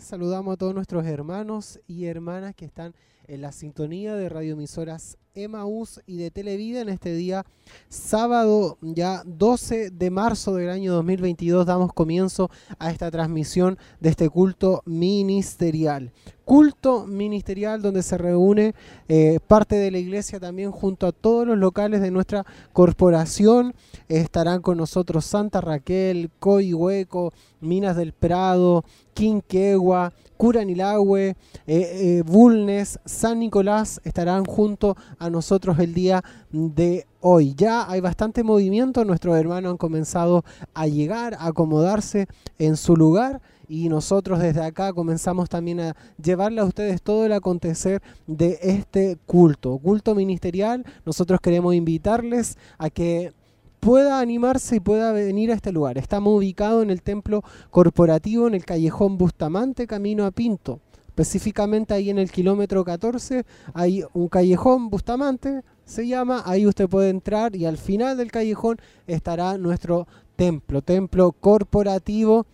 Saludamos a todos nuestros hermanos y hermanas que están en la sintonía de radioemisoras Emaús y de Televida en este día sábado ya 12 de marzo del año 2022 damos comienzo a esta transmisión de este culto ministerial culto ministerial donde se reúne eh, parte de la iglesia también junto a todos los locales de nuestra corporación. estarán con nosotros Santa Raquel, Coihueco, Minas del Prado, Quinquegua, Curanilagüe, eh, eh, Bulnes, San Nicolás estarán junto a nosotros el día de hoy. Ya hay bastante movimiento, nuestros hermanos han comenzado a llegar, a acomodarse en su lugar y nosotros desde acá comenzamos también a llevarle a ustedes todo el acontecer de este culto, culto ministerial. Nosotros queremos invitarles a que pueda animarse y pueda venir a este lugar. Estamos ubicados en el templo corporativo en el callejón Bustamante, camino a Pinto. Específicamente ahí en el kilómetro 14 hay un callejón Bustamante, se llama, ahí usted puede entrar y al final del callejón estará nuestro templo, templo corporativo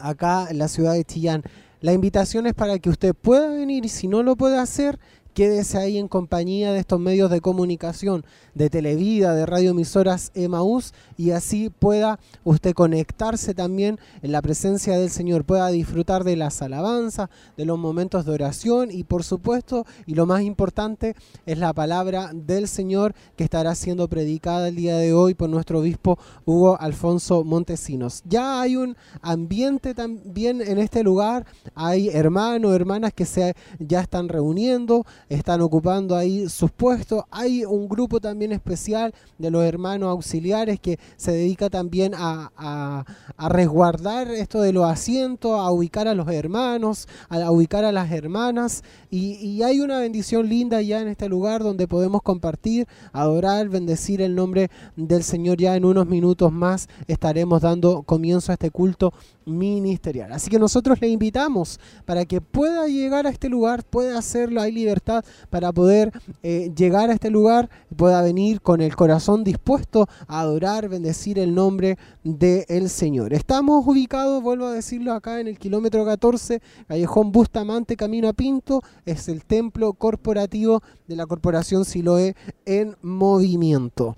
acá en la ciudad de Chillán. La invitación es para que usted pueda venir y si no lo puede hacer, quédese ahí en compañía de estos medios de comunicación, de Televida, de radioemisoras Emaús, y así pueda usted conectarse también en la presencia del Señor, pueda disfrutar de las alabanzas, de los momentos de oración y por supuesto, y lo más importante, es la palabra del Señor que estará siendo predicada el día de hoy por nuestro obispo Hugo Alfonso Montesinos. Ya hay un ambiente también en este lugar, hay hermanos, hermanas que se ya están reuniendo, están ocupando ahí sus puestos. Hay un grupo también especial de los hermanos auxiliares que se dedica también a, resguardar esto de los asientos, a ubicar a los hermanos, a, ubicar a las hermanas. Y, hay una bendición linda ya en este lugar donde podemos compartir, adorar, bendecir el nombre del Señor. Ya en unos minutos más estaremos dando comienzo a este culto ministerial. Así que nosotros le invitamos para que pueda llegar a este lugar, pueda hacerlo, hay libertad para poder eh, llegar a este lugar, pueda venir con el corazón dispuesto a adorar, bendecir el nombre del Señor. Estamos ubicados, vuelvo a decirlo acá en el kilómetro 14, Callejón Bustamante, Camino a Pinto, es el templo corporativo de la Corporación Siloé en movimiento.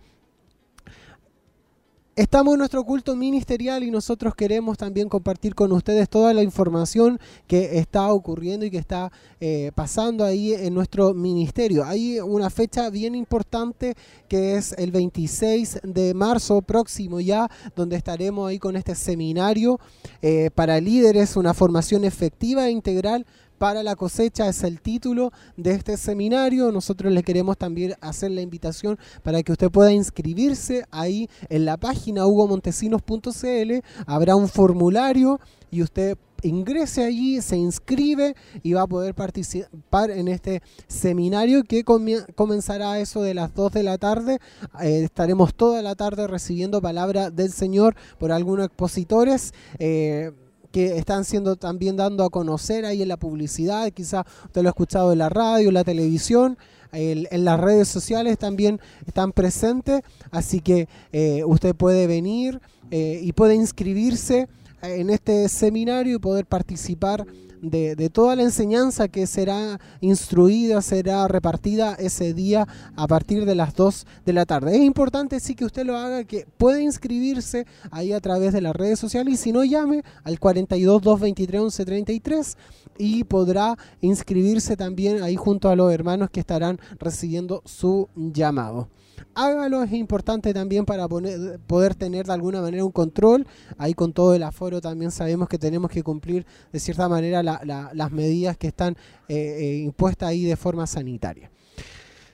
Estamos en nuestro culto ministerial y nosotros queremos también compartir con ustedes toda la información que está ocurriendo y que está eh, pasando ahí en nuestro ministerio. Hay una fecha bien importante que es el 26 de marzo próximo ya, donde estaremos ahí con este seminario eh, para líderes, una formación efectiva e integral para la cosecha es el título de este seminario. Nosotros le queremos también hacer la invitación para que usted pueda inscribirse ahí en la página hugomontesinos.cl. Habrá un formulario y usted ingrese allí, se inscribe y va a poder participar en este seminario que comenzará a eso de las 2 de la tarde. Eh, estaremos toda la tarde recibiendo palabra del Señor por algunos expositores. Eh, que están siendo también dando a conocer ahí en la publicidad, quizá usted lo ha escuchado en la radio, en la televisión, en las redes sociales también están presentes, así que eh, usted puede venir eh, y puede inscribirse en este seminario y poder participar de, toda la enseñanza que será instruida, será repartida ese día a partir de las 2 de la tarde. Es importante sí que usted lo haga, que puede inscribirse ahí a través de las redes sociales y si no llame al 42 223 11 33 y podrá inscribirse también ahí junto a los hermanos que estarán recibiendo su llamado hágalo, es importante también para poder tener de alguna manera un control. Ahí con todo el aforo también sabemos que tenemos que cumplir de cierta manera las medidas que están eh, eh, impuestas ahí de forma sanitaria.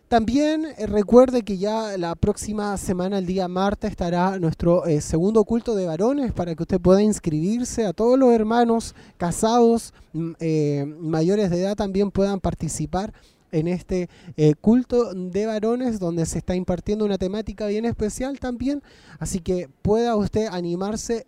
También eh, recuerde que ya la próxima semana, el día martes, estará nuestro segundo culto de varones para que usted pueda inscribirse. A todos los hermanos casados, mayores de edad, también puedan participar en este eh, culto de varones donde se está impartiendo una temática bien especial también. Así que pueda usted animarse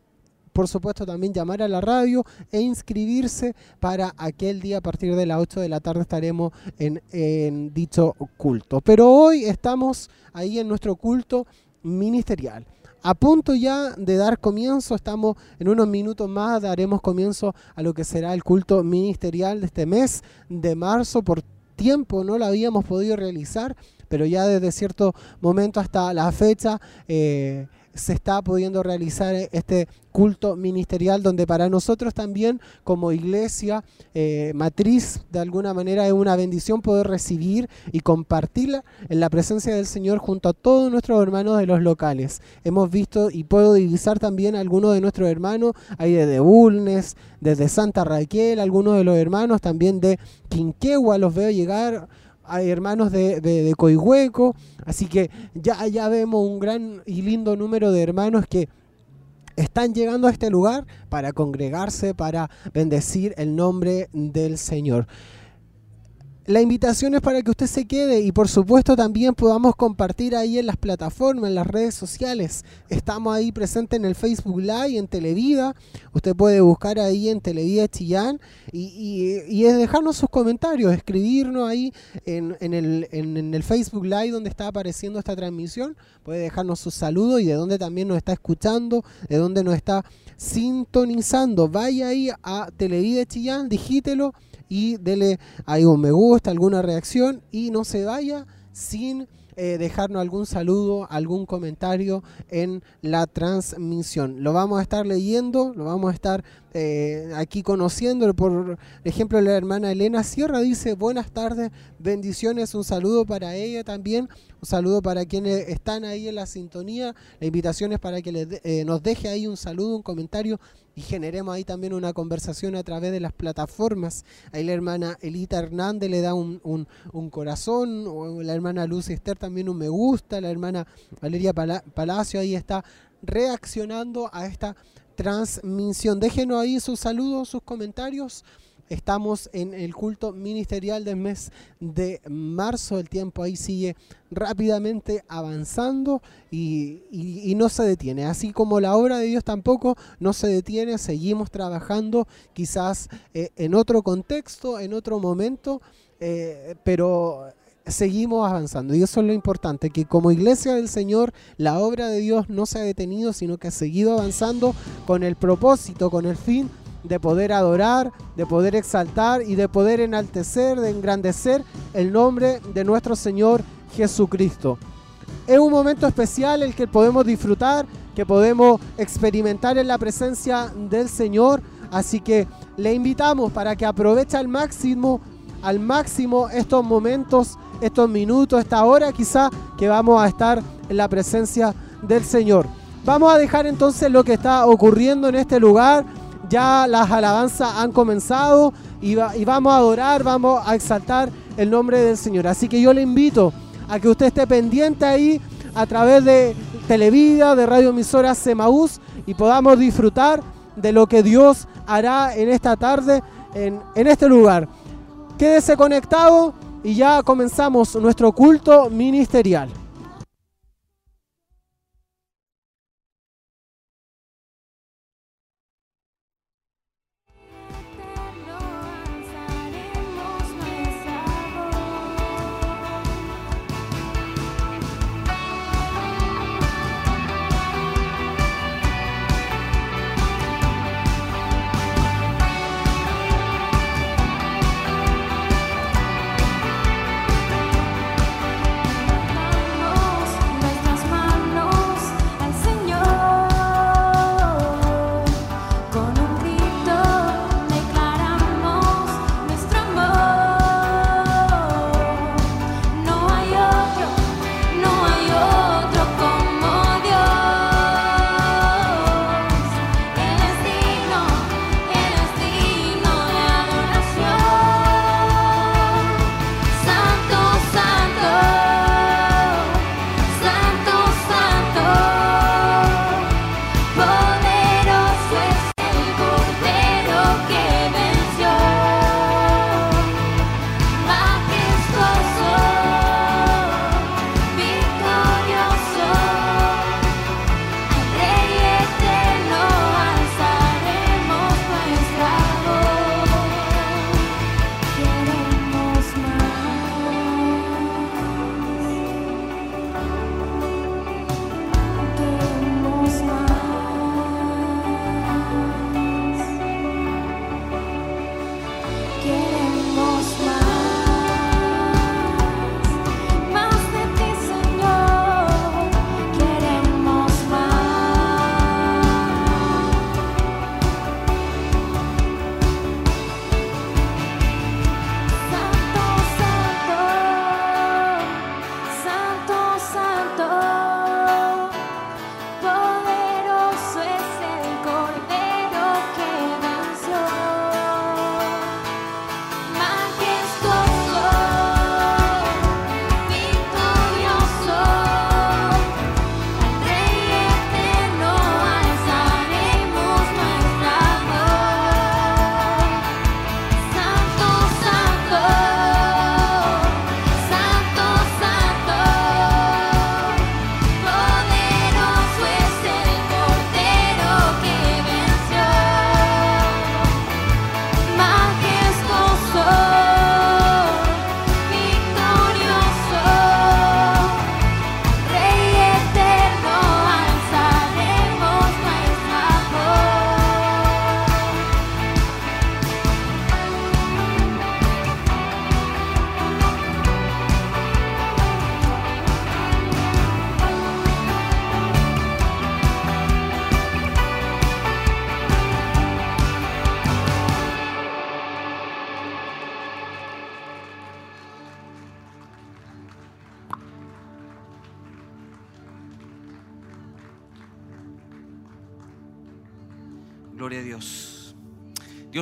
por supuesto también llamar a la radio e inscribirse para aquel día a partir de las 8 de la tarde estaremos en, en, dicho culto. Pero hoy estamos ahí en nuestro culto ministerial. a punto ya de dar comienzo, estamos en unos minutos más, daremos comienzo a lo que será el culto ministerial de este mes de marzo. Por tiempo no lo habíamos podido realizar, pero ya desde cierto momento hasta la fecha eh, se está pudiendo realizar este culto ministerial donde para nosotros también como iglesia eh, matriz de alguna manera es una bendición poder recibir y compartirla en la presencia del Señor junto a todos nuestros hermanos de los locales. Hemos visto y puedo divisar también a algunos de nuestros hermanos, ahí desde Bulnes, desde Santa Raquel, algunos de los hermanos también de Quinquegua, los veo llegar hay hermanos de, de, Coihueco, así que ya, ya vemos un gran y lindo número de hermanos que están llegando a este lugar para congregarse, para bendecir el nombre del Señor la invitación es para que usted se quede y por supuesto también podamos compartir ahí en las plataformas, en las redes sociales. Estamos ahí presentes en el Facebook Live, en Televida. Usted puede buscar ahí en Televida Chillán y, y, dejarnos sus comentarios, escribirnos ahí en, el, en, el, Facebook Live donde está apareciendo esta transmisión. Puede dejarnos sus saludos y de dónde también nos está escuchando, de dónde nos está sintonizando. Vaya ahí a Televida Chillán, digítelo y dele ahí un me gusta, alguna reacción y no se vaya sin eh, dejarnos algún saludo, algún comentario en la transmisión. Lo vamos a estar leyendo, lo vamos a estar eh, aquí conociendo. Por ejemplo, la hermana Elena Sierra dice, buenas tardes, bendiciones, un saludo para ella también, un saludo para quienes están ahí en la sintonía. La invitación es para que eh, nos deje ahí un saludo, un comentario y generemos ahí también una conversación a través de las plataformas. Ahí la hermana Elita Hernández le da un, un, corazón, o la hermana Luz Esther también un me gusta, la hermana Valeria Palacio ahí está reaccionando a esta transmisión. Déjenos ahí sus saludos, sus comentarios. Estamos en el culto ministerial del mes de marzo. El tiempo ahí sigue rápidamente avanzando y, no se detiene. Así como la obra de Dios tampoco no se detiene. Seguimos trabajando quizás eh, en otro contexto, en otro momento, eh, pero seguimos avanzando. Y eso es lo importante, que como iglesia del Señor, la obra de Dios no se ha detenido, sino que ha seguido avanzando con el propósito, con el fin de poder adorar, de poder exaltar y de poder enaltecer, de engrandecer el nombre de nuestro Señor Jesucristo. Es un momento especial el que podemos disfrutar, que podemos experimentar en la presencia del Señor, así que le invitamos para que aproveche al máximo, al máximo estos momentos, estos minutos, esta hora quizá que vamos a estar en la presencia del Señor. Vamos a dejar entonces lo que está ocurriendo en este lugar ya las alabanzas han comenzado y, vamos a adorar, vamos a exaltar el nombre del Señor. Así que yo le invito a que usted esté pendiente ahí a través de Televida, de Radio Emisora Semaús y podamos disfrutar de lo que Dios hará en esta tarde, en, en este lugar. Quédese conectado y ya comenzamos nuestro culto ministerial.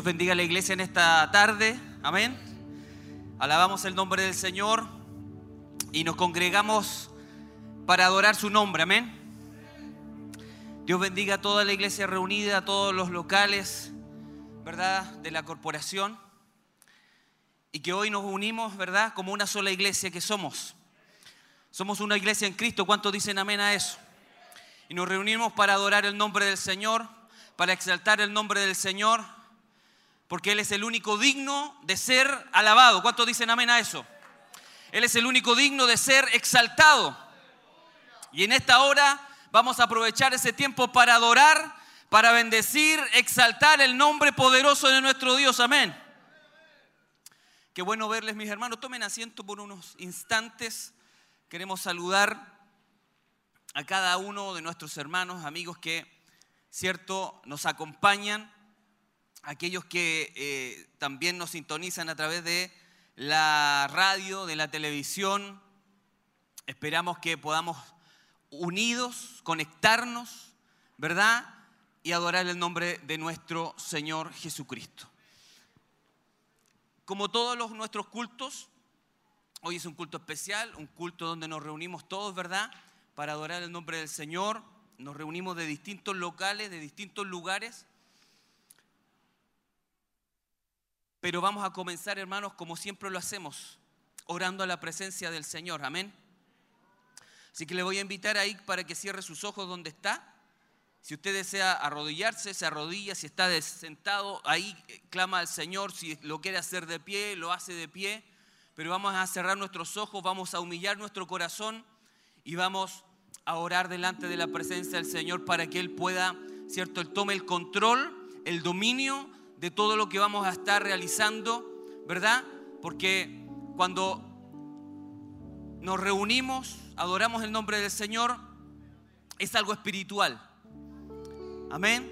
Dios bendiga a la iglesia en esta tarde. Amén. Alabamos el nombre del Señor y nos congregamos para adorar su nombre. Amén. Dios bendiga a toda la iglesia reunida, a todos los locales, ¿verdad? De la corporación. Y que hoy nos unimos, ¿verdad? Como una sola iglesia que somos. Somos una iglesia en Cristo. ¿Cuántos dicen amén a eso? Y nos reunimos para adorar el nombre del Señor, para exaltar el nombre del Señor, porque Él es el único digno de ser alabado. ¿Cuántos dicen amén a eso? Él es el único digno de ser exaltado. Y en esta hora vamos a aprovechar ese tiempo para adorar, para bendecir, exaltar el nombre poderoso de nuestro Dios. Amén. Qué bueno verles, mis hermanos. Tomen asiento por unos instantes. Queremos saludar a cada uno de nuestros hermanos, amigos que, cierto, nos acompañan, aquellos que eh, también nos sintonizan a través de la radio, de la televisión. Esperamos que podamos unidos, conectarnos, ¿verdad? Y adorar el nombre de nuestro Señor Jesucristo. Como todos los, nuestros cultos, hoy es un culto especial, un culto donde nos reunimos todos, ¿verdad? para adorar el nombre del Señor. Nos reunimos de distintos locales, de distintos lugares. Pero vamos a comenzar, hermanos, como siempre lo hacemos, orando a la presencia del Señor. Amén. Así que le voy a invitar ahí para que cierre sus ojos donde está. Si usted desea arrodillarse, se arrodilla. Si está sentado, ahí clama al Señor. Si lo quiere hacer de pie, lo hace de pie. Pero vamos a cerrar nuestros ojos, vamos a humillar nuestro corazón y vamos a orar delante de la presencia del Señor para que Él pueda, ¿cierto? Él tome el control, el dominio de todo lo que vamos a estar realizando, ¿verdad? Porque cuando nos reunimos, adoramos el nombre del Señor, es algo espiritual. Amén.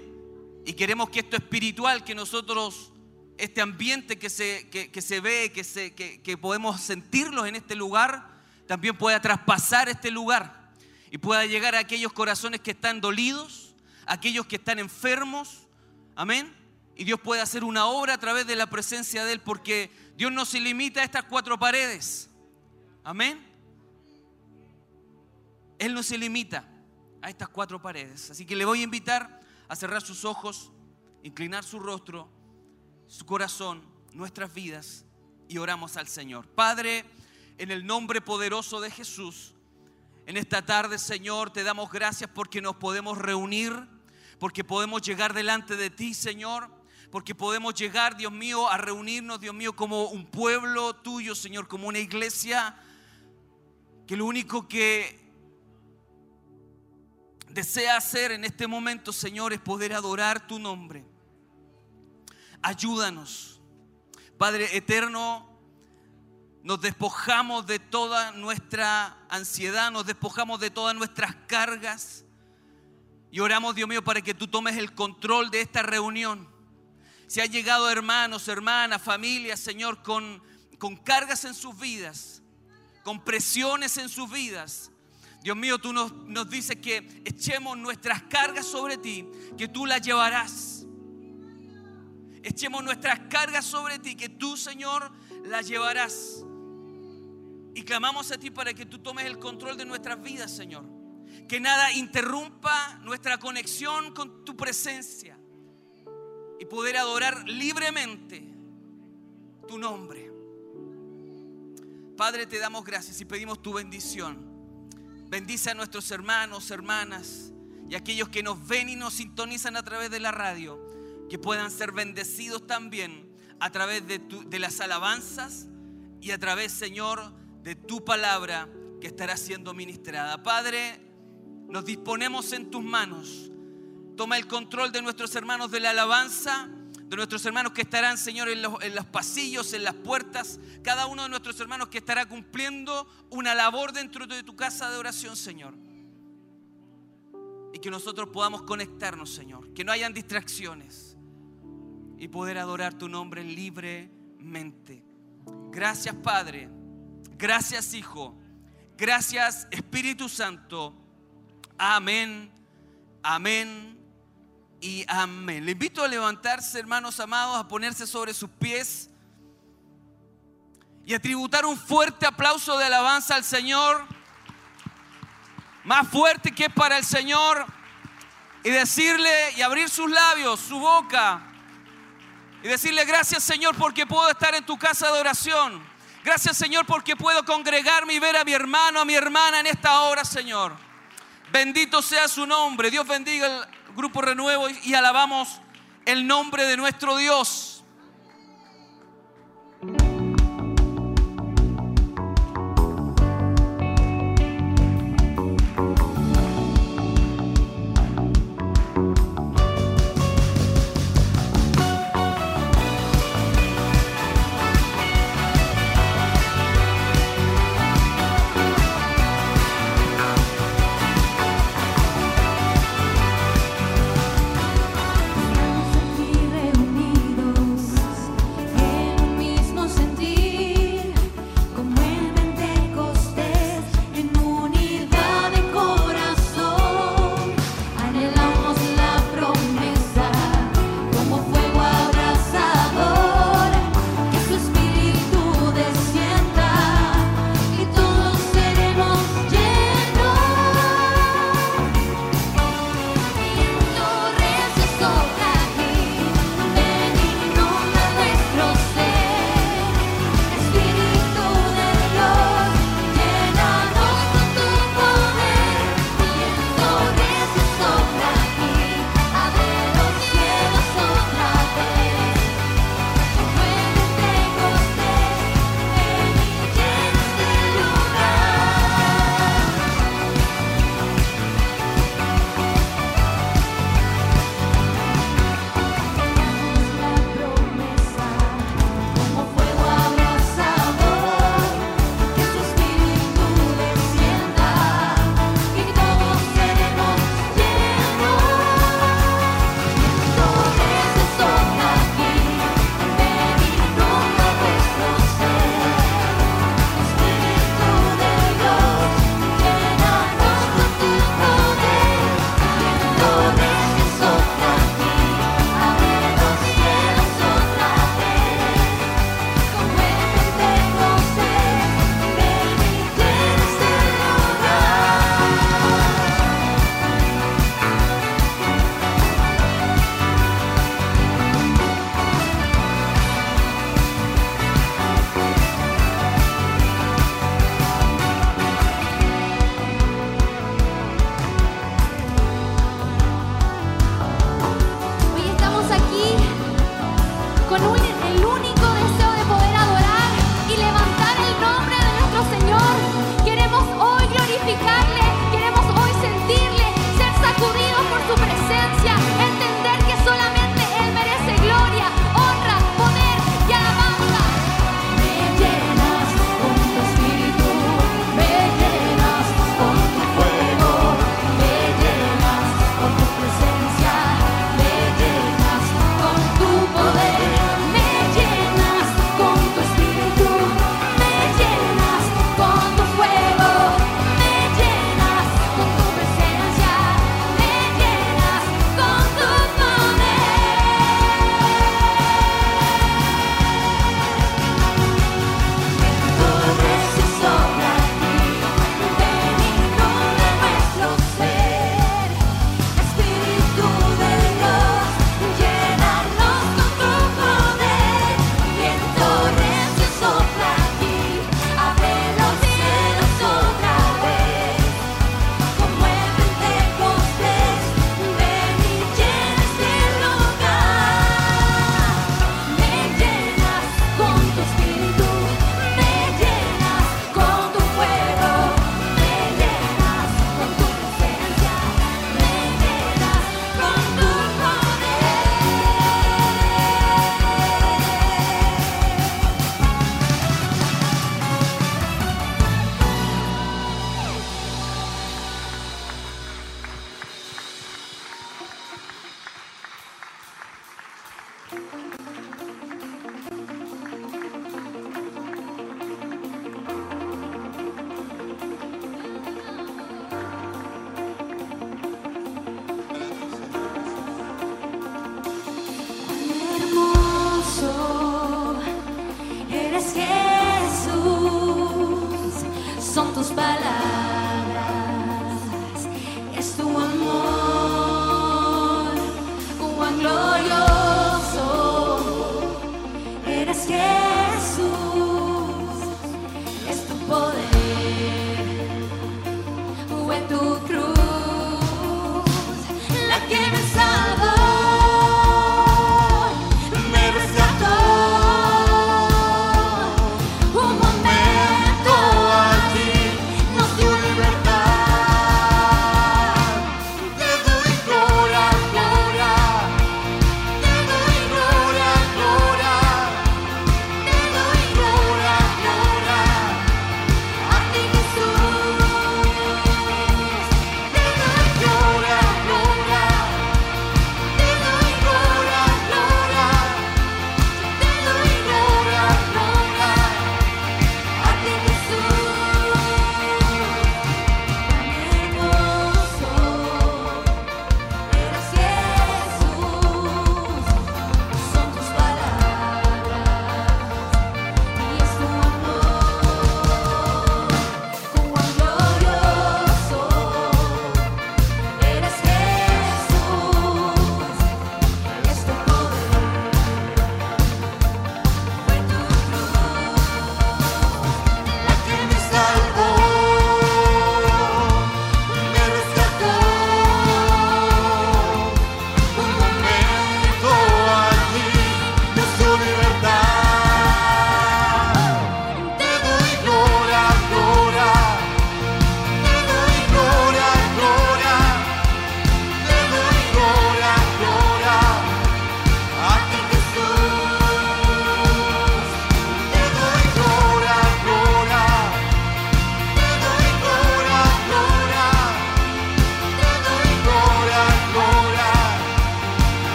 Y queremos que esto espiritual, que nosotros, este ambiente que se, que, se ve, que, se, que, podemos sentirlos en este lugar, también pueda traspasar este lugar y pueda llegar a aquellos corazones que están dolidos, aquellos que están enfermos. Amén. Y Dios puede hacer una obra a través de la presencia de Él porque Dios no se limita a estas cuatro paredes. Amén. Él no se limita a estas cuatro paredes. Así que le voy a invitar a cerrar sus ojos, inclinar su rostro, su corazón, nuestras vidas y oramos al Señor. Padre, en el nombre poderoso de Jesús. En esta tarde, Señor, te damos gracias porque nos podemos reunir, porque podemos llegar delante de ti, Señor, porque podemos llegar, Dios mío, a reunirnos, Dios mío, como un pueblo tuyo, Señor, como una iglesia, que lo único que desea hacer en este momento, Señor, es poder adorar tu nombre. Ayúdanos, Padre eterno, nos despojamos de toda nuestra ansiedad, nos despojamos de todas nuestras cargas y oramos, Dios mío, para que tú tomes el control de esta reunión. Si ha llegado hermanos, hermanas, familias, Señor, con, con cargas en sus vidas, con presiones en sus vidas, Dios mío, tú nos, nos dices que echemos nuestras cargas sobre ti, que tú las llevarás. Echemos nuestras cargas sobre ti, que tú, Señor, las llevarás. Y clamamos a ti para que tú tomes el control de nuestras vidas, Señor. Que nada interrumpa nuestra conexión con tu presencia. Y poder adorar libremente tu nombre. Padre, te damos gracias y pedimos tu bendición. Bendice a nuestros hermanos, hermanas y aquellos que nos ven y nos sintonizan a través de la radio. Que puedan ser bendecidos también a través de, las alabanzas y a través, Señor, de tu palabra que estará siendo ministrada. Padre, nos disponemos en tus manos. Toma el control de nuestros hermanos de la alabanza, de nuestros hermanos que estarán, Señor, en los, pasillos, en las puertas. Cada uno de nuestros hermanos que estará cumpliendo una labor dentro de tu casa de oración, Señor. Y que nosotros podamos conectarnos, Señor. Que no hayan distracciones. Y poder adorar tu nombre libremente. Gracias, Padre Gracias Hijo. Gracias Espíritu Santo. Amén, amén y amén. Le invito a levantarse, hermanos amados, a ponerse sobre sus pies y a tributar un fuerte aplauso de alabanza al Señor, más fuerte que para el Señor, y decirle y abrir sus labios, su boca, y decirle gracias Señor porque puedo estar en tu casa de oración. Gracias Señor porque puedo congregarme y ver a mi hermano, a mi hermana en esta hora, Señor. Bendito sea su nombre. Dios bendiga el grupo Renuevo y alabamos el nombre de nuestro Dios.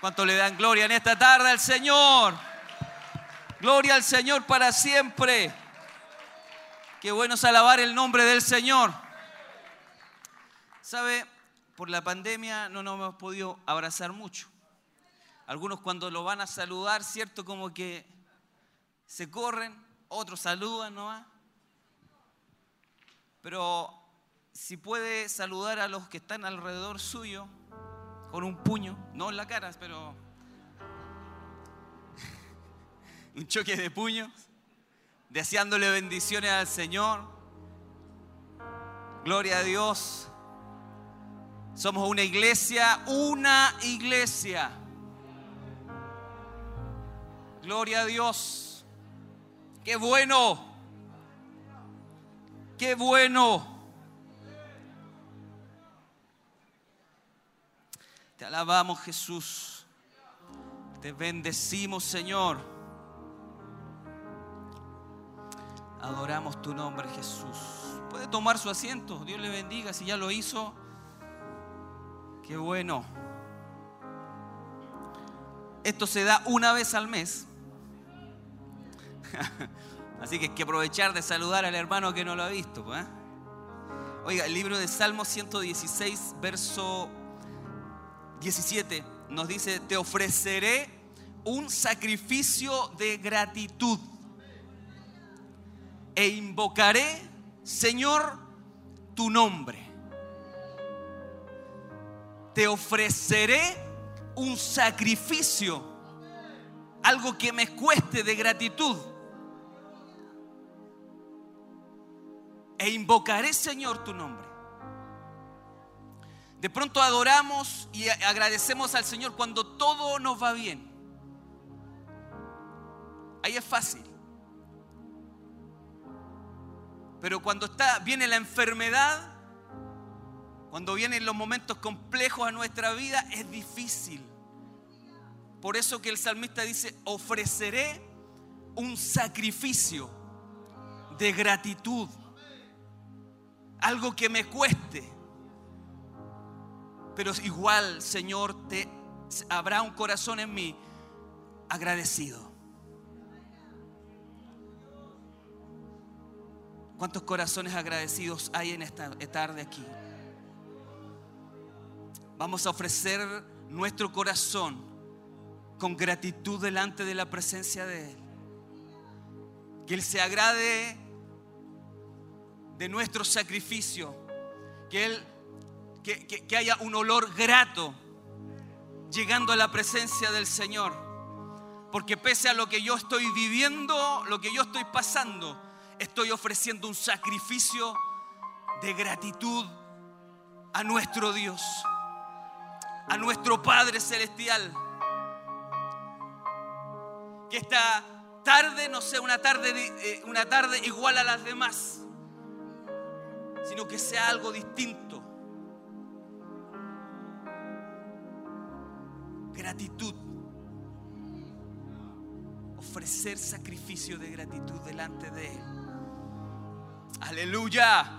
¿Cuánto le dan gloria en esta tarde al Señor? Gloria al Señor para siempre. Qué bueno es alabar el nombre del Señor. ¿Sabe? Por la pandemia no nos hemos podido abrazar mucho. Algunos cuando lo van a saludar, ¿cierto? Como que se corren, otros saludan nomás. Pero si puede saludar a los que están alrededor suyo, con un puño, no en la cara, pero un choque de puños, deseándole bendiciones al Señor. Gloria a Dios. Somos una iglesia, una iglesia. Gloria a Dios. Qué bueno. Qué bueno. Te alabamos Jesús. Te bendecimos Señor. Adoramos tu nombre Jesús. Puede tomar su asiento. Dios le bendiga. Si ya lo hizo, qué bueno. Esto se da una vez al mes. Así que hay que aprovechar de saludar al hermano que no lo ha visto. ¿eh? Oiga, el libro de Salmos 116, verso 17 nos dice, te ofreceré un sacrificio de gratitud e invocaré, Señor, tu nombre. Te ofreceré un sacrificio, algo que me cueste de gratitud. E invocaré, Señor, tu nombre. De pronto adoramos y agradecemos al Señor cuando todo nos va bien. Ahí es fácil. Pero cuando viene la enfermedad, cuando vienen los momentos complejos a nuestra vida, es difícil. Por eso que el salmista dice, ofreceré un sacrificio de gratitud. Algo que me cueste pero igual, Señor, te, habrá un corazón en mí agradecido. ¿Cuántos corazones agradecidos hay en esta tarde aquí? Vamos a ofrecer nuestro corazón con gratitud delante de la presencia de Él. Que Él se agrade de nuestro sacrificio. Que Él que, haya un olor grato llegando a la presencia del Señor. Porque pese a lo que yo estoy viviendo, lo que yo estoy pasando, estoy ofreciendo un sacrificio de gratitud a nuestro Dios, a nuestro Padre Celestial. Que esta tarde no sea una tarde, eh, igual a las demás, sino que sea algo distinto gratitud. Ofrecer sacrificio de gratitud delante de Él. Aleluya.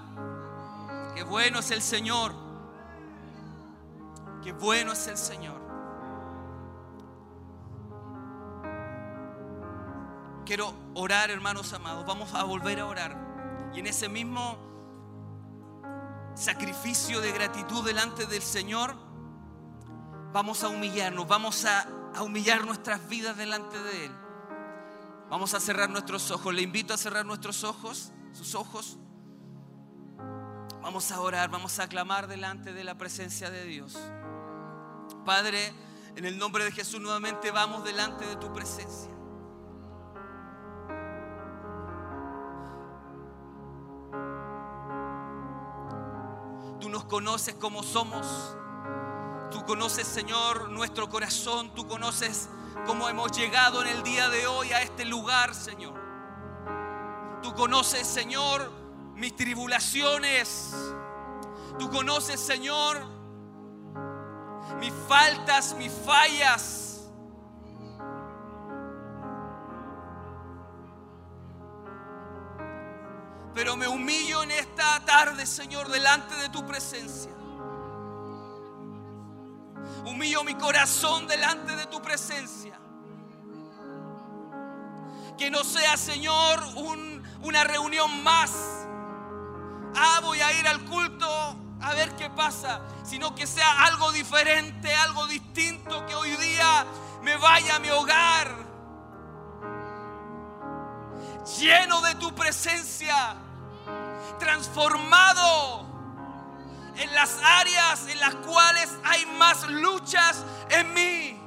Qué bueno es el Señor. Qué bueno es el Señor. Quiero orar, hermanos amados. Vamos a volver a orar. Y en ese mismo sacrificio de gratitud delante del Señor, vamos a humillarnos, vamos a, humillar nuestras vidas delante de Él. Vamos a cerrar nuestros ojos. Le invito a cerrar nuestros ojos, sus ojos. Vamos a orar, vamos a clamar delante de la presencia de Dios. Padre, en el nombre de Jesús nuevamente vamos delante de tu presencia. Tú nos conoces como somos. Tú conoces, Señor, nuestro corazón. Tú conoces cómo hemos llegado en el día de hoy a este lugar, Señor. Tú conoces, Señor, mis tribulaciones. Tú conoces, Señor, mis faltas, mis fallas. Pero me humillo en esta tarde, Señor, delante de tu presencia. Humillo mi corazón delante de tu presencia. Que no sea, Señor, una reunión más. Ah, voy a ir al culto a ver qué pasa. Sino que sea algo diferente, algo distinto. Que hoy día me vaya a mi hogar. Lleno de tu presencia. Transformado en las áreas en las cuales hay más luchas en mí.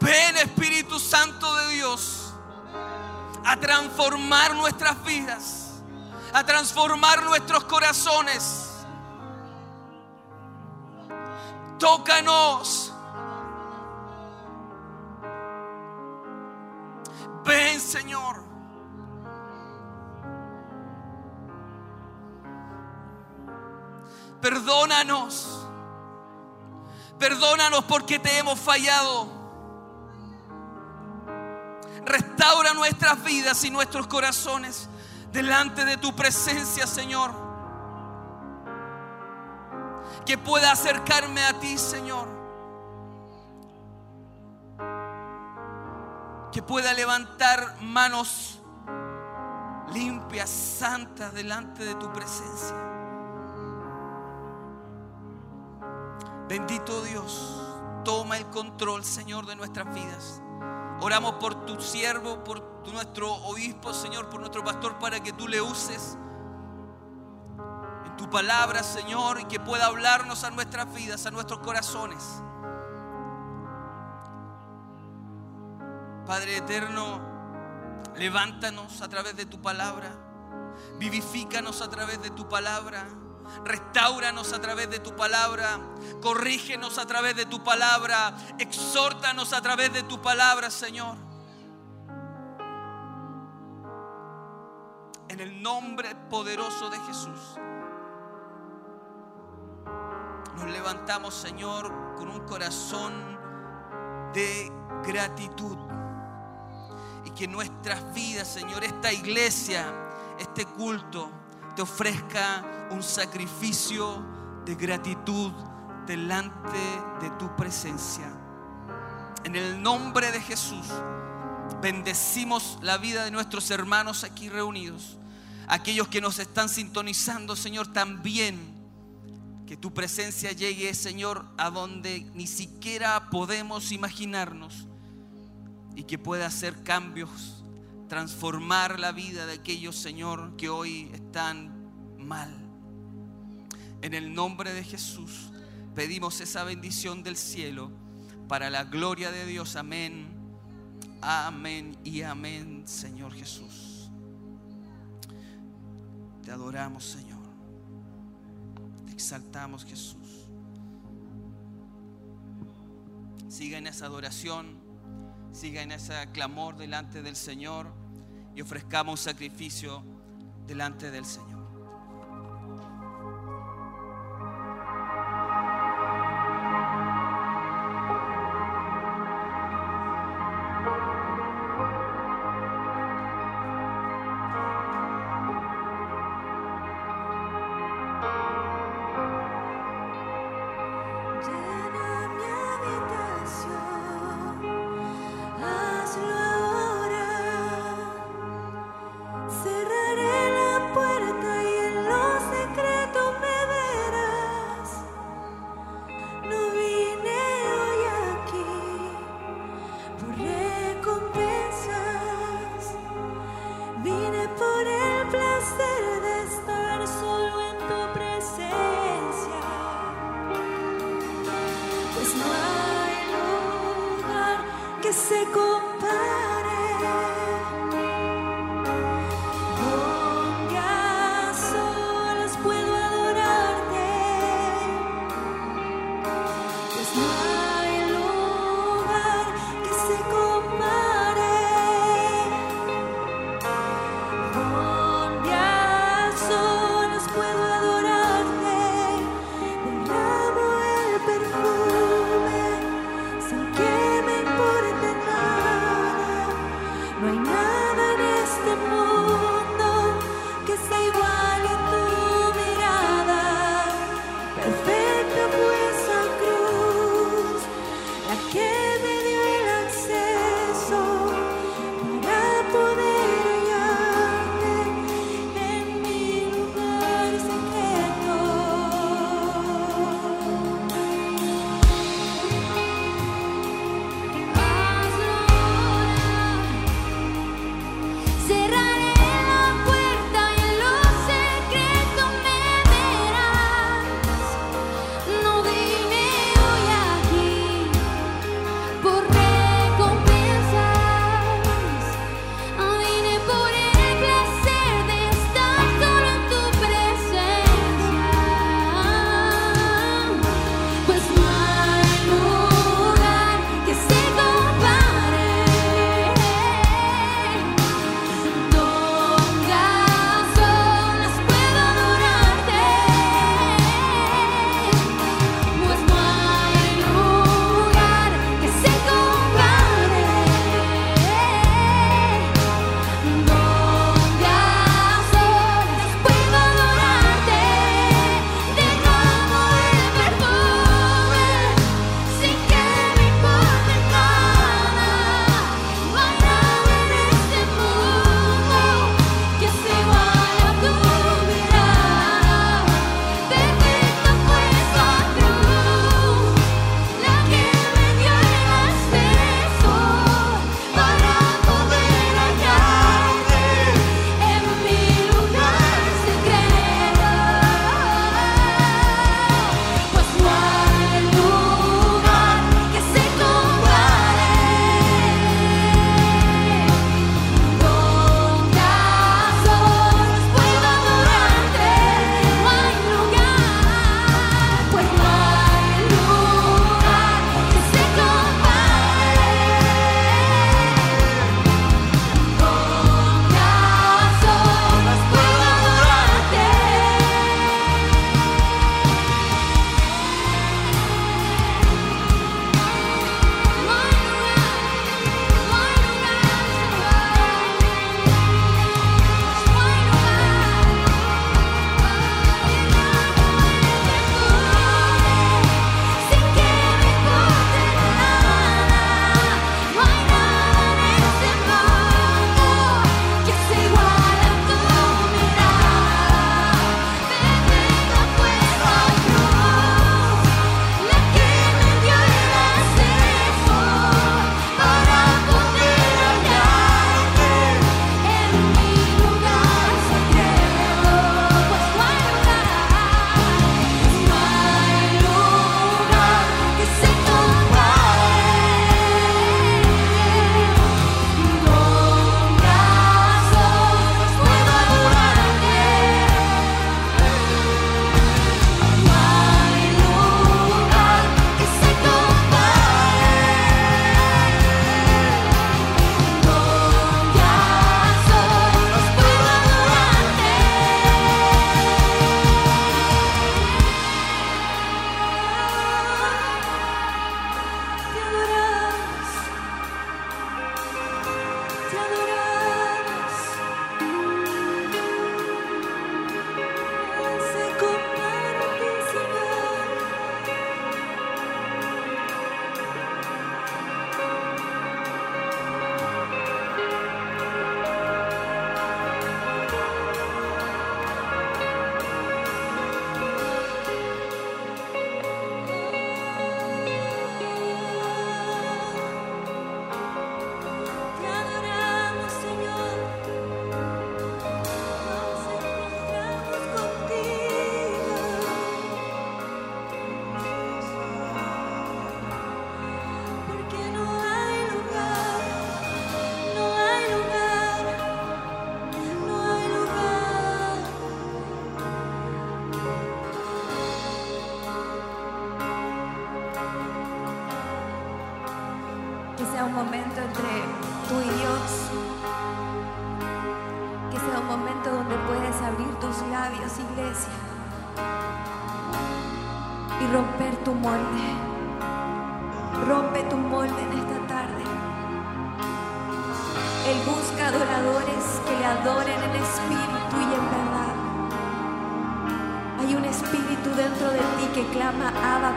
Ven Espíritu Santo de Dios a transformar nuestras vidas, a transformar nuestros corazones. Tócanos. Ven Señor. Perdónanos. Perdónanos porque te hemos fallado. Restaura nuestras vidas y nuestros corazones delante de tu presencia, Señor. Que pueda acercarme a ti, Señor. Que pueda levantar manos limpias, santas delante de tu presencia. Bendito Dios, toma el control, Señor, de nuestras vidas. Oramos por tu siervo, por nuestro obispo, Señor, por nuestro pastor, para que tú le uses en tu palabra, Señor, y que pueda hablarnos a nuestras vidas, a nuestros corazones. Padre eterno, levántanos a través de tu palabra, vivifícanos a través de tu palabra. Restauranos a través de tu palabra. Corrígenos a través de tu palabra. Exhórtanos a través de tu palabra, Señor. En el nombre poderoso de Jesús. Nos levantamos, Señor, con un corazón de gratitud. Y que nuestras vidas, Señor, esta iglesia, este culto, te ofrezca un sacrificio de gratitud delante de tu presencia. En el nombre de Jesús, bendecimos la vida de nuestros hermanos aquí reunidos. Aquellos que nos están sintonizando, Señor, también. Que tu presencia llegue, Señor, a donde ni siquiera podemos imaginarnos. Y que pueda hacer cambios transformar la vida de aquellos, Señor, que hoy están mal. En el nombre de Jesús pedimos esa bendición del cielo para la gloria de Dios. Amén. Amén y amén, Señor Jesús. Te adoramos, Señor. Te exaltamos, Jesús. Siga en esa adoración, siga en ese clamor delante del Señor y ofrezcamos sacrificio delante del Señor.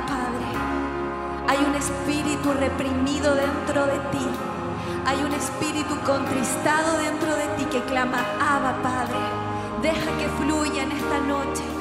Padre. Hay un espíritu reprimido dentro de ti. Hay un espíritu contristado dentro de ti que clama, Abba, Padre. Deja que fluya en esta noche.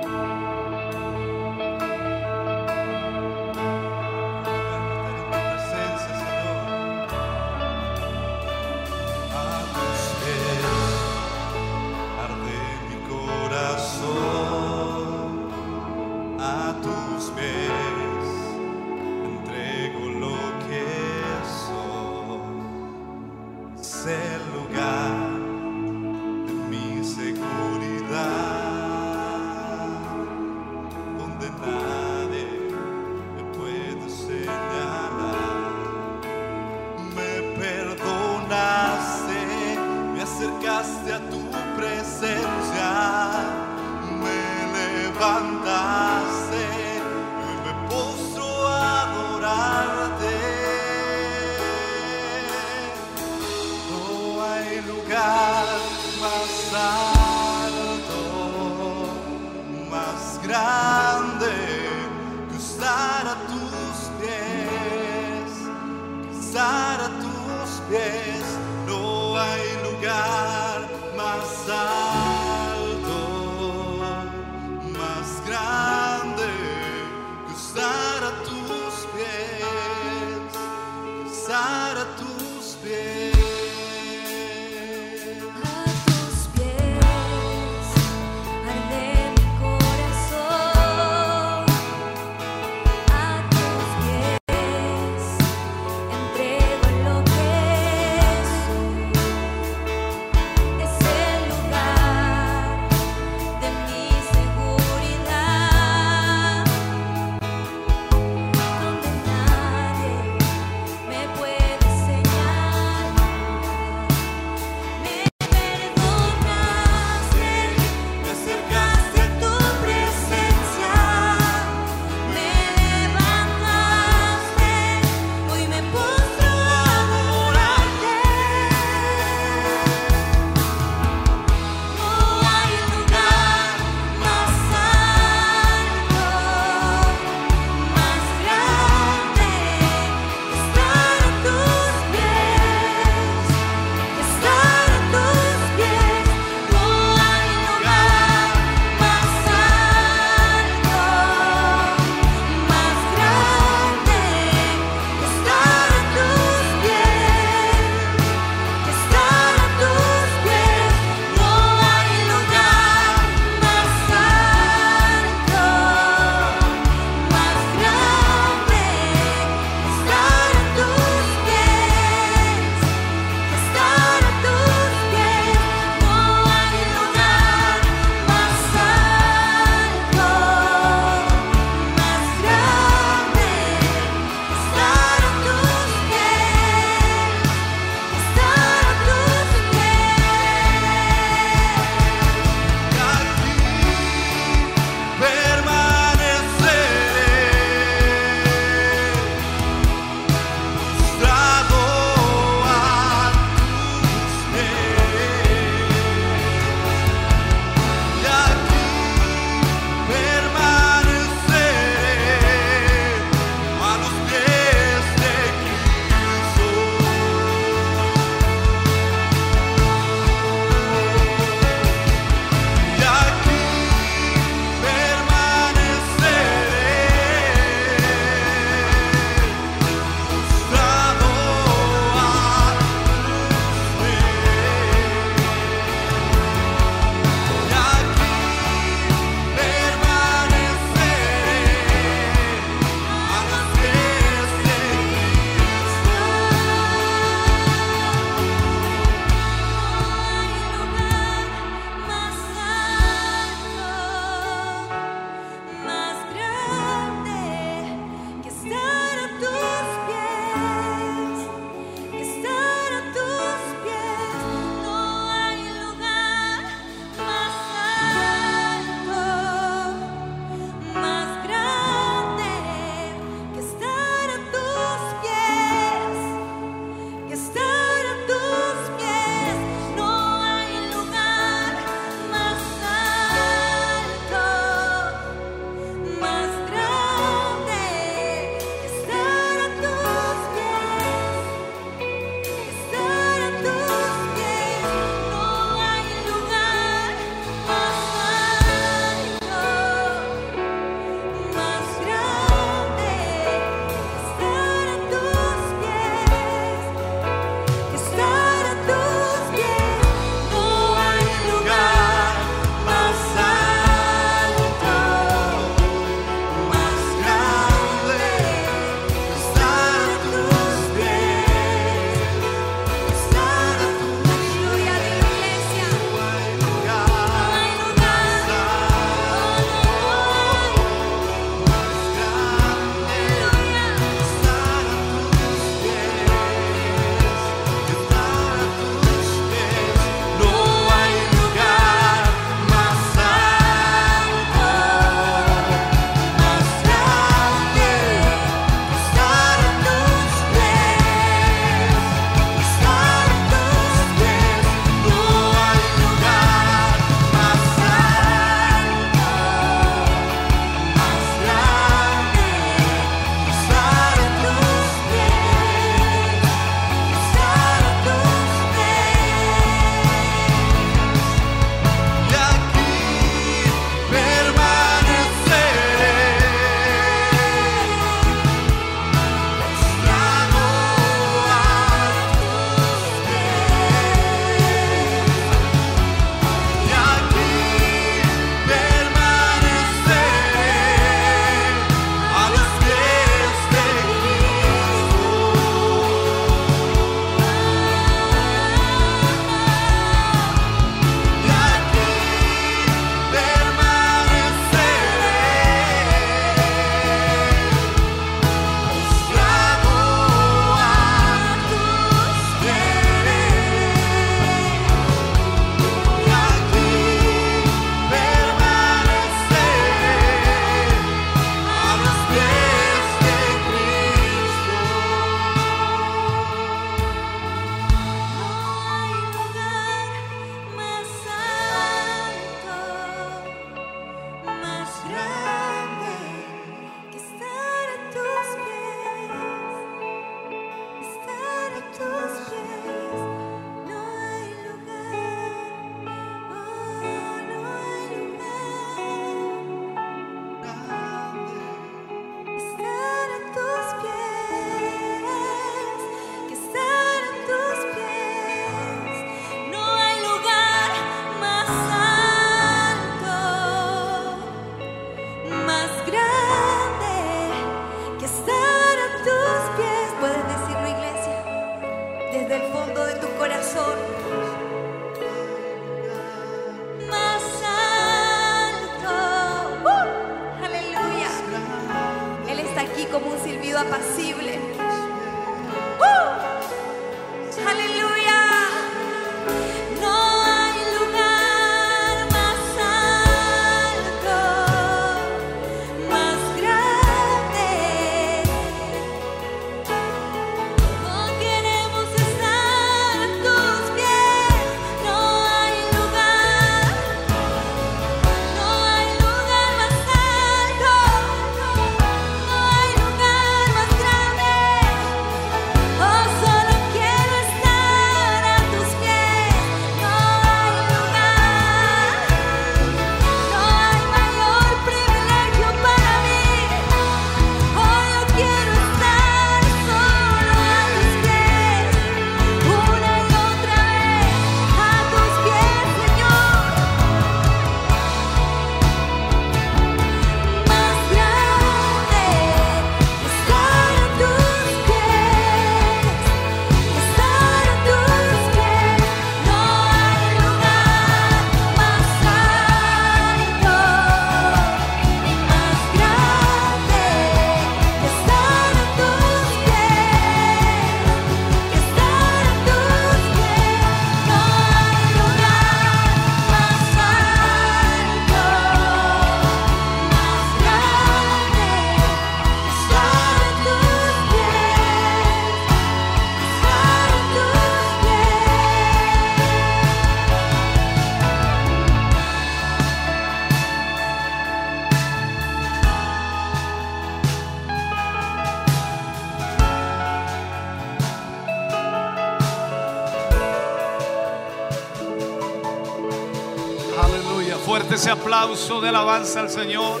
Al Señor.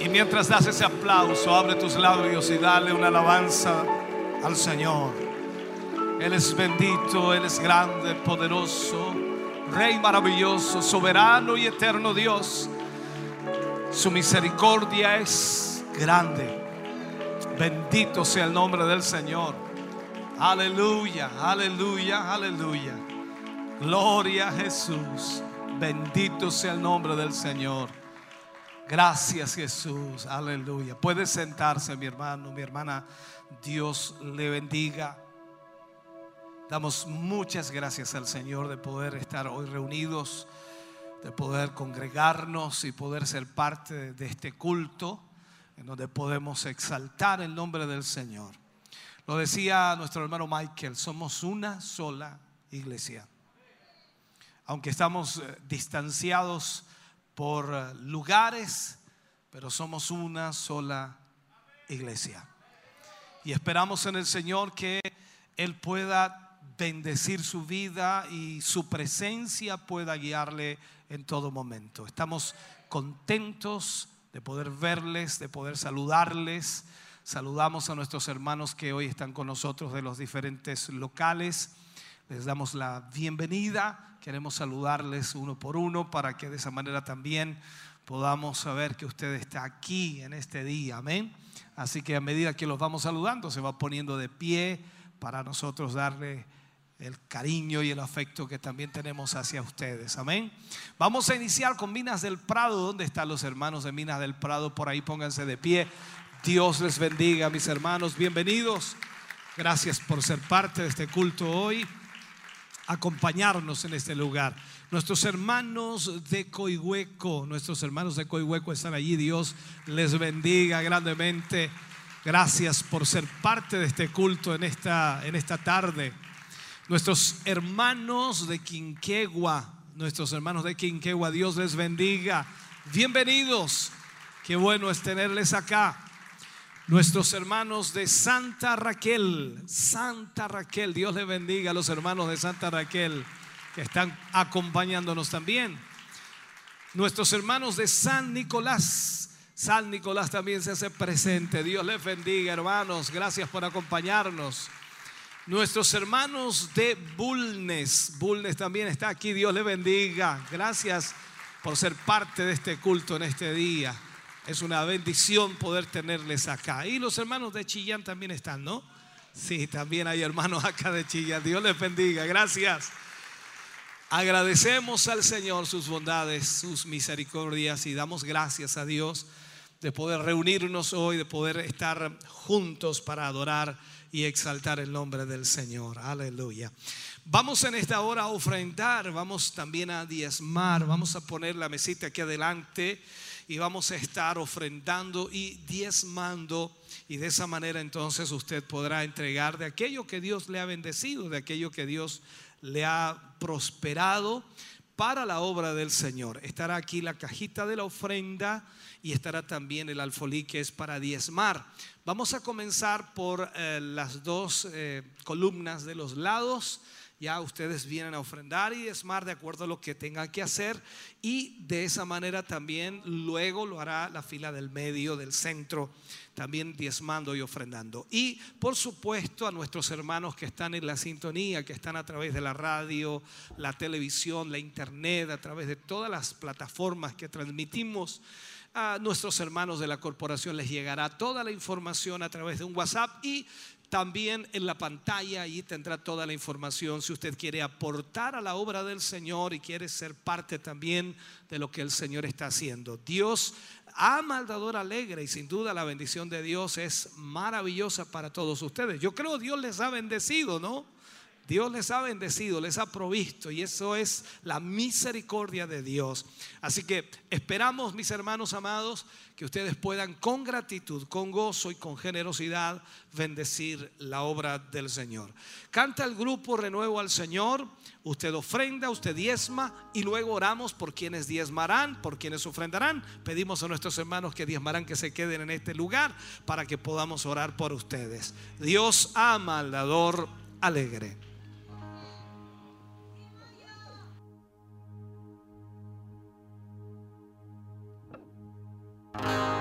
Y mientras das ese aplauso, abre tus labios y dale una alabanza al Señor. Él es bendito, Él es grande, poderoso, Rey maravilloso, soberano y eterno Dios. Su misericordia es grande. Bendito sea el nombre del Señor. Aleluya, aleluya, aleluya. Gloria a Jesús. Bendito sea el nombre del Señor. Gracias Jesús. Aleluya. Puede sentarse mi hermano, mi hermana. Dios le bendiga. Damos muchas gracias al Señor de poder estar hoy reunidos, de poder congregarnos y poder ser parte de este culto en donde podemos exaltar el nombre del Señor. Lo decía nuestro hermano Michael, somos una sola iglesia. Aunque estamos eh, distanciados por eh, lugares, pero somos una sola iglesia. Y esperamos en el Señor que Él pueda bendecir su vida y su presencia pueda guiarle en todo momento. Estamos contentos de poder verles, de poder saludarles. Saludamos a nuestros hermanos que hoy están con nosotros de los diferentes locales. Les damos la bienvenida. Queremos saludarles uno por uno para que de esa manera también podamos saber que usted está aquí en este día. Amén. Así que a medida que los vamos saludando, se va poniendo de pie para nosotros darle el cariño y el afecto que también tenemos hacia ustedes. Amén. Vamos a iniciar con Minas del Prado. ¿Dónde están los hermanos de Minas del Prado? Por ahí pónganse de pie. Dios les bendiga, mis hermanos. Bienvenidos. Gracias por ser parte de este culto hoy. Acompañarnos en este lugar. Nuestros hermanos de Coihueco, nuestros hermanos de Coihueco están allí. Dios les bendiga grandemente. Gracias por ser parte de este culto en esta, en esta tarde. Nuestros hermanos de Quinquegua, nuestros hermanos de Quinquegua, Dios les bendiga. Bienvenidos. Qué bueno es tenerles acá. Nuestros hermanos de Santa Raquel, Santa Raquel, Dios les bendiga a los hermanos de Santa Raquel que están acompañándonos también. Nuestros hermanos de San Nicolás, San Nicolás también se hace presente. Dios les bendiga, hermanos. Gracias por acompañarnos. Nuestros hermanos de Bulnes, Bulnes también está aquí. Dios les bendiga. Gracias por ser parte de este culto en este día. Es una bendición poder tenerles acá. Y los hermanos de Chillán también están, ¿no? Sí, también hay hermanos acá de Chillán. Dios les bendiga. Gracias. Agradecemos al Señor sus bondades, sus misericordias y damos gracias a Dios de poder reunirnos hoy, de poder estar juntos para adorar y exaltar el nombre del Señor. Aleluya. Vamos en esta hora a ofrendar, vamos también a diezmar, vamos a poner la mesita aquí adelante y vamos a estar ofrendando y diezmando y de esa manera entonces usted podrá entregar de aquello que Dios le ha bendecido, de aquello que Dios le ha prosperado para la obra del Señor. Estará aquí la cajita de la ofrenda y estará también el alfolí que es para diezmar. Vamos a comenzar por eh, las dos eh, columnas de los lados. Ya ustedes vienen a ofrendar y diezmar de acuerdo a lo que tengan que hacer y de esa manera también luego lo hará la fila del medio, del centro, también diezmando y ofrendando. Y por supuesto a nuestros hermanos que están en la sintonía, que están a través de la radio, la televisión, la internet, a través de todas las plataformas que transmitimos. A nuestros hermanos de la corporación les llegará toda la información a través de un WhatsApp y también en la pantalla allí tendrá toda la información si usted quiere aportar a la obra del Señor y quiere ser parte también de lo que el Señor está haciendo. Dios ama al dador alegre y sin duda la bendición de Dios es maravillosa para todos ustedes. Yo creo Dios les ha bendecido, ¿no? Dios les ha bendecido, les ha provisto y eso es la misericordia de Dios. Así que esperamos, mis hermanos amados, que ustedes puedan con gratitud, con gozo y con generosidad bendecir la obra del Señor. Canta el grupo Renuevo al Señor, usted ofrenda, usted diezma y luego oramos por quienes diezmarán, por quienes ofrendarán. Pedimos a nuestros hermanos que diezmarán que se queden en este lugar para que podamos orar por ustedes. Dios ama al dador alegre. Bye.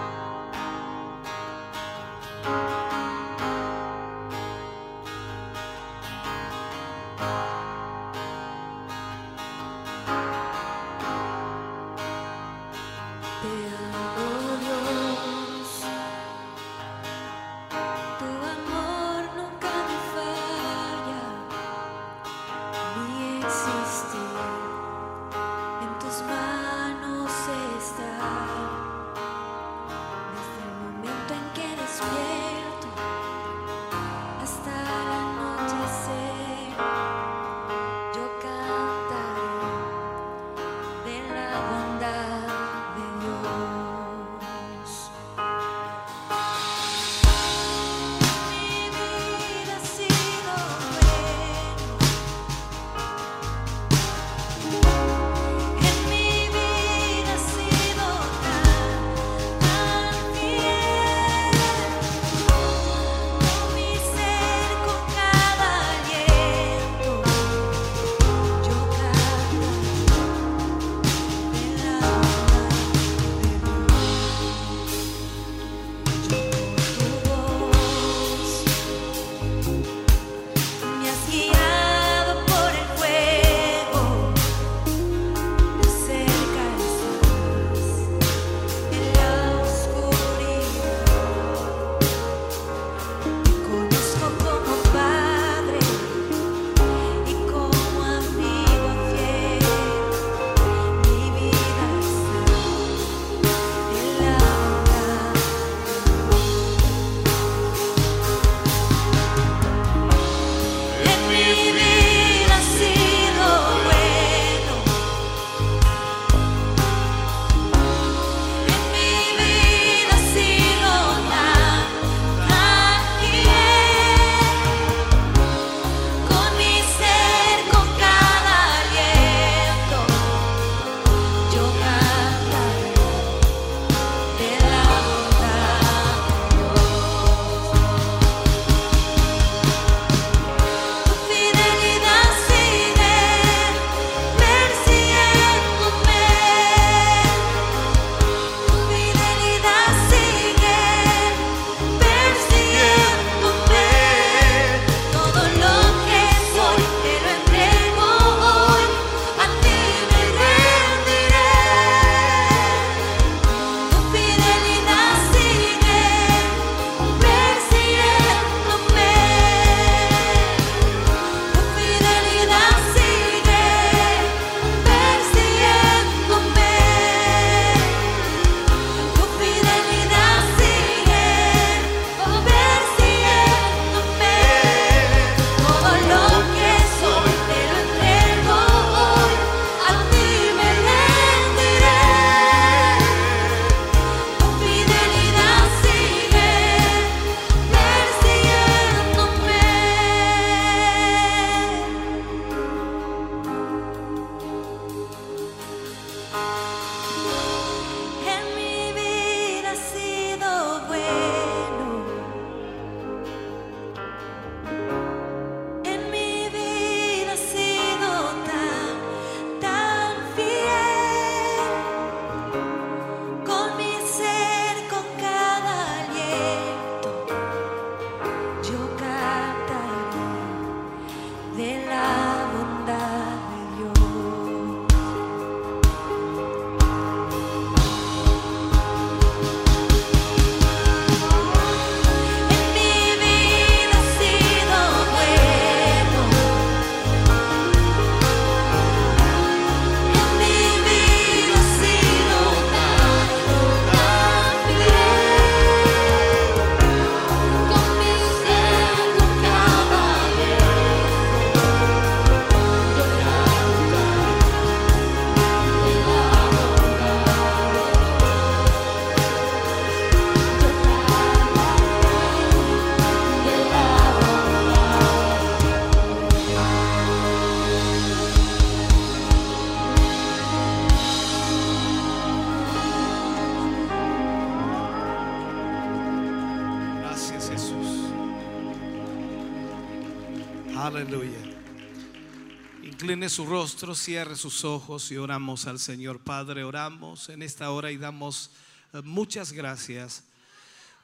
su rostro, cierre sus ojos y oramos al Señor. Padre, oramos en esta hora y damos eh, muchas gracias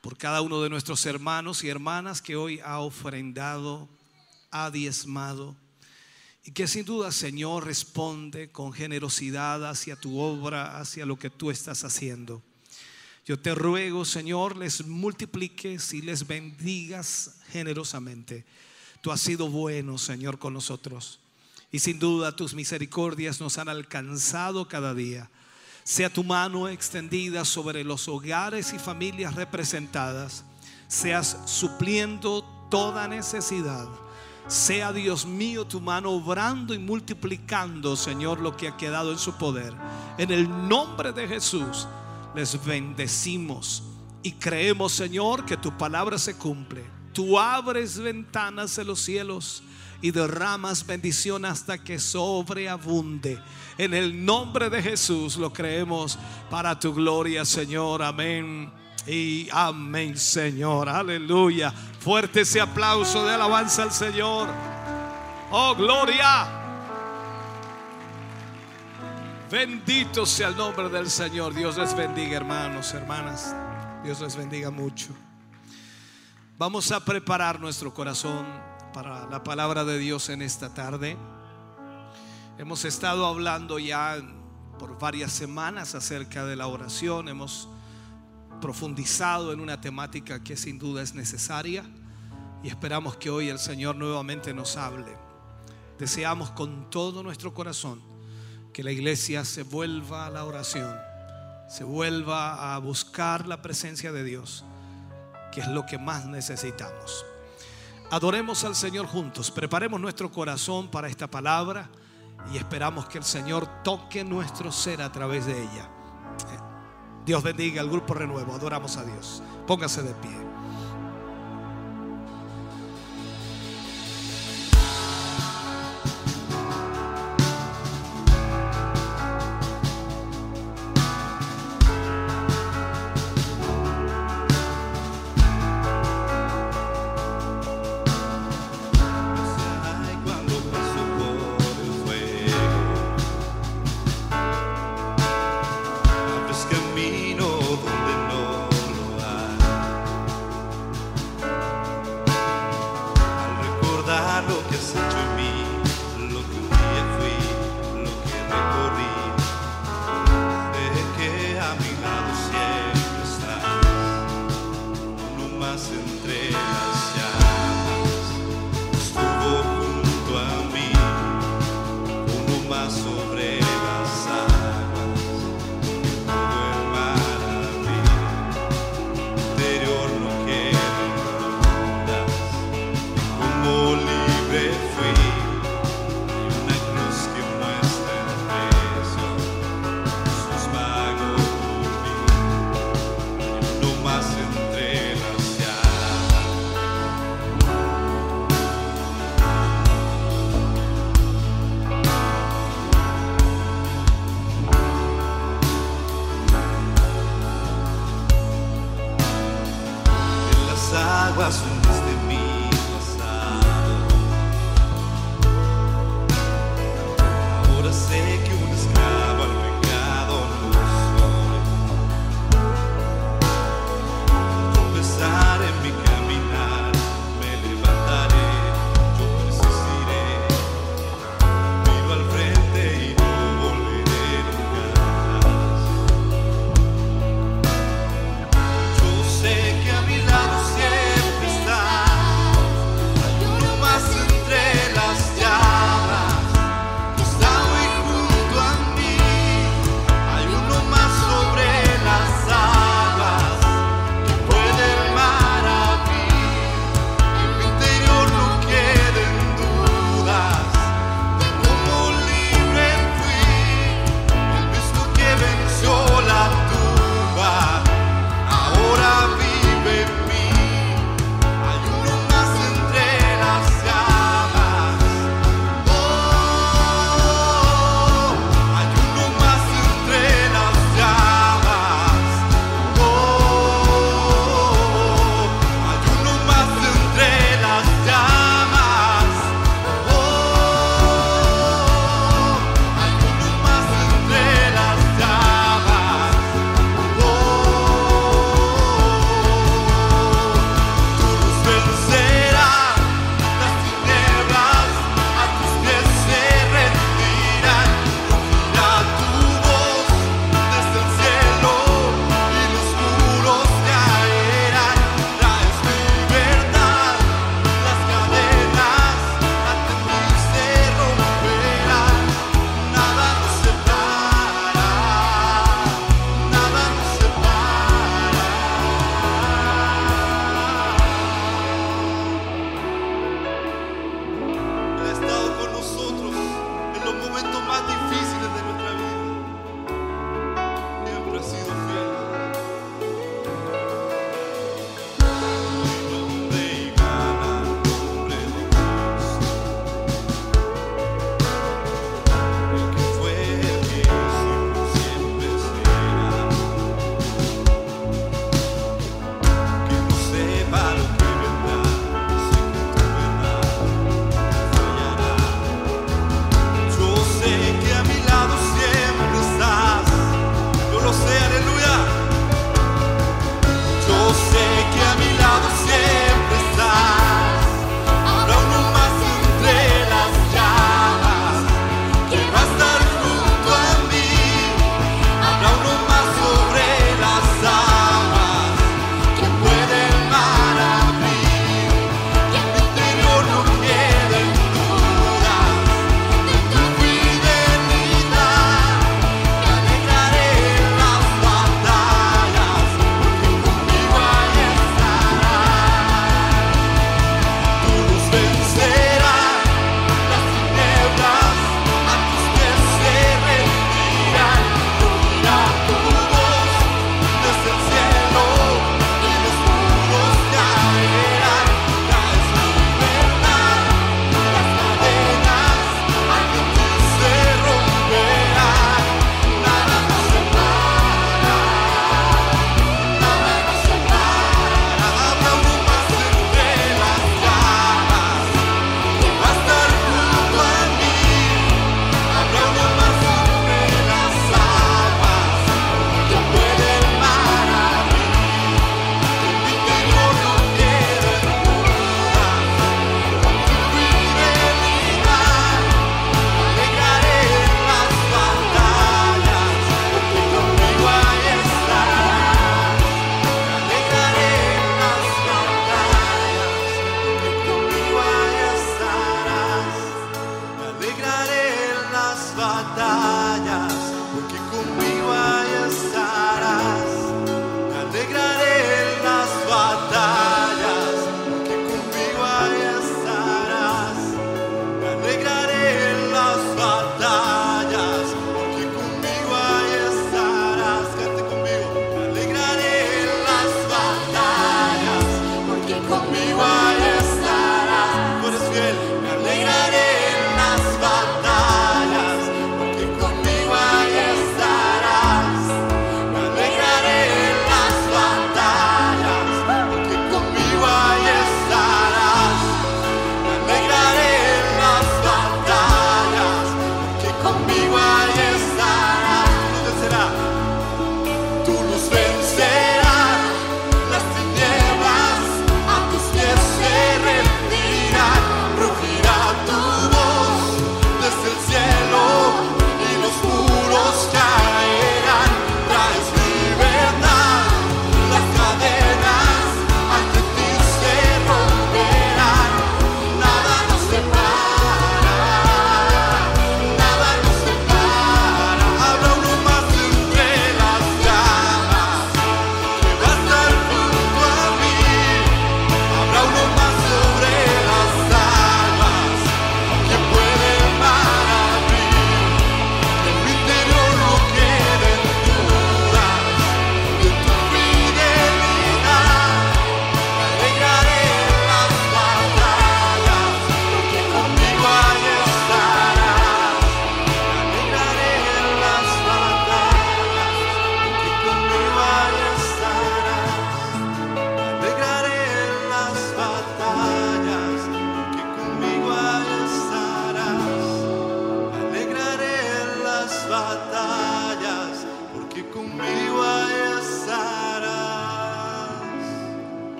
por cada uno de nuestros hermanos y hermanas que hoy ha ofrendado, ha diezmado y que sin duda, Señor, responde con generosidad hacia tu obra, hacia lo que tú estás haciendo. Yo te ruego, Señor, les multipliques y les bendigas generosamente. Tú has sido bueno, Señor, con nosotros. Y sin duda tus misericordias nos han alcanzado cada día. Sea tu mano extendida sobre los hogares y familias representadas. Seas supliendo toda necesidad. Sea Dios mío tu mano obrando y multiplicando, Señor, lo que ha quedado en su poder. En el nombre de Jesús les bendecimos y creemos, Señor, que tu palabra se cumple. Tú abres ventanas de los cielos y derramas bendición hasta que sobreabunde. En el nombre de Jesús lo creemos para tu gloria, Señor. Amén. Y amén, Señor. Aleluya. Fuerte ese aplauso de alabanza al Señor. Oh, gloria. Bendito sea el nombre del Señor. Dios les bendiga, hermanos, hermanas. Dios les bendiga mucho. Vamos a preparar nuestro corazón para la palabra de Dios en esta tarde. Hemos estado hablando ya por varias semanas acerca de la oración. Hemos profundizado en una temática que sin duda es necesaria y esperamos que hoy el Señor nuevamente nos hable. Deseamos con todo nuestro corazón que la iglesia se vuelva a la oración, se vuelva a buscar la presencia de Dios, que es lo que más necesitamos. Adoremos al Señor juntos, preparemos nuestro corazón para esta palabra y esperamos que el Señor toque nuestro ser a través de ella. Dios bendiga al grupo Renuevo. Adoramos a Dios. Póngase de pie.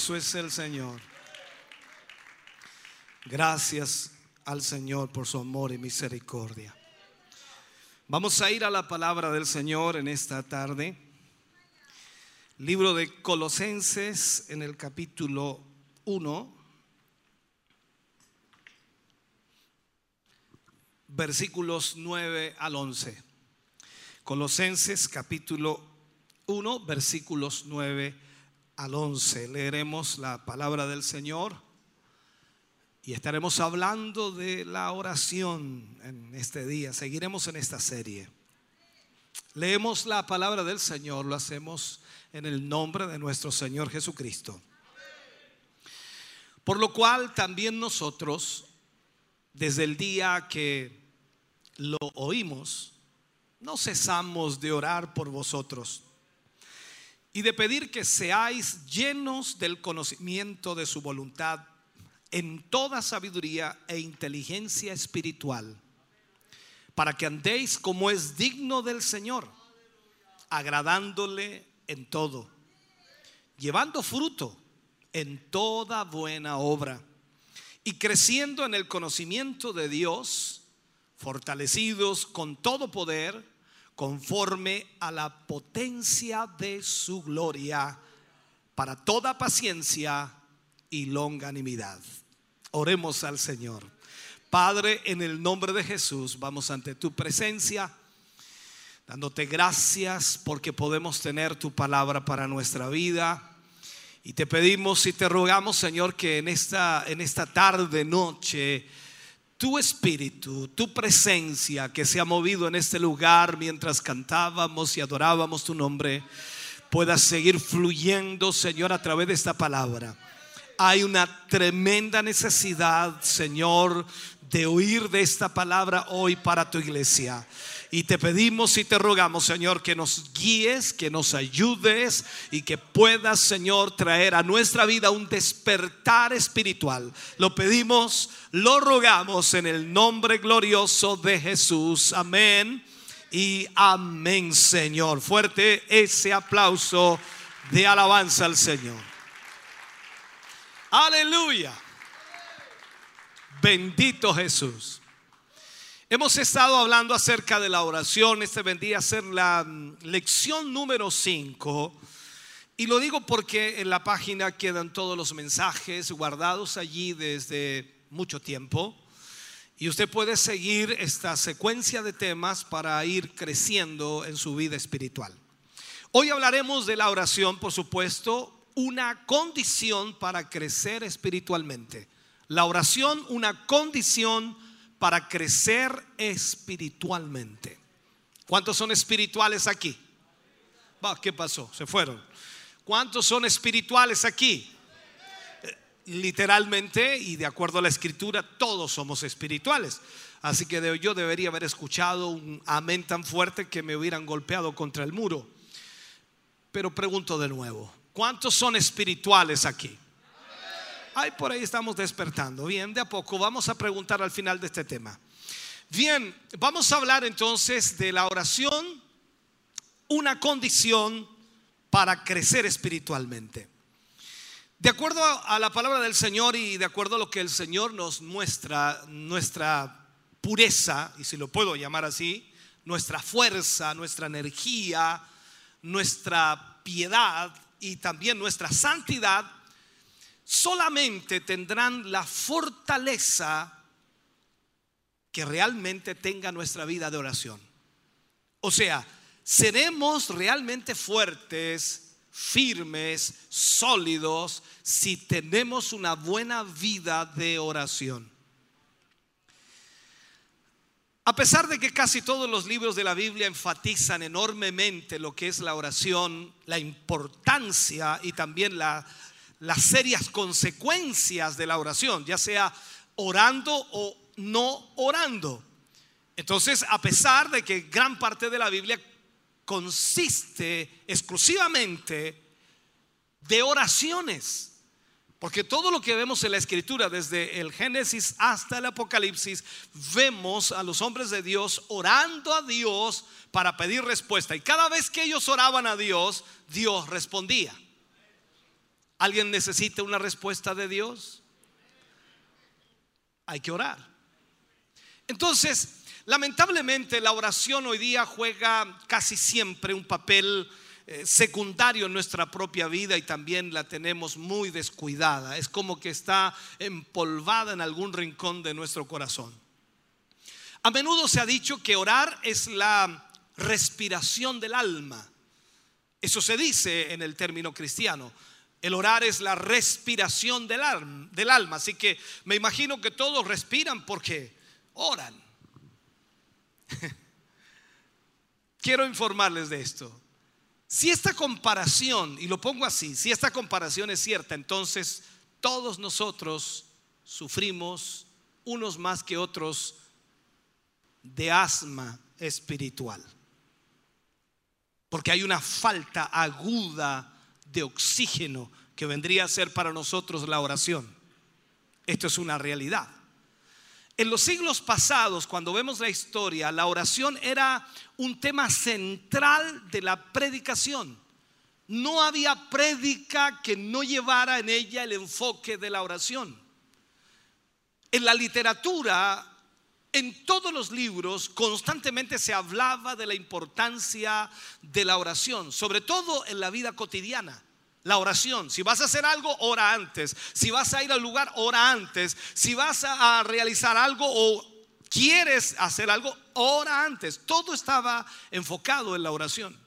Maravilloso es el Señor. Gracias al Señor por su amor y misericordia. Vamos a ir a la palabra del Señor en esta tarde. Libro de Colosenses en el capítulo 1, versículos 9 al 11. Colosenses capítulo 1, versículos 9 al 11. Leeremos la palabra del Señor y estaremos hablando de la oración en este día. Seguiremos en esta serie. Leemos la palabra del Señor, lo hacemos en el nombre de nuestro Señor Jesucristo. Por lo cual también nosotros, desde el día que lo oímos, no cesamos de orar por vosotros y de pedir que seáis llenos del conocimiento de su voluntad en toda sabiduría e inteligencia espiritual, para que andéis como es digno del Señor, agradándole en todo, llevando fruto en toda buena obra y creciendo en el conocimiento de Dios, fortalecidos con todo poder, conforme a la potencia de su gloria, para toda paciencia y longanimidad. Oremos al Señor. Padre, en el nombre de Jesús, vamos ante tu presencia, dándote gracias porque podemos tener tu palabra para nuestra vida. Y te pedimos y te rogamos, Señor, que en esta, en esta tarde, noche, tu espíritu, tu presencia que se ha movido en este lugar mientras cantábamos y adorábamos tu nombre, pueda seguir fluyendo, Señor, a través de esta palabra. Hay una tremenda necesidad, Señor, de oír de esta palabra hoy para tu iglesia. Y te pedimos y te rogamos, Señor, que nos guíes, que nos ayudes y que puedas, Señor, traer a nuestra vida un despertar espiritual. Lo pedimos, lo rogamos en el nombre glorioso de Jesús. Amén. Y amén, Señor. Fuerte ese aplauso de alabanza al Señor. Aleluya. Bendito Jesús. Hemos estado hablando acerca de la oración. Este vendría a ser la mm, lección número 5. Y lo digo porque en la página quedan todos los mensajes guardados allí desde mucho tiempo. Y usted puede seguir esta secuencia de temas para ir creciendo en su vida espiritual. Hoy hablaremos de la oración, por supuesto, una condición para crecer espiritualmente. La oración, una condición para crecer espiritualmente. ¿Cuántos son espirituales aquí? ¿Qué pasó? Se fueron. ¿Cuántos son espirituales aquí? Eh, literalmente y de acuerdo a la escritura, todos somos espirituales. Así que yo debería haber escuchado un amén tan fuerte que me hubieran golpeado contra el muro. Pero pregunto de nuevo, ¿cuántos son espirituales aquí? Ay, por ahí estamos despertando. Bien, de a poco vamos a preguntar al final de este tema. Bien, vamos a hablar entonces de la oración, una condición para crecer espiritualmente. De acuerdo a la palabra del Señor y de acuerdo a lo que el Señor nos muestra, nuestra pureza, y si lo puedo llamar así, nuestra fuerza, nuestra energía, nuestra piedad y también nuestra santidad, solamente tendrán la fortaleza que realmente tenga nuestra vida de oración. O sea, seremos realmente fuertes, firmes, sólidos, si tenemos una buena vida de oración. A pesar de que casi todos los libros de la Biblia enfatizan enormemente lo que es la oración, la importancia y también la las serias consecuencias de la oración, ya sea orando o no orando. Entonces, a pesar de que gran parte de la Biblia consiste exclusivamente de oraciones, Porque todo lo que vemos en la escritura, desde el Génesis hasta el Apocalipsis, vemos a los hombres de Dios orando a Dios para pedir respuesta. Y cada vez que ellos oraban a Dios, Dios respondía. ¿Alguien necesita una respuesta de Dios? Hay que orar. Entonces, lamentablemente la oración hoy día juega casi siempre un papel eh, secundario en nuestra propia vida y también la tenemos muy descuidada. Es como que está empolvada en algún rincón de nuestro corazón. A menudo se ha dicho que orar es la respiración del alma. Eso se dice en el término cristiano. El orar es la respiración del alma, del alma. Así que me imagino que todos respiran porque oran. Quiero informarles de esto. Si esta comparación, y lo pongo así, si esta comparación es cierta, entonces todos nosotros sufrimos, unos más que otros, de asma espiritual. Porque hay una falta aguda de oxígeno que vendría a ser para nosotros la oración. Esto es una realidad. En los siglos pasados, cuando vemos la historia, la oración era un tema central de la predicación. No había prédica que no llevara en ella el enfoque de la oración. En la literatura, en todos los libros, constantemente se hablaba de la importancia de la oración, sobre todo en la vida cotidiana. La oración. Si vas a hacer algo, ora antes. Si vas a ir al lugar, ora antes. Si vas a realizar algo o quieres hacer algo, ora antes. Todo estaba enfocado en la oración.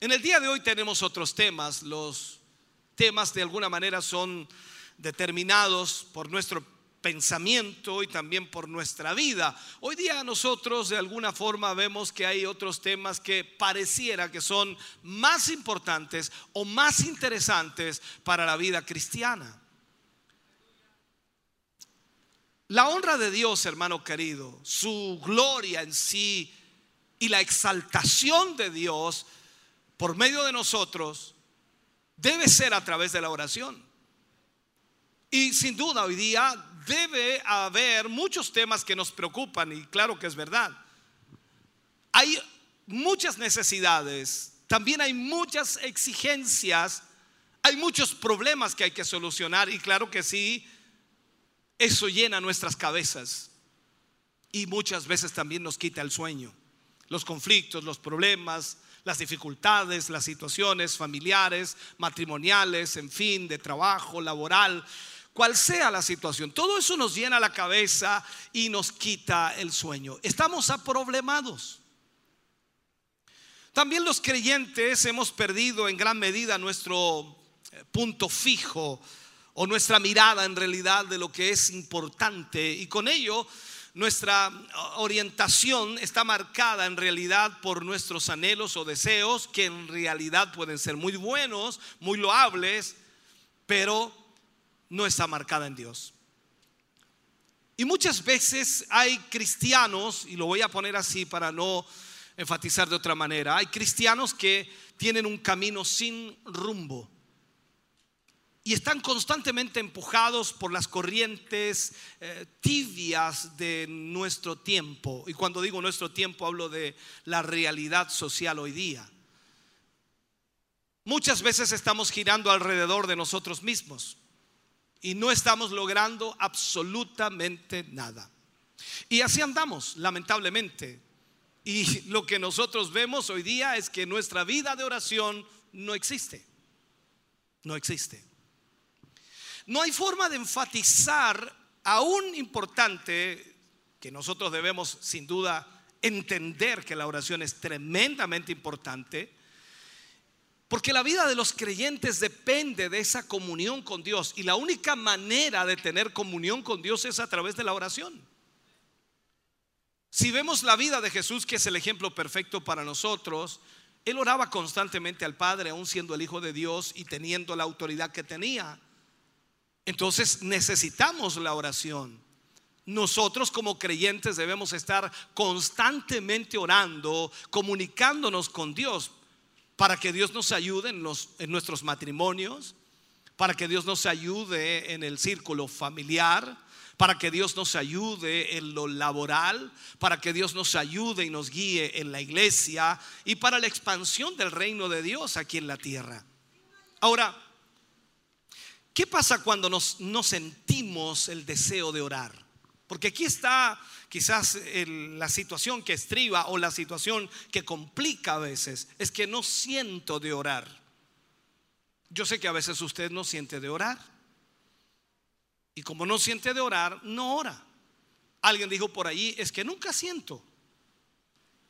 En el día de hoy tenemos otros temas. Los temas de alguna manera son determinados por nuestro pensamiento y también por nuestra vida. Hoy día nosotros de alguna forma vemos que hay otros temas que pareciera que son más importantes o más interesantes para la vida cristiana. La honra de Dios, hermano querido, su gloria en sí y la exaltación de Dios por medio de nosotros debe ser a través de la oración. Y sin duda hoy día debe haber muchos temas que nos preocupan y claro que es verdad. Hay muchas necesidades, también hay muchas exigencias, hay muchos problemas que hay que solucionar y claro que sí, eso llena nuestras cabezas y muchas veces también nos quita el sueño. Los conflictos, los problemas, las dificultades, las situaciones familiares, matrimoniales, en fin, de trabajo, laboral, cual sea la situación. Todo eso nos llena la cabeza y nos quita el sueño. Estamos aproblemados. También los creyentes hemos perdido en gran medida nuestro eh, punto fijo o nuestra mirada en realidad de lo que es importante y con ello nuestra orientación está marcada en realidad por nuestros anhelos o deseos que en realidad pueden ser muy buenos, muy loables, pero no está marcada en Dios. Y muchas veces hay cristianos, y lo voy a poner así para no enfatizar de otra manera, hay cristianos que tienen un camino sin rumbo y están constantemente empujados por las corrientes eh, tibias de nuestro tiempo. Y cuando digo nuestro tiempo hablo de la realidad social hoy día. Muchas veces estamos girando alrededor de nosotros mismos y no estamos logrando absolutamente nada. Y así andamos, lamentablemente. Y lo que nosotros vemos hoy día es que nuestra vida de oración no existe. No existe. No hay forma de enfatizar aún importante que nosotros debemos sin duda entender que la oración es tremendamente importante porque la vida de los creyentes depende de esa comunión con Dios. Y la única manera de tener comunión con Dios es a través de la oración. Si vemos la vida de Jesús, que es el ejemplo perfecto para nosotros, Él oraba constantemente al Padre, aún siendo el Hijo de Dios y teniendo la autoridad que tenía. Entonces necesitamos la oración. Nosotros como creyentes debemos estar constantemente orando, comunicándonos con Dios para que Dios nos ayude en, nuestros matrimonios, para que Dios nos ayude en el círculo familiar, para que Dios nos ayude en lo laboral, para que Dios nos ayude y nos guíe en la iglesia y para la expansión del reino de Dios aquí en la tierra. Ahora, ¿qué pasa cuando nos, no sentimos el deseo de orar? Porque aquí está quizás el- la situación que estriba o la situación que complica a veces, es que no siento de orar. Yo sé que a veces usted no siente de orar. Y como no siente de orar, no ora. Alguien dijo por allí, es que nunca siento.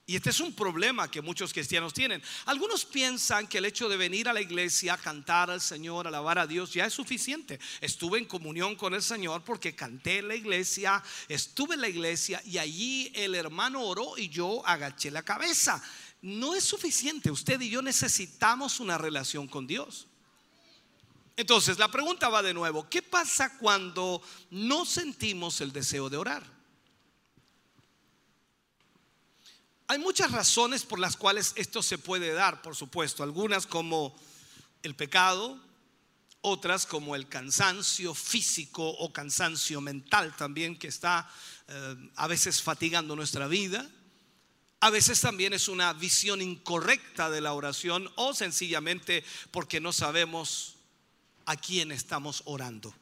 Y este es un problema que muchos cristianos tienen. Algunos piensan que el hecho de venir a la iglesia, cantar al Señor, alabar a Dios, ya es suficiente. Estuve en comunión con el Señor porque canté en la iglesia, estuve en la iglesia y allí el hermano oró y yo agaché la cabeza. No es suficiente. Usted y yo necesitamos una relación con Dios. Entonces, la pregunta va de nuevo, ¿qué pasa cuando no sentimos el deseo de orar? Hay muchas razones por las cuales esto se puede dar, por supuesto, algunas como el pecado, otras como el cansancio físico o cansancio mental también que está eh, a veces fatigando nuestra vida. A veces también es una visión incorrecta de la oración o sencillamente porque no sabemos a quién estamos orando.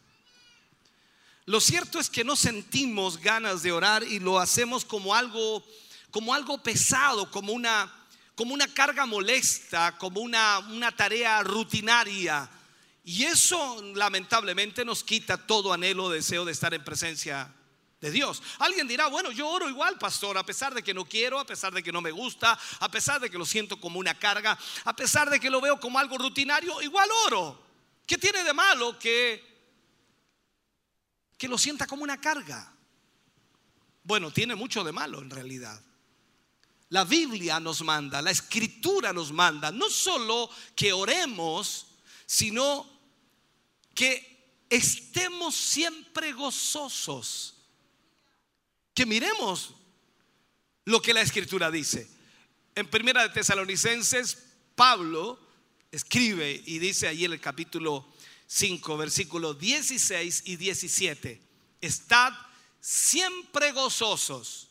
Lo cierto es que no sentimos ganas de orar y lo hacemos como algo como algo pesado, como una como una carga molesta, como una, una tarea rutinaria. Y eso lamentablemente nos quita todo anhelo, deseo de estar en presencia de Dios. Alguien dirá, bueno, yo oro igual, pastor, a pesar de que no quiero, a pesar de que no me gusta, a pesar de que lo siento como una carga, a pesar de que lo veo como algo rutinario, igual oro. ¿Qué tiene de malo que que lo sienta como una carga? Bueno, tiene mucho de malo en realidad. La Biblia nos manda, la escritura nos manda, no solo que oremos, sino que estemos siempre gozosos. Que miremos lo que la escritura dice. En Primera de Tesalonicenses, Pablo escribe y dice allí en el capítulo 5, versículos 16 y 17, estad siempre gozosos,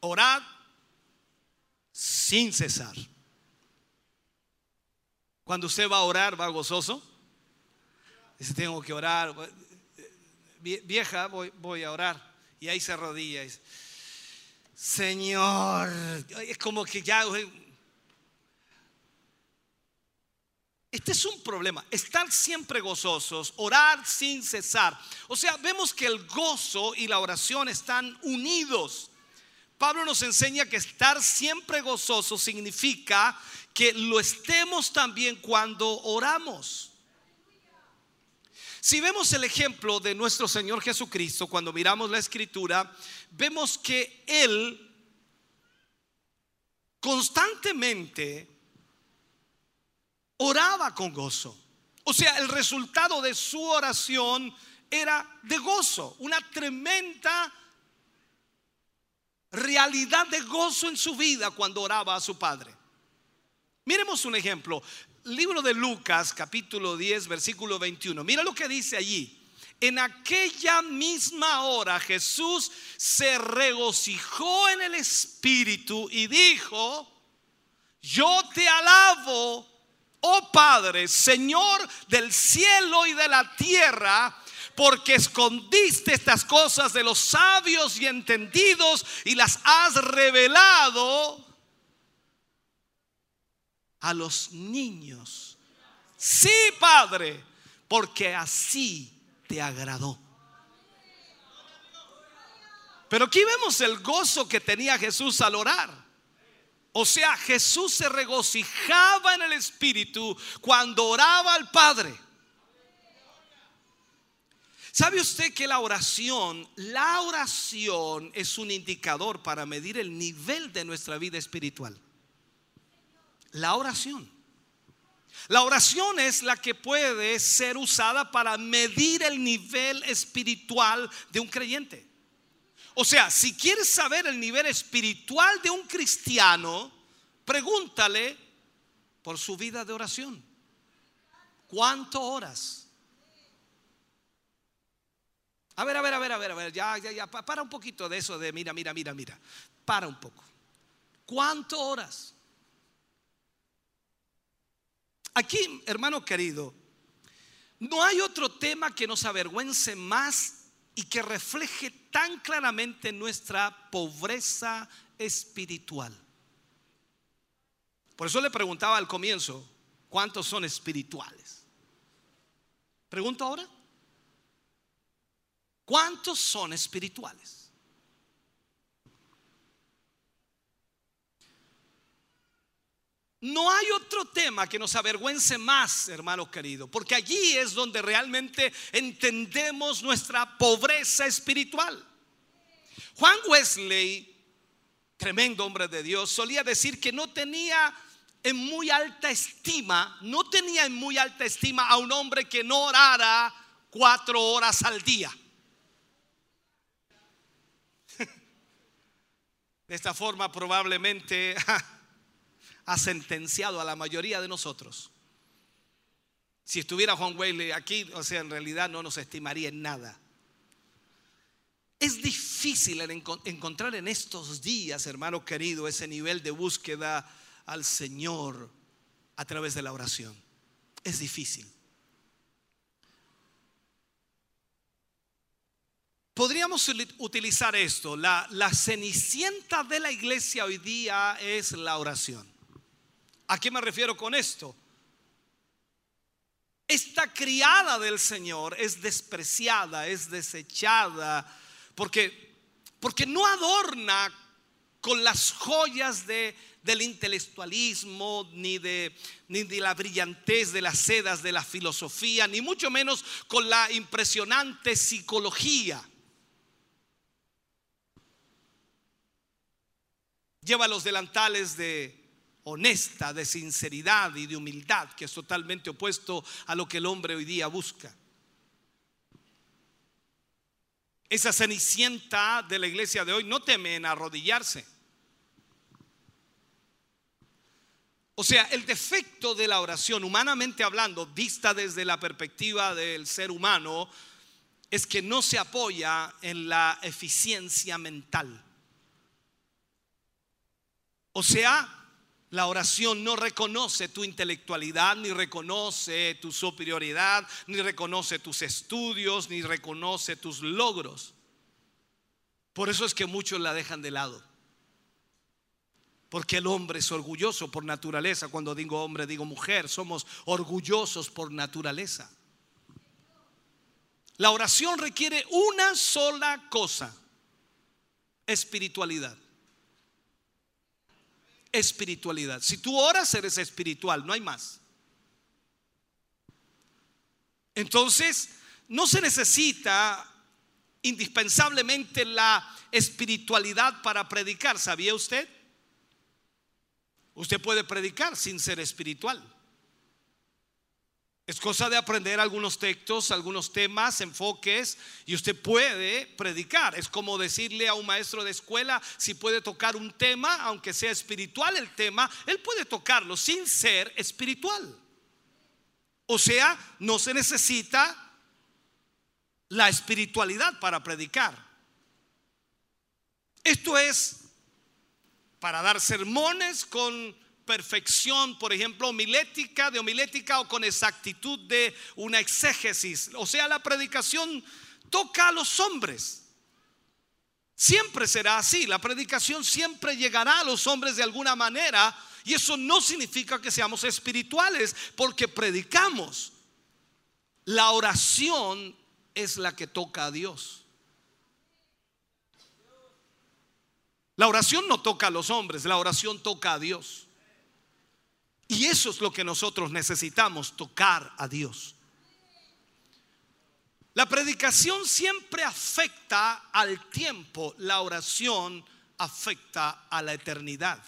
orad sin cesar. Cuando usted va a orar, va gozoso. Dice, tengo que orar. Vie- Vieja, voy, voy a orar. Y ahí se arrodilla. y dice, Señor, es como que ya... Este es un problema, estar siempre gozosos, orar sin cesar. O sea, vemos que el gozo y la oración están unidos. Pablo nos enseña que estar siempre gozoso significa que lo estemos también cuando oramos. Si vemos el ejemplo de nuestro Señor Jesucristo, cuando miramos la escritura, vemos que Él constantemente oraba con gozo. O sea, el resultado de su oración era de gozo, una tremenda realidad de gozo en su vida cuando oraba a su Padre. Miremos un ejemplo. Libro de Lucas, capítulo 10, versículo 21. Mira lo que dice allí. En aquella misma hora Jesús se regocijó en el Espíritu y dijo, yo te alabo, oh Padre, Señor del cielo y de la tierra, porque escondiste estas cosas de los sabios y entendidos y las has revelado a los niños. Sí, Padre, porque así te agradó. Pero aquí vemos el gozo que tenía Jesús al orar. O sea, Jesús se regocijaba en el Espíritu cuando oraba al Padre. ¿Sabe usted que la oración, la oración es un indicador para medir el nivel de nuestra vida espiritual? La oración. La oración es la que puede ser usada para medir el nivel espiritual de un creyente. O sea, si quieres saber el nivel espiritual de un cristiano, pregúntale por su vida de oración. ¿Cuánto oras? A ver, a ver, a ver, a ver, a ver, ya, ya, ya, pa- para un poquito de eso de mira, mira, mira, mira. Para un poco. ¿Cuánto horas? Aquí, hermano querido, no hay otro tema que nos avergüence más y que refleje tan claramente nuestra pobreza espiritual. Por eso le preguntaba al comienzo, ¿cuántos son espirituales? Pregunto ahora. ¿Cuántos son espirituales? No hay otro tema que nos avergüence más, hermano querido, porque allí es donde realmente entendemos nuestra pobreza espiritual. Juan Wesley, tremendo hombre de Dios, solía decir que no tenía en muy alta estima, no tenía en muy alta estima a un hombre que no orara cuatro horas al día. De esta forma probablemente ha sentenciado a la mayoría de nosotros. Si estuviera Juan Wesley aquí, o sea, en realidad no nos estimaría en nada. Es difícil en enco- encontrar en estos días, hermano querido, ese nivel de búsqueda al Señor a través de la oración. Es difícil. Podríamos utilizar esto. La, cenicienta de la iglesia hoy día es la oración. ¿A qué me refiero con esto? Esta criada del Señor es despreciada, es desechada, porque, porque no adorna con las joyas de, del intelectualismo, ni de, ni de la brillantez de las sedas de la filosofía, ni mucho menos con la impresionante psicología. Lleva los delantales de honesta, de sinceridad y de humildad, que es totalmente opuesto a lo que el hombre hoy día busca. Esa cenicienta de la iglesia de hoy no teme en arrodillarse. O sea, el defecto de la oración, humanamente hablando, vista desde la perspectiva del ser humano, es que no se apoya en la eficiencia mental. O sea, la oración no reconoce tu intelectualidad, ni reconoce tu superioridad, ni reconoce tus estudios, ni reconoce tus logros. Por eso es que muchos la dejan de lado. Porque el hombre es orgulloso por naturaleza. Cuando digo hombre, digo mujer. Somos orgullosos por naturaleza. La oración requiere una sola cosa. Espiritualidad espiritualidad. Si tú oras, eres espiritual, no hay más. Entonces, no se necesita indispensablemente la espiritualidad para predicar, ¿sabía usted? Usted puede predicar sin ser espiritual. Es cosa de aprender algunos textos, algunos temas, enfoques, y usted puede predicar. Es como decirle a un maestro de escuela si puede tocar un tema, aunque sea espiritual el tema, él puede tocarlo sin ser espiritual. O sea, no se necesita la espiritualidad para predicar. Esto es para dar sermones con perfección, por ejemplo, homilética, de homilética o con exactitud de una exégesis. O sea, la predicación toca a los hombres. Siempre será así, la predicación siempre llegará a los hombres de alguna manera y eso no significa que seamos espirituales porque predicamos. La oración es la que toca a Dios. La oración no toca a los hombres, la oración toca a Dios. Y eso es lo que nosotros necesitamos, tocar a Dios. La predicación siempre afecta al tiempo, la oración afecta a la eternidad.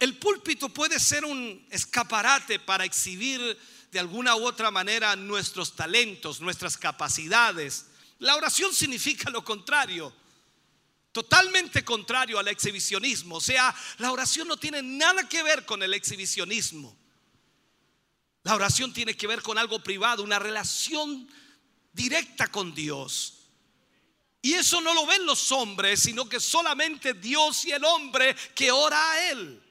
El púlpito puede ser un escaparate para exhibir de alguna u otra manera nuestros talentos, nuestras capacidades. La oración significa lo contrario, totalmente contrario al exhibicionismo. O sea, la oración no tiene nada que ver con el exhibicionismo. La oración tiene que ver con algo privado, una relación directa con Dios. Y eso no lo ven los hombres, sino que solamente Dios y el hombre que ora a Él.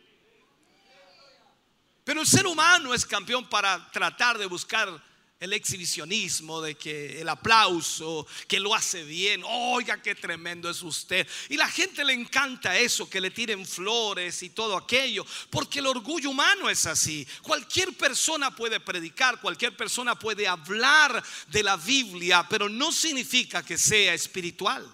Pero el ser humano es campeón para tratar de buscar el exhibicionismo, de que el aplauso, que lo hace bien, oiga qué tremendo es usted. Y la gente le encanta eso, que le tiren flores y todo aquello, porque el orgullo humano es así. Cualquier persona puede predicar, cualquier persona puede hablar de la Biblia, pero no significa que sea espiritual.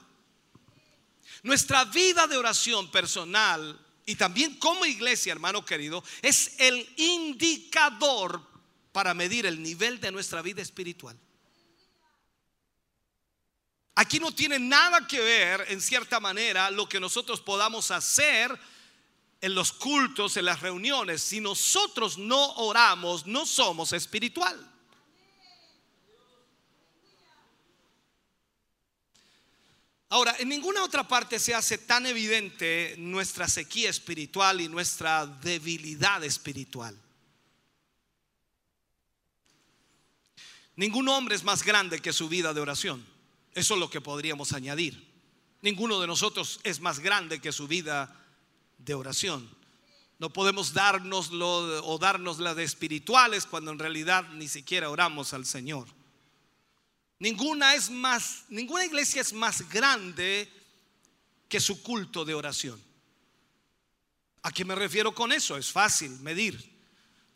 Nuestra vida de oración personal y también como iglesia, hermano querido, es el indicador para medir el nivel de nuestra vida espiritual. Aquí no tiene nada que ver, en cierta manera, lo que nosotros podamos hacer en los cultos, en las reuniones. Si nosotros no oramos, no somos espiritual. Ahora, en ninguna otra parte se hace tan evidente nuestra sequía espiritual y nuestra debilidad espiritual. Ningún hombre es más grande que su vida de oración. Eso es lo que podríamos añadir. Ninguno de nosotros es más grande que su vida de oración. No podemos darnoslo o darnos la de espirituales cuando en realidad ni siquiera oramos al Señor. Ninguna es más, ninguna iglesia es más grande que su culto de oración. ¿A qué me refiero con eso? Es fácil medir.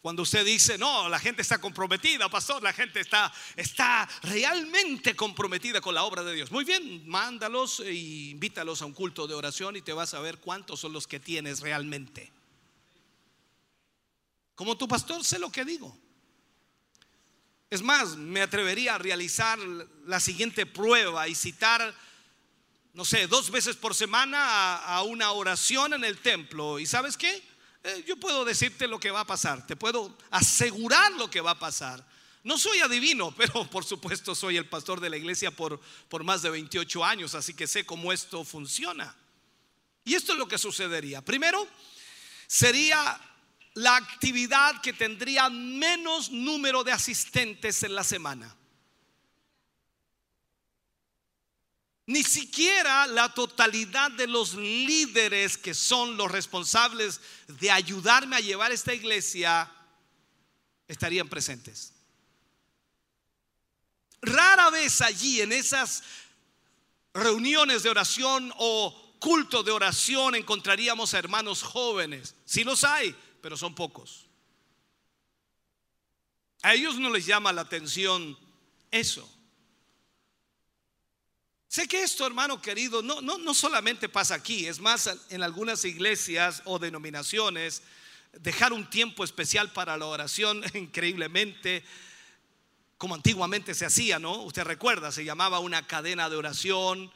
Cuando usted dice, no, la gente está comprometida, pastor, la gente está, está realmente comprometida con la obra de Dios. Muy bien, mándalos e invítalos a un culto de oración y te vas a ver cuántos son los que tienes realmente. Como tu pastor sé lo que digo. Es más, me atrevería a realizar la siguiente prueba y citar, no sé, dos veces por semana a, a una oración en el templo. ¿Y sabes qué? Eh, yo puedo decirte lo que va a pasar, te puedo asegurar lo que va a pasar. No soy adivino, pero por supuesto soy el pastor de la iglesia por, por más de 28 años, así que sé cómo esto funciona. Y esto es lo que sucedería. Primero, sería la actividad que tendría menos número de asistentes en la semana. Ni siquiera la totalidad de los líderes que son los responsables de ayudarme a llevar esta iglesia estarían presentes. Rara vez allí en esas reuniones de oración o culto de oración encontraríamos a hermanos jóvenes. Sí los hay, pero son pocos. A ellos no les llama la atención eso. Sé que esto, hermano querido, no, no, no solamente pasa aquí, es más, en algunas iglesias o denominaciones, dejar un tiempo especial para la oración, increíblemente, como antiguamente se hacía, ¿no? Usted recuerda, se llamaba una cadena de oración.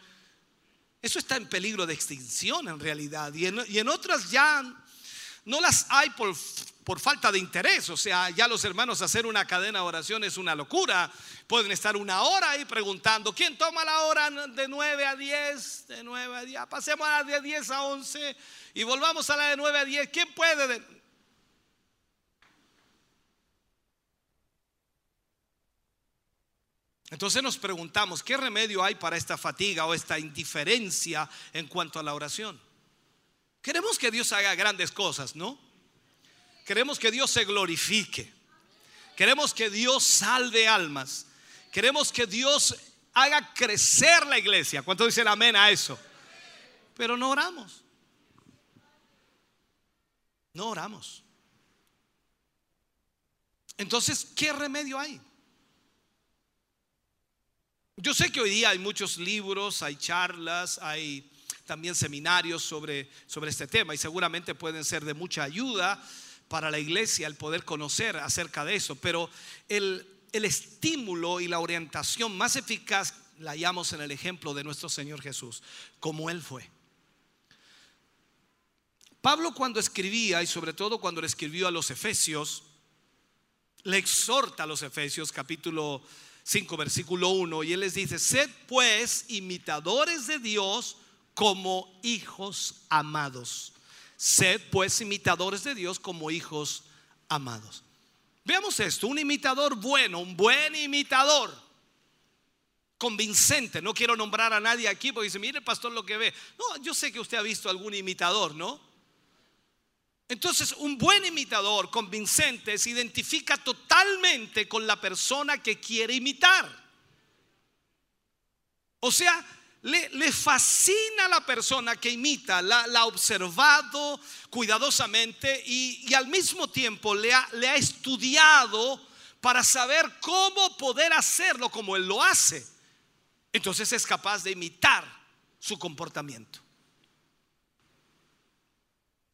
Eso está en peligro de extinción en realidad. Y en, y en otras ya no las hay por, por, falta de interés. O sea, ya los hermanos hacer una cadena de oración es una locura. Pueden estar una hora ahí preguntando, ¿quién toma la hora de 9 a 10? De 9 a 10. Pasemos a la de 10 a 11 y volvamos a la de 9 a 10. ¿Quién puede? Entonces nos preguntamos, ¿qué remedio hay para esta fatiga o esta indiferencia en cuanto a la oración? Queremos que Dios haga grandes cosas, ¿no? Queremos que Dios se glorifique. Queremos que Dios salve almas. Queremos que Dios haga crecer la iglesia. ¿Cuánto dicen amén a eso? Pero no oramos. No oramos. Entonces, ¿qué remedio hay? Yo sé que hoy día hay muchos libros, hay charlas, hay también seminarios sobre, sobre este tema y seguramente pueden ser de mucha ayuda para la iglesia el poder conocer acerca de eso, pero el, el estímulo y la orientación más eficaz la hallamos en el ejemplo de nuestro Señor Jesús, como Él fue. Pablo cuando escribía y sobre todo cuando le escribió a los Efesios, le exhorta a los Efesios capítulo 5 versículo 1 y él les dice, sed pues imitadores de Dios como hijos amados. Sed pues imitadores de Dios como hijos amados. Veamos esto, un imitador bueno, un buen imitador, convincente. No quiero nombrar a nadie aquí porque dice, mire pastor lo que ve. No, yo sé que usted ha visto algún imitador, ¿no? Entonces, un buen imitador convincente se identifica totalmente con la persona que quiere imitar. O sea, le, fascina a la persona que imita, la, ha observado cuidadosamente y, al mismo tiempo le ha, le ha estudiado para saber cómo poder hacerlo como él lo hace. Entonces es capaz de imitar su comportamiento.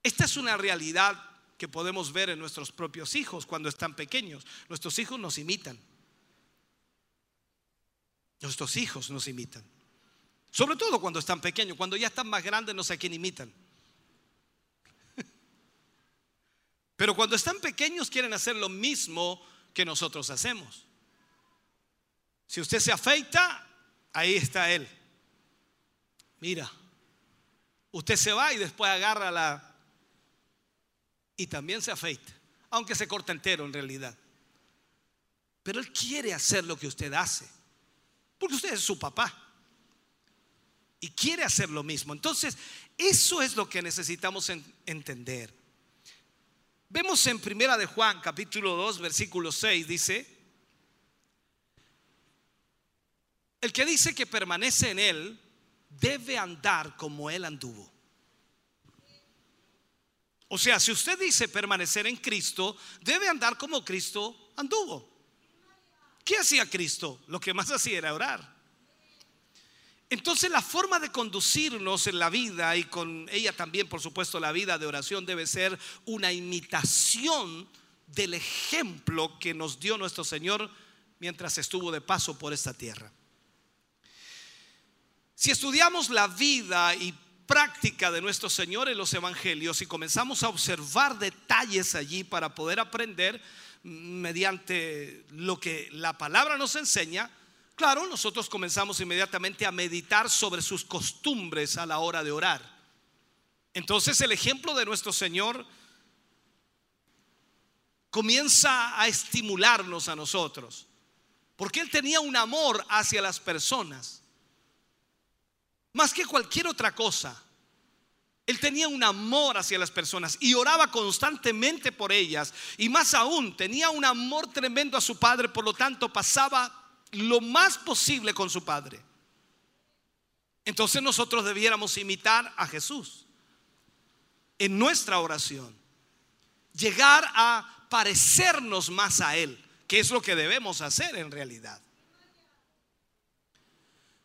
Esta es una realidad que podemos ver en nuestros propios hijos cuando están pequeños. Nuestros hijos nos imitan. Nuestros hijos nos imitan. Sobre todo cuando están pequeños, cuando ya están más grandes no sé a quién imitan. Pero cuando están pequeños quieren hacer lo mismo que nosotros hacemos. Si usted se afeita, ahí está él. Mira, usted se va y después agarra la... Y también se afeita, aunque se corta entero en realidad. Pero él quiere hacer lo que usted hace, porque usted es su papá y quiere hacer lo mismo. Entonces, eso es lo que necesitamos entender. Vemos en Primera de Juan, capítulo 2, versículo 6, dice, el que dice que permanece en él debe andar como él anduvo. O sea, si usted dice permanecer en Cristo, debe andar como Cristo anduvo. ¿Qué hacía Cristo? Lo que más hacía era orar. Entonces la forma de conducirnos en la vida y con ella también, por supuesto, la vida de oración debe ser una imitación del ejemplo que nos dio nuestro Señor mientras estuvo de paso por esta tierra. Si estudiamos la vida y práctica de nuestro Señor en los evangelios y comenzamos a observar detalles allí para poder aprender mediante lo que la palabra nos enseña, Claro, nosotros comenzamos inmediatamente a meditar sobre sus costumbres a la hora de orar. Entonces el ejemplo de nuestro Señor comienza a estimularnos a nosotros, porque Él tenía un amor hacia las personas, más que cualquier otra cosa. Él tenía un amor hacia las personas y oraba constantemente por ellas. Y más aún, tenía un amor tremendo a su Padre, por lo tanto pasaba lo más posible con su Padre. Entonces nosotros debiéramos imitar a Jesús en nuestra oración. Llegar a parecernos más a Él, que es lo que debemos hacer en realidad.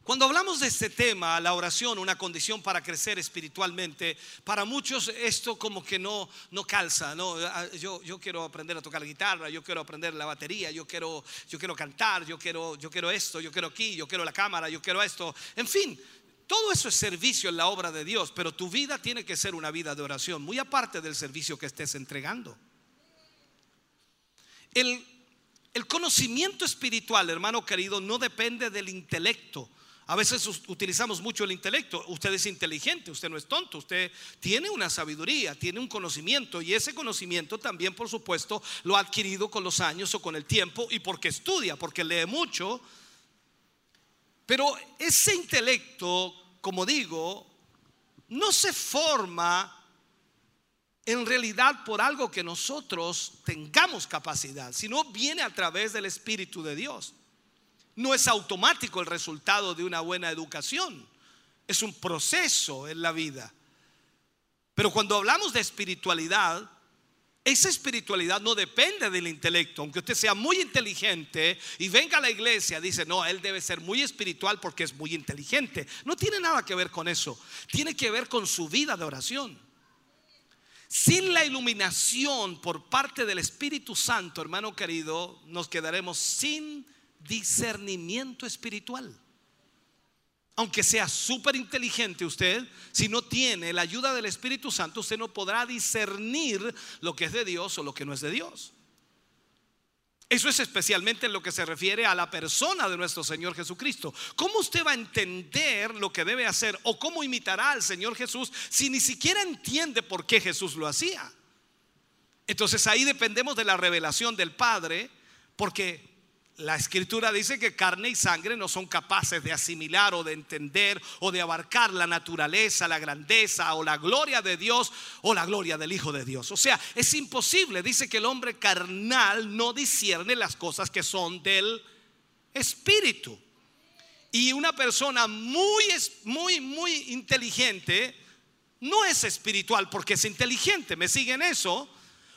Cuando hablamos de este tema, la oración, una condición para crecer espiritualmente, para muchos esto como que no, no calza. Ah, yo, quiero aprender a tocar guitarra, yo quiero aprender la batería, yo quiero, yo quiero cantar, yo quiero, yo quiero esto, yo quiero aquí, yo quiero la cámara, yo quiero esto. En fin, todo eso es servicio en la obra de Dios, pero tu vida tiene que ser una vida de oración, muy aparte del servicio que estés entregando. El, el conocimiento espiritual, hermano querido, no depende del intelecto a veces utilizamos mucho el intelecto. Usted es inteligente, usted no es tonto, usted tiene una sabiduría, tiene un conocimiento y ese conocimiento también, por supuesto, lo ha adquirido con los años o con el tiempo y porque estudia, porque lee mucho. Pero ese intelecto, como digo, no se forma en realidad por algo que nosotros tengamos capacidad, sino viene a través del Espíritu de Dios. No es automático el resultado de una buena educación. Es un proceso en la vida. Pero cuando hablamos de espiritualidad, esa espiritualidad no depende del intelecto. Aunque usted sea muy inteligente y venga a la iglesia, dice, no, él debe ser muy espiritual porque es muy inteligente. No tiene nada que ver con eso. Tiene que ver con su vida de oración. Sin la iluminación por parte del Espíritu Santo, hermano querido, nos quedaremos sin discernimiento espiritual. Aunque sea súper inteligente usted, si no tiene la ayuda del Espíritu Santo, usted no podrá discernir lo que es de Dios o lo que no es de Dios. Eso es especialmente en lo que se refiere a la persona de nuestro Señor Jesucristo. ¿Cómo usted va a entender lo que debe hacer o cómo imitará al Señor Jesús si ni siquiera entiende por qué Jesús lo hacía? Entonces ahí dependemos de la revelación del Padre, porque la escritura dice que carne y sangre no son capaces de asimilar o de entender o de abarcar la naturaleza, la grandeza o la gloria de Dios o la gloria del Hijo de Dios. O sea, es imposible. Dice que el hombre carnal no discierne las cosas que son del Espíritu. Y una persona muy, muy, muy inteligente no es espiritual porque es inteligente. ¿Me siguen eso?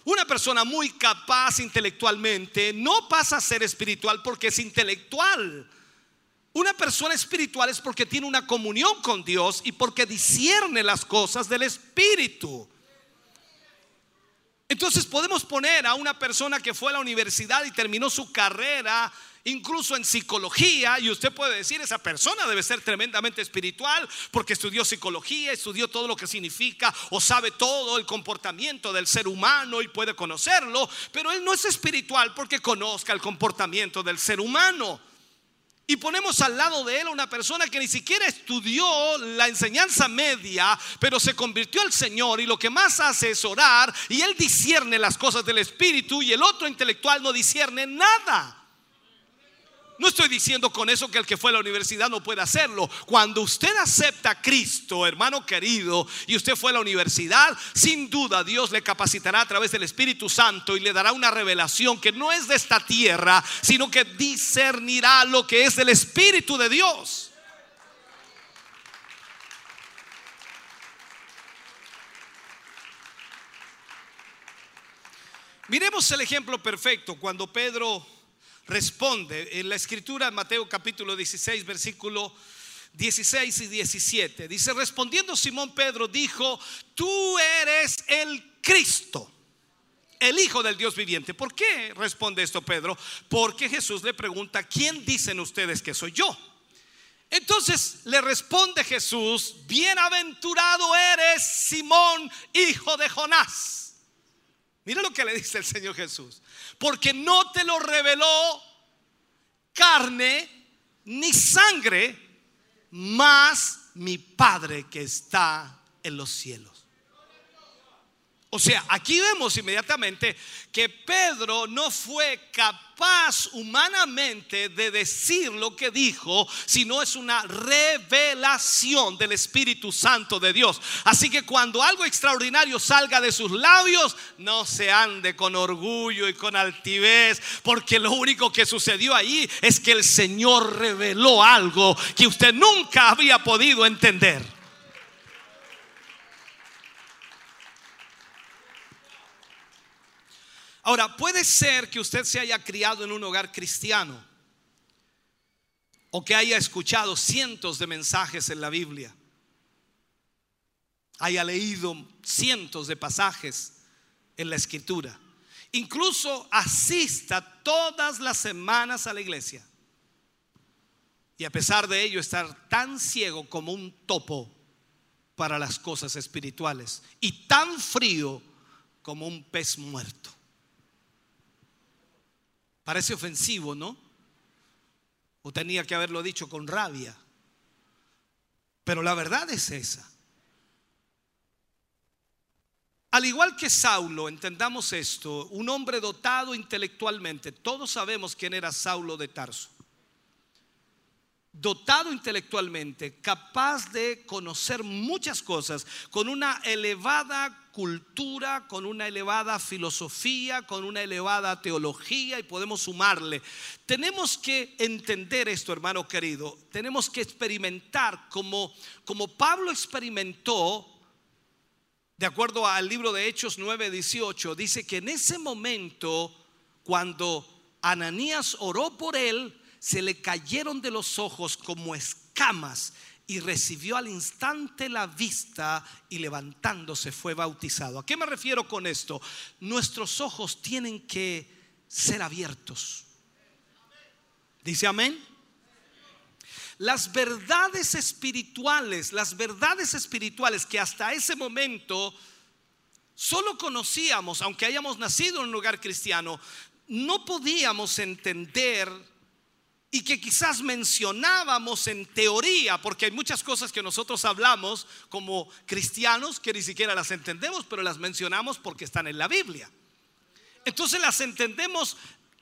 Una persona muy capaz intelectualmente no pasa a ser espiritual porque es intelectual. Una persona espiritual es porque tiene una comunión con Dios y porque discierne las cosas del Espíritu. Entonces podemos poner a una persona que fue a la universidad y terminó su carrera incluso en psicología, y usted puede decir, esa persona debe ser tremendamente espiritual porque estudió psicología, estudió todo lo que significa o sabe todo el comportamiento del ser humano y puede conocerlo, pero él no es espiritual porque conozca el comportamiento del ser humano. Y ponemos al lado de él a una persona que ni siquiera estudió la enseñanza media, pero se convirtió al Señor y lo que más hace es orar y él discierne las cosas del Espíritu y el otro intelectual no discierne nada. No estoy diciendo con eso que el que fue a la universidad no puede hacerlo. Cuando usted acepta a Cristo, hermano querido, y usted fue a la universidad, sin duda Dios le capacitará a través del Espíritu Santo y le dará una revelación que no es de esta tierra, sino que discernirá lo que es del Espíritu de Dios. Miremos el ejemplo perfecto cuando Pedro responde en la escritura, Mateo capítulo 16, versículo 16 y 17. Dice, respondiendo Simón Pedro, dijo, tú eres el Cristo, el Hijo del Dios viviente. ¿Por qué responde esto Pedro? Porque Jesús le pregunta, ¿quién dicen ustedes que soy yo? Entonces le responde Jesús, bienaventurado eres Simón, hijo de Jonás. Mira lo que le dice el Señor Jesús. Porque no te lo reveló carne ni sangre, más mi Padre que está en los cielos. O sea, aquí vemos inmediatamente que Pedro no fue capaz humanamente de decir lo que dijo, sino es una revelación del Espíritu Santo de Dios. Así que cuando algo extraordinario salga de sus labios, no se ande con orgullo y con altivez, porque lo único que sucedió ahí es que el Señor reveló algo que usted nunca había podido entender. Ahora, puede ser que usted se haya criado en un hogar cristiano o que haya escuchado cientos de mensajes en la Biblia, haya leído cientos de pasajes en la escritura, incluso asista todas las semanas a la iglesia y a pesar de ello estar tan ciego como un topo para las cosas espirituales y tan frío como un pez muerto. Parece ofensivo, ¿no? O tenía que haberlo dicho con rabia. Pero la verdad es esa. Al igual que Saulo, entendamos esto, un hombre dotado intelectualmente, todos sabemos quién era Saulo de Tarso. Dotado intelectualmente, capaz de conocer muchas cosas, con una elevada cultura, con una elevada filosofía, con una elevada teología y podemos sumarle. Tenemos que entender esto, hermano querido. Tenemos que experimentar como, como Pablo experimentó, de acuerdo al libro de Hechos 9:18, dice que en ese momento, cuando Ananías oró por él, se le cayeron de los ojos como escamas y recibió al instante la vista y levantándose fue bautizado. ¿A qué me refiero con esto? Nuestros ojos tienen que ser abiertos. Dice amén. Las verdades espirituales, las verdades espirituales que hasta ese momento solo conocíamos, aunque hayamos nacido en un lugar cristiano, no podíamos entender y que quizás mencionábamos en teoría, porque hay muchas cosas que nosotros hablamos como cristianos que ni siquiera las entendemos, pero las mencionamos porque están en la Biblia. entonces las entendemos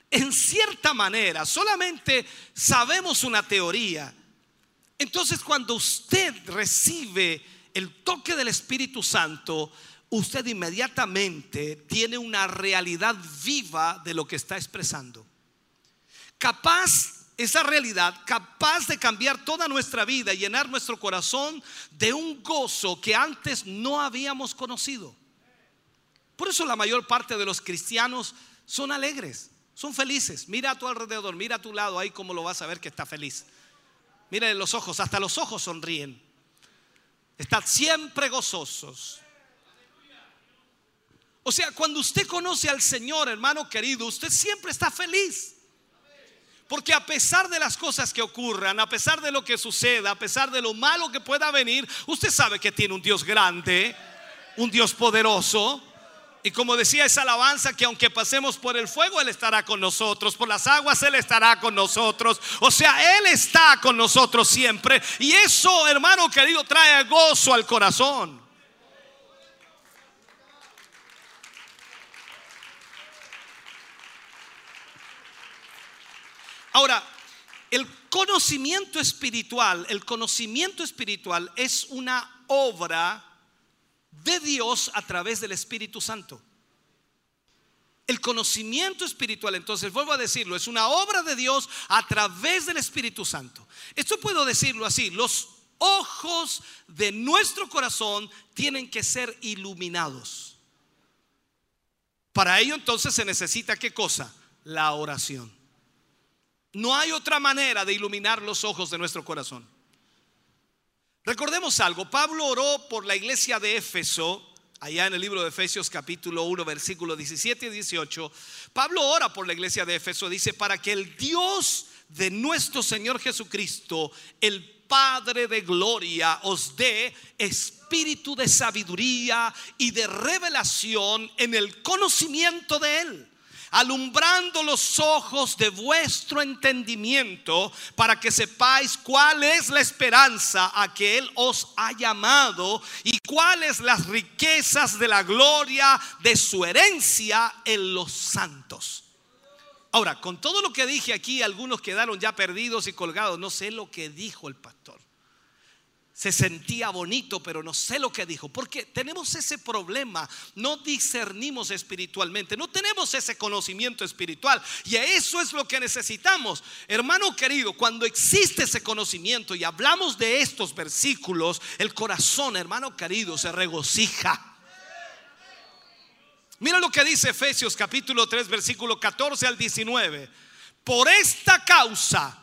en cierta manera, solamente sabemos una teoría. Entonces cuando usted recibe el toque del Espíritu Santo, usted inmediatamente tiene una realidad viva de lo que está expresando. Capaz, esa realidad, capaz de cambiar toda nuestra vida y llenar nuestro corazón de un gozo que antes no habíamos conocido. Por eso la mayor parte de los cristianos son alegres, son felices. Mira a tu alrededor, mira a tu lado, ahí como lo vas a ver que está feliz. Mira en los ojos, hasta los ojos sonríen. Están siempre gozosos. O sea, cuando usted conoce al Señor, hermano querido, usted siempre está feliz. Porque a pesar de las cosas que ocurran, a pesar de lo que suceda, a pesar de lo malo que pueda venir, usted sabe que tiene un Dios grande, un Dios poderoso. Y como decía esa alabanza, que aunque pasemos por el fuego, Él estará con nosotros, por las aguas, Él estará con nosotros. O sea, Él está con nosotros siempre. Y eso, hermano querido, trae gozo al corazón. Ahora, el conocimiento espiritual, el conocimiento espiritual es una obra de Dios a través del Espíritu Santo. El conocimiento espiritual, entonces vuelvo a decirlo, es una obra de Dios a través del Espíritu Santo. Esto puedo decirlo así, los ojos de nuestro corazón tienen que ser iluminados. Para ello entonces se necesita qué cosa? La oración. No hay otra manera de iluminar los ojos de nuestro corazón. Recordemos algo, Pablo oró por la iglesia de Éfeso, allá en el libro de Efesios capítulo 1, versículo 17 y 18. Pablo ora por la iglesia de Éfeso, dice, para que el Dios de nuestro Señor Jesucristo, el Padre de gloria, os dé espíritu de sabiduría y de revelación en el conocimiento de Él alumbrando los ojos de vuestro entendimiento para que sepáis cuál es la esperanza a que Él os ha llamado y cuáles las riquezas de la gloria de su herencia en los santos. Ahora, con todo lo que dije aquí, algunos quedaron ya perdidos y colgados. No sé lo que dijo el pastor se sentía bonito, pero no sé lo que dijo, porque tenemos ese problema, no discernimos espiritualmente, no tenemos ese conocimiento espiritual y eso es lo que necesitamos. Hermano querido, cuando existe ese conocimiento y hablamos de estos versículos, el corazón, hermano querido, se regocija. Mira lo que dice Efesios capítulo 3, versículo 14 al 19. Por esta causa,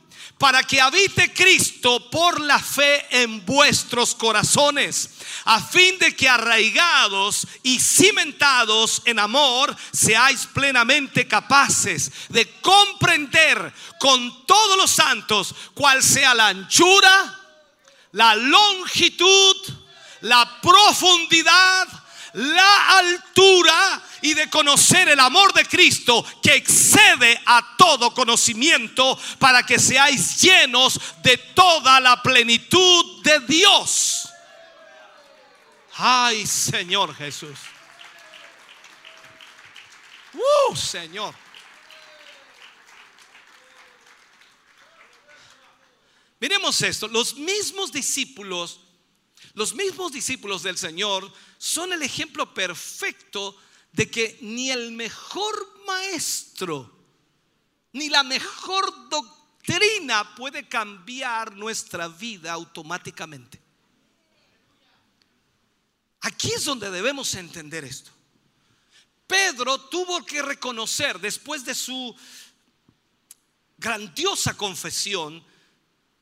para que habite Cristo por la fe en vuestros corazones, a fin de que arraigados y cimentados en amor, seáis plenamente capaces de comprender con todos los santos cuál sea la anchura, la longitud, la profundidad, la altura y de conocer el amor de Cristo que excede a todo conocimiento para que seáis llenos de toda la plenitud de Dios. Ay, Señor Jesús. Uh, Señor. Miremos esto, los mismos discípulos, los mismos discípulos del Señor son el ejemplo perfecto de que ni el mejor maestro, ni la mejor doctrina puede cambiar nuestra vida automáticamente. Aquí es donde debemos entender esto. Pedro tuvo que reconocer después de su grandiosa confesión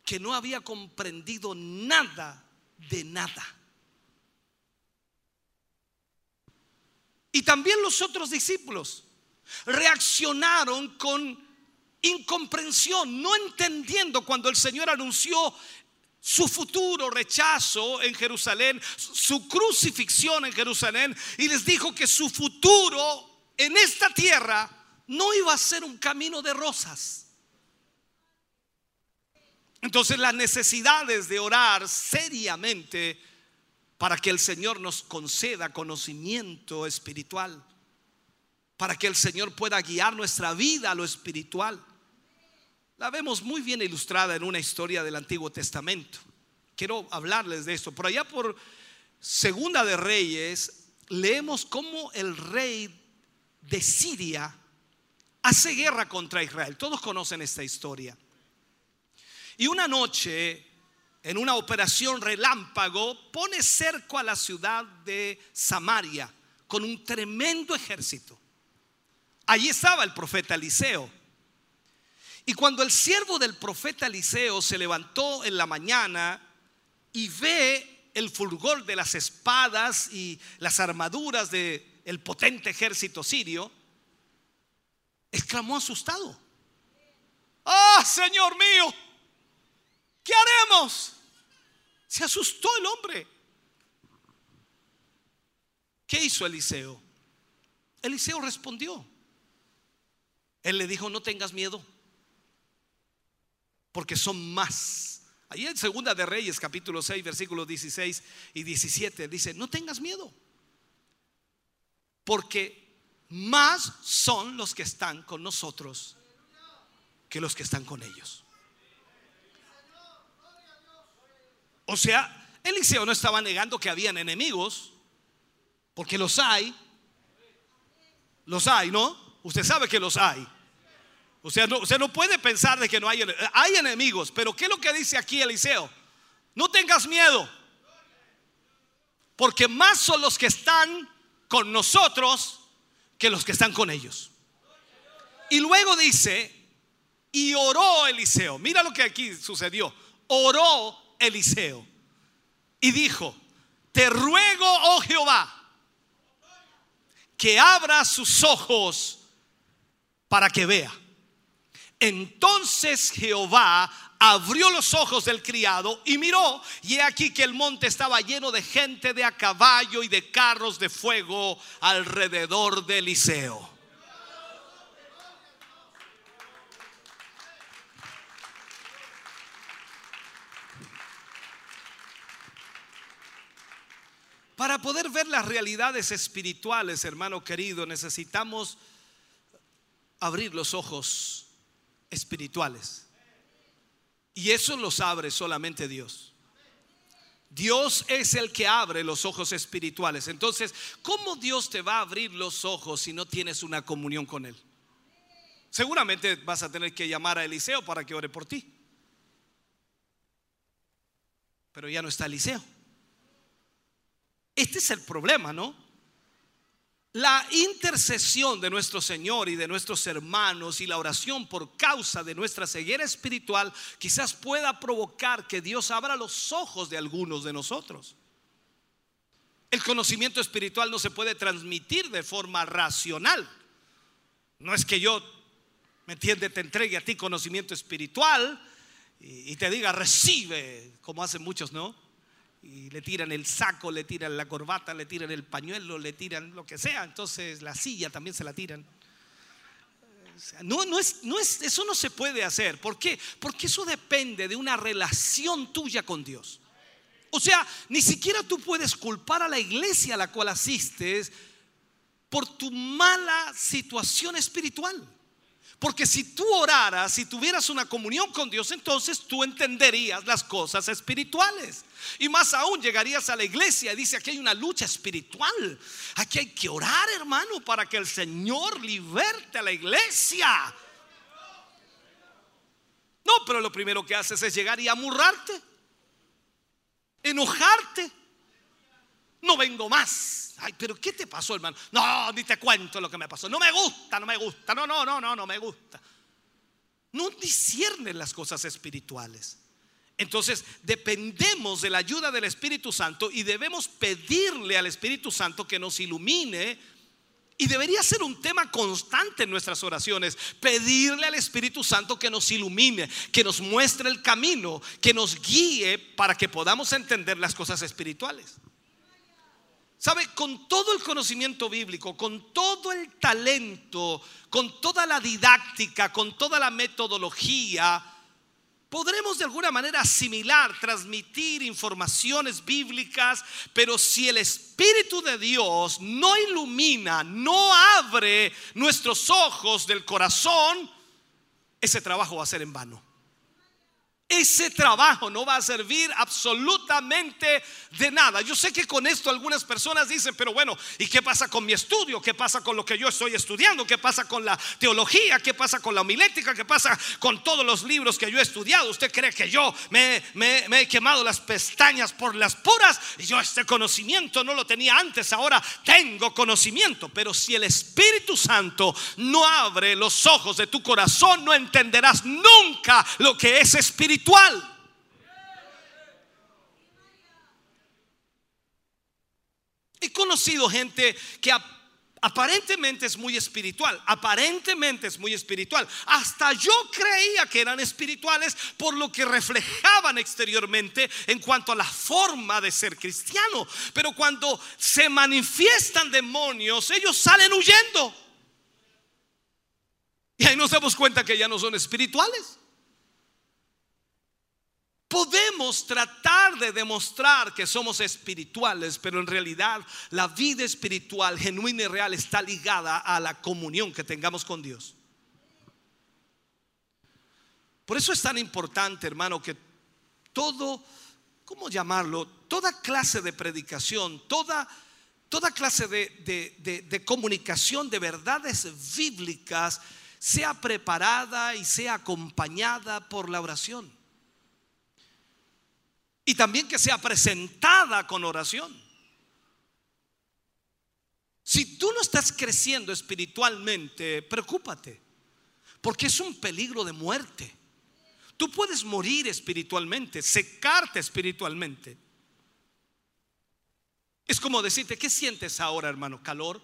que no había comprendido nada de nada. Y también los otros discípulos reaccionaron con incomprensión, no entendiendo cuando el Señor anunció su futuro rechazo en Jerusalén, su crucifixión en Jerusalén, y les dijo que su futuro en esta tierra no iba a ser un camino de rosas. Entonces las necesidades de orar seriamente para que el Señor nos conceda conocimiento espiritual, para que el Señor pueda guiar nuestra vida a lo espiritual. La vemos muy bien ilustrada en una historia del Antiguo Testamento. Quiero hablarles de esto. Por allá por Segunda de Reyes leemos cómo el rey de Siria hace guerra contra Israel. Todos conocen esta historia. Y una noche, en una operación relámpago, pone cerco a la ciudad de Samaria con un tremendo ejército. Allí estaba el profeta Eliseo. Y cuando el siervo del profeta Eliseo se levantó en la mañana y ve el fulgor de las espadas y las armaduras del el potente ejército sirio, exclamó asustado. ¡Ah, Señor mío! ¿Qué haremos? Se asustó el hombre. ¿Qué hizo Eliseo? Eliseo respondió. Él le dijo, no tengas miedo, porque son más. Ahí en Segunda de Reyes, capítulo 6, versículos 16 y 17, dice, no tengas miedo, porque más son los que están con nosotros que los que están con ellos. O sea, Eliseo no estaba negando que habían enemigos, porque los hay. Los hay, ¿no? Usted sabe que los hay. O sea, no, usted no puede pensar de que no hay enemigos. Hay enemigos, pero ¿qué es lo que dice aquí Eliseo? No tengas miedo, porque más son los que están con nosotros que los que están con ellos. Y luego dice, y oró Eliseo. Mira lo que aquí sucedió. Oró Eliseo y dijo, te ruego, oh Jehová, que abra sus ojos para que vea. Entonces Jehová abrió los ojos del criado y miró, y he aquí que el monte estaba lleno de gente de a caballo y de carros de fuego alrededor de Eliseo. Para poder ver las realidades espirituales, hermano querido, necesitamos abrir los ojos espirituales. Y eso los abre solamente Dios. Dios es el que abre los ojos espirituales. Entonces, ¿cómo Dios te va a abrir los ojos si no tienes una comunión con Él? Seguramente vas a tener que llamar a Eliseo para que ore por ti. Pero ya no está Eliseo. Este es el problema, ¿no? La intercesión de nuestro Señor y de nuestros hermanos y la oración por causa de nuestra ceguera espiritual quizás pueda provocar que Dios abra los ojos de algunos de nosotros. El conocimiento espiritual no se puede transmitir de forma racional. No es que yo, ¿me entiende Te entregue a ti conocimiento espiritual y, y te diga, recibe, como hacen muchos, ¿no? Y le tiran el saco, le tiran la corbata, le tiran el pañuelo, le tiran lo que sea, entonces la silla también se la tiran. No, no es, no es, eso no se puede hacer. ¿Por qué? Porque eso depende de una relación tuya con Dios. O sea, ni siquiera tú puedes culpar a la iglesia a la cual asistes por tu mala situación espiritual. Porque si tú oraras, si tuvieras una comunión con Dios, entonces tú entenderías las cosas espirituales. Y más aún llegarías a la iglesia y dice, aquí hay una lucha espiritual. Aquí hay que orar, hermano, para que el Señor liberte a la iglesia. No, pero lo primero que haces es llegar y amurrarte, enojarte. No vengo más. Ay, pero ¿qué te pasó, hermano? No, ni te cuento lo que me pasó. No me gusta, no me gusta. No, no, no, no, no me gusta. No disciernen las cosas espirituales. Entonces dependemos de la ayuda del Espíritu Santo y debemos pedirle al Espíritu Santo que nos ilumine Y debería ser un tema constante en nuestras oraciones, pedirle al Espíritu Santo que nos ilumine, que nos muestre el camino, que nos guíe para que podamos entender las cosas espirituales. ¿Sabe? Con todo el conocimiento bíblico, con todo el talento, con toda la didáctica, con toda la metodología, podremos de alguna manera asimilar, transmitir informaciones bíblicas, pero si el Espíritu de Dios no ilumina, no abre nuestros ojos del corazón, ese trabajo va a ser en vano ese trabajo no va a servir absolutamente de nada. Yo sé que con esto algunas personas dicen, pero bueno, ¿y qué pasa con mi estudio? ¿Qué pasa con lo que yo estoy estudiando? ¿Qué pasa con la teología? ¿Qué pasa con la homilética? ¿Qué pasa con todos los libros que yo he estudiado? ¿Usted cree que yo me, he quemado las pestañas por las puras? Y yo este conocimiento no lo tenía antes, ahora tengo conocimiento. Pero si el Espíritu Santo no abre los ojos de tu corazón, no entenderás nunca lo que es espiritual He conocido gente que aparentemente es muy espiritual, aparentemente es muy espiritual. Hasta yo creía que eran espirituales por lo que reflejaban exteriormente en cuanto a la forma de ser cristiano. Pero cuando se manifiestan demonios, ellos salen huyendo. Y ahí nos damos cuenta que ya no son espirituales. Podemos tratar de demostrar que somos espirituales, pero en realidad la vida espiritual genuina y real está ligada a la comunión que tengamos con Dios. Por eso es tan importante, hermano, que todo, ¿cómo llamarlo? Toda clase de predicación, toda, toda clase de, de comunicación de verdades bíblicas sea preparada y sea acompañada por la oración y también que sea presentada con oración. Si tú no estás creciendo espiritualmente, preocúpate, porque es un peligro de muerte. Tú puedes morir espiritualmente, secarte espiritualmente. Es como decirte, ¿qué sientes ahora, hermano? ¿Calor?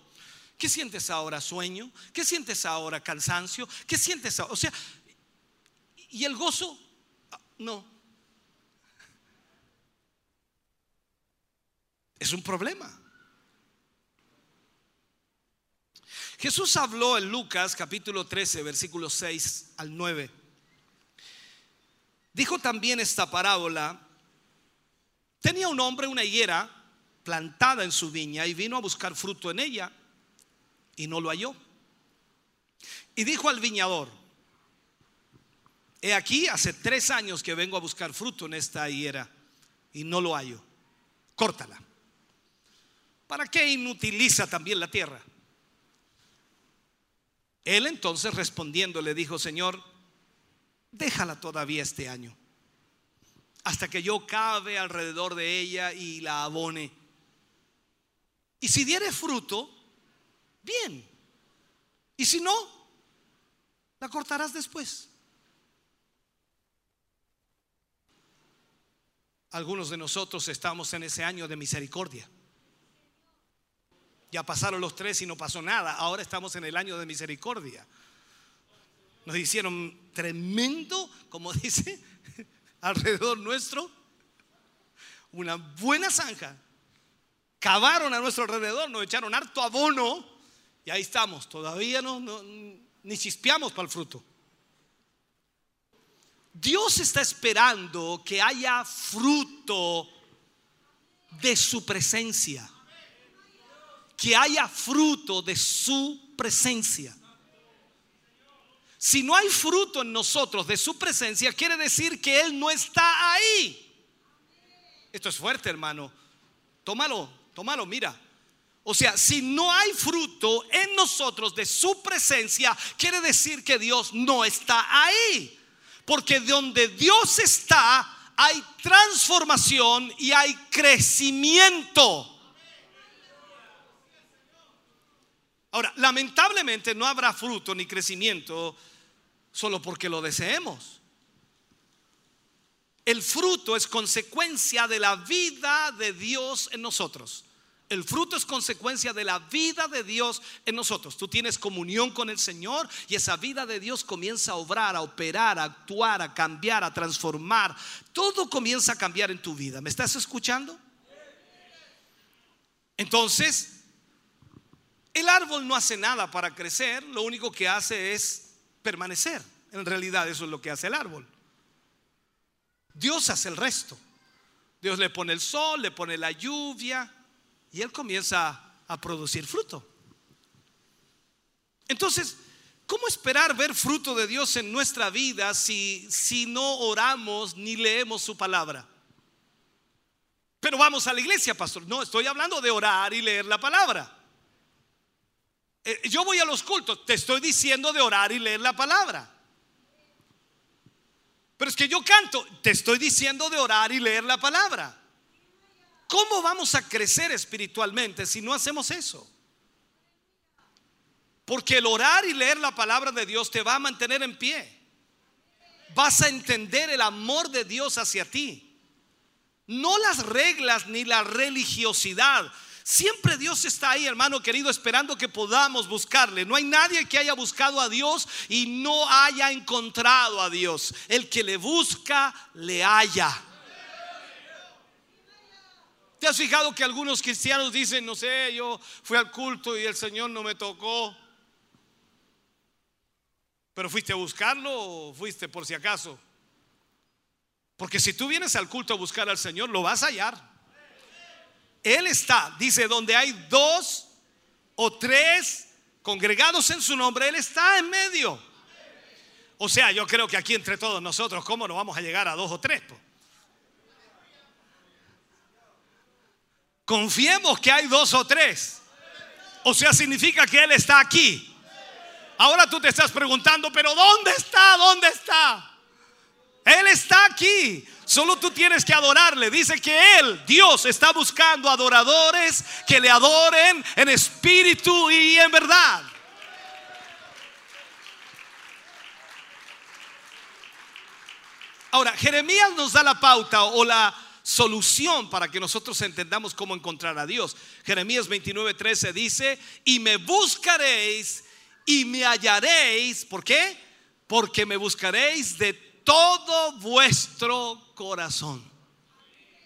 ¿Qué sientes ahora? ¿Sueño? ¿Qué sientes ahora? ¿Cansancio? ¿Qué sientes ahora? O sea, ¿y el gozo? Ah, no, Es un problema. Jesús habló en Lucas capítulo 13, versículos 6 al 9. Dijo también esta parábola. Tenía un hombre una higuera plantada en su viña y vino a buscar fruto en ella y no lo halló. Y dijo al viñador, he aquí, hace tres años que vengo a buscar fruto en esta higuera y no lo hallo. Córtala. ¿Para qué inutiliza también la tierra? Él entonces respondiendo le dijo, Señor, déjala todavía este año, hasta que yo cabe alrededor de ella y la abone. Y si diere fruto, bien. Y si no, la cortarás después. Algunos de nosotros estamos en ese año de misericordia. Ya pasaron los tres y no pasó nada. Ahora estamos en el año de misericordia. Nos hicieron tremendo, como dice, alrededor nuestro, una buena zanja. Cavaron a nuestro alrededor, nos echaron harto abono y ahí estamos. Todavía no, ni chispeamos para el fruto. Dios está esperando que haya fruto de su presencia que haya fruto de su presencia. Si no hay fruto en nosotros de su presencia, quiere decir que Él no está ahí. Esto es fuerte, hermano. Tómalo, tómalo, mira. O sea, si no hay fruto en nosotros de su presencia, quiere decir que Dios no está ahí. Porque donde Dios está, hay transformación y hay crecimiento. Ahora, lamentablemente no habrá fruto ni crecimiento solo porque lo deseemos. El fruto es consecuencia de la vida de Dios en nosotros. El fruto es consecuencia de la vida de Dios en nosotros. Tú tienes comunión con el Señor y esa vida de Dios comienza a obrar, a operar, a actuar, a cambiar, a transformar. Todo comienza a cambiar en tu vida. ¿Me estás escuchando? Entonces, el árbol no hace nada para crecer, lo único que hace es permanecer. En realidad eso es lo que hace el árbol. Dios hace el resto. Dios le pone el sol, le pone la lluvia, y él comienza a producir fruto. Entonces, ¿cómo esperar ver fruto de Dios en nuestra vida si, si no oramos ni leemos su palabra? Pero vamos a la iglesia, pastor. No, estoy hablando de orar y leer la palabra. Eh, yo voy a los cultos, te estoy diciendo de orar y leer la palabra. Pero es que yo canto, te estoy diciendo de orar y leer la palabra. ¿Cómo vamos a crecer espiritualmente si no hacemos eso? Porque el orar y leer la palabra de Dios te va a mantener en pie. Vas a entender el amor de Dios hacia ti. No las reglas ni la religiosidad. Siempre Dios está ahí, hermano querido, esperando que podamos buscarle. No hay nadie que haya buscado a Dios y no haya encontrado a Dios. El que le busca, le halla. ¿Te has fijado que algunos cristianos dicen, no sé, yo fui al culto y el Señor no me tocó? ¿Pero fuiste a buscarlo o fuiste por si acaso? Porque si tú vienes al culto a buscar al Señor, lo vas a hallar. Él está, dice, donde hay dos o tres congregados en su nombre, Él está en medio. O sea, yo creo que aquí entre todos nosotros, ¿cómo no vamos a llegar a dos o tres? Confiemos que hay dos o tres. O sea, significa que Él está aquí. Ahora tú te estás preguntando, pero ¿dónde está? ¿Dónde está? Él está aquí. Solo tú tienes que adorarle. Dice que Él, Dios, está buscando adoradores que le adoren en espíritu y en verdad. Ahora, Jeremías nos da la pauta o la solución para que nosotros entendamos cómo encontrar a Dios. Jeremías 29:13 dice, y me buscaréis y me hallaréis. ¿Por qué? Porque me buscaréis de todo vuestro corazón.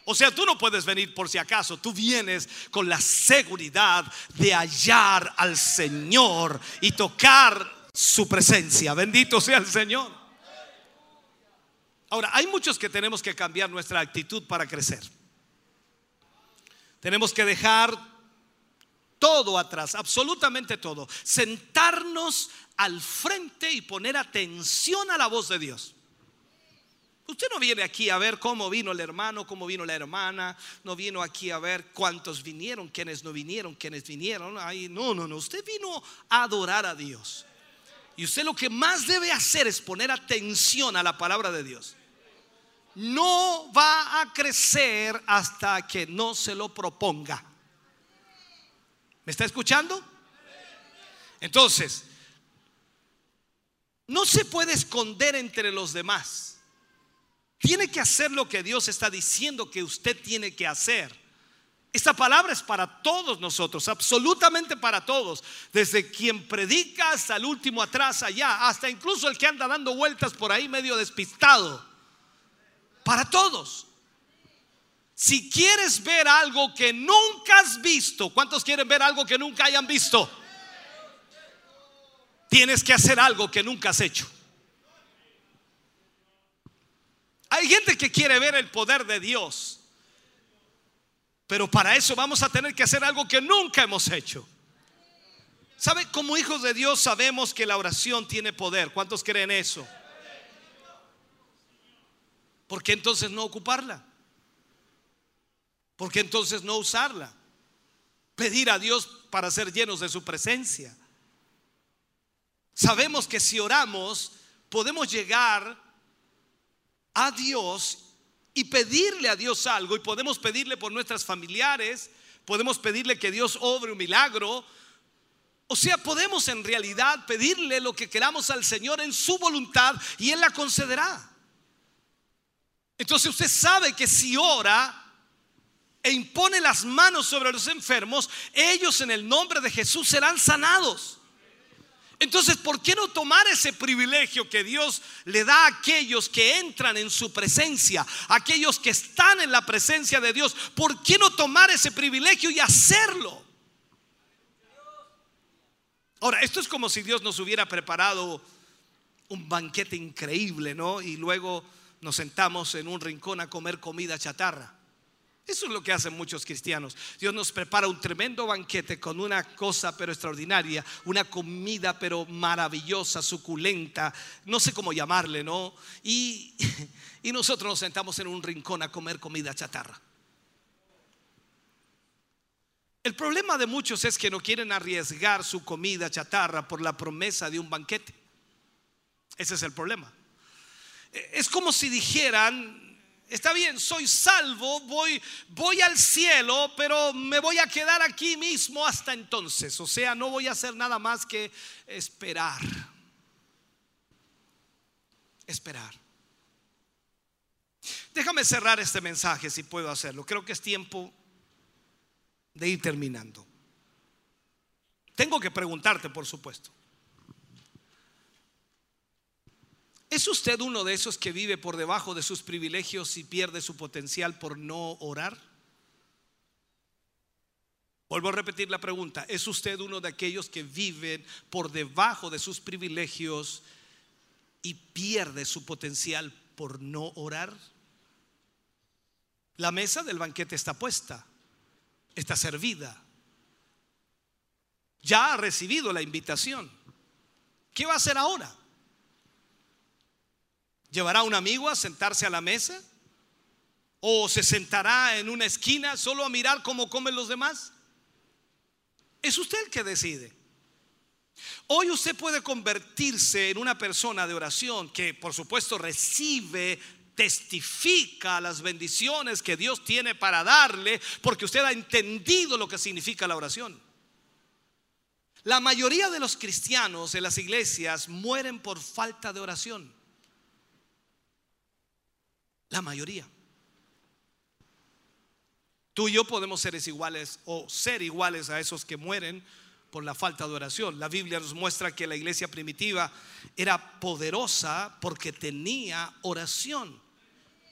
O sea, tú no puedes venir por si acaso, tú vienes con la seguridad de hallar al Señor y tocar su presencia. Bendito sea el Señor. Ahora, hay muchos que tenemos que cambiar nuestra actitud para crecer. Tenemos que dejar todo atrás, absolutamente todo. Sentarnos al frente y poner atención a la voz de Dios. Usted no viene aquí a ver cómo vino el hermano, cómo vino la hermana, no vino aquí a ver cuántos vinieron, quiénes no vinieron, quiénes vinieron. Ay, no, no, no, usted vino a adorar a Dios. Y usted lo que más debe hacer es poner atención a la palabra de Dios no va a crecer hasta que no se lo proponga. ¿Me está escuchando? Entonces, no se puede esconder entre los demás. Tiene que hacer lo que Dios está diciendo que usted tiene que hacer. Esta palabra es para todos nosotros, absolutamente para todos, desde quien predica hasta el último atrás allá, hasta incluso el que anda dando vueltas por ahí medio despistado para todos. Si quieres ver algo que nunca has visto, ¿cuántos quieren ver algo que nunca hayan visto? Tienes que hacer algo que nunca has hecho. Hay gente que quiere ver el poder de Dios, pero para eso vamos a tener que hacer algo que nunca hemos hecho. ¿Sabe? Como hijos de Dios sabemos que la oración tiene poder. ¿Cuántos creen eso? ¿por qué entonces no ocuparla? ¿Por qué entonces no usarla? Pedir a Dios para ser llenos de su presencia. Sabemos que si oramos podemos llegar a Dios y pedirle a Dios algo y podemos pedirle por nuestras familiares, podemos pedirle que Dios obre un milagro. O sea, podemos en realidad pedirle lo que queramos al Señor en su voluntad y Él la concederá. Entonces usted sabe que si ora, e impone las manos sobre los enfermos, ellos en el nombre de Jesús serán sanados. Entonces, ¿por qué no tomar ese privilegio que Dios le da a aquellos que entran en su presencia, aquellos que están en la presencia de Dios? ¿Por qué no tomar ese privilegio y hacerlo? Ahora, esto es como si Dios nos hubiera preparado un banquete increíble, ¿no? Y luego nos sentamos en un rincón a comer comida chatarra. Eso es lo que hacen muchos cristianos. Dios nos prepara un tremendo banquete con una cosa pero extraordinaria, una comida pero maravillosa, suculenta, no sé cómo llamarle, ¿no? Y, nosotros nos sentamos en un rincón a comer comida chatarra. El problema de muchos es que no quieren arriesgar su comida chatarra por la promesa de un banquete. Ese es el problema. Es como si dijeran, Está bien, soy salvo, voy, voy al cielo, pero me voy a quedar aquí mismo hasta entonces. O sea, no voy a hacer nada más que esperar. Esperar. Déjame cerrar este mensaje si puedo hacerlo. Creo que es tiempo de ir terminando. Tengo que preguntarte, por supuesto. ¿Es usted uno de esos que vive por debajo de sus privilegios y pierde su potencial por no orar? Vuelvo a repetir la pregunta. ¿Es usted uno de aquellos que viven por debajo de sus privilegios y pierde su potencial por no orar? La mesa del banquete está puesta, está servida. Ya ha recibido la invitación. ¿Qué va a hacer ahora? ¿Llevará a un amigo a sentarse a la mesa? ¿O se sentará en una esquina solo a mirar cómo comen los demás? Es usted el que decide. Hoy usted puede convertirse en una persona de oración que por supuesto recibe, testifica las bendiciones que Dios tiene para darle porque usted ha entendido lo que significa la oración. La mayoría de los cristianos en las iglesias mueren por falta de oración. La mayoría. Tú y yo podemos ser iguales o ser iguales a esos que mueren por la falta de oración. La Biblia nos muestra que la iglesia primitiva era poderosa porque tenía oración.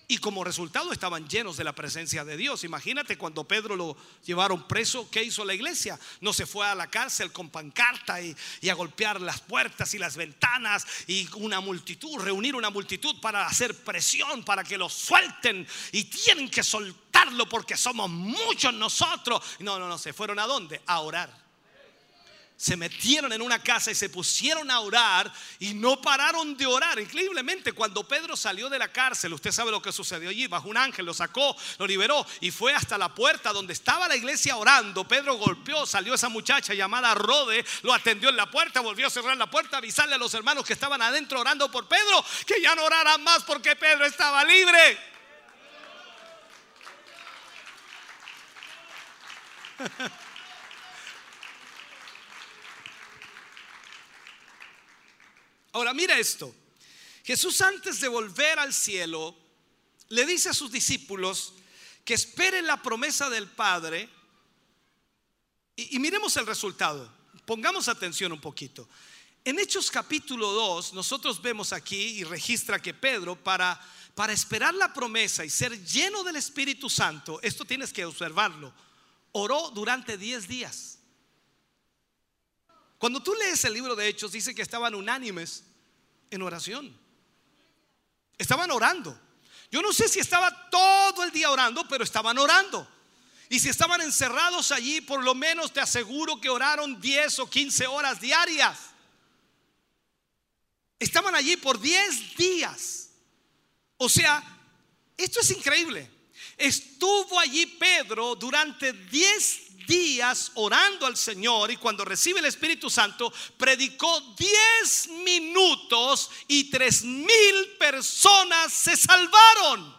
Y como resultado estaban llenos de la presencia de Dios. Imagínate cuando Pedro lo llevaron preso, ¿qué hizo la iglesia? No se fue a la cárcel con pancarta y, a golpear las puertas y las ventanas y una multitud, reunir una multitud para hacer presión, para que lo suelten y tienen que soltarlo porque somos muchos nosotros. No, no, no, se fueron a dónde? A orar se metieron en una casa y se pusieron a orar y no pararon de orar. Increíblemente, cuando Pedro salió de la cárcel, usted sabe lo que sucedió allí, bajo un ángel, lo sacó, lo liberó y fue hasta la puerta donde estaba la iglesia orando. Pedro golpeó, salió esa muchacha llamada Rode, lo atendió en la puerta, volvió a cerrar la puerta, avisarle a los hermanos que estaban adentro orando por Pedro que ya no oraran más porque Pedro estaba libre. Ahora mira esto. Jesús antes de volver al cielo le dice a sus discípulos que esperen la promesa del Padre y, miremos el resultado. Pongamos atención un poquito. En Hechos capítulo 2 nosotros vemos aquí y registra que Pedro para, para esperar la promesa y ser lleno del Espíritu Santo, esto tienes que observarlo, oró durante 10 días. Cuando tú lees el libro de Hechos, dice que estaban unánimes en oración. Estaban orando. Yo no sé si estaba todo el día orando, pero estaban orando. Y si estaban encerrados allí, por lo menos te aseguro que oraron 10 o 15 horas diarias. Estaban allí por 10 días. O sea, esto es increíble. Estuvo allí Pedro durante 10 días orando al Señor y cuando recibe el Espíritu Santo, predicó 10 minutos y tres mil personas se salvaron.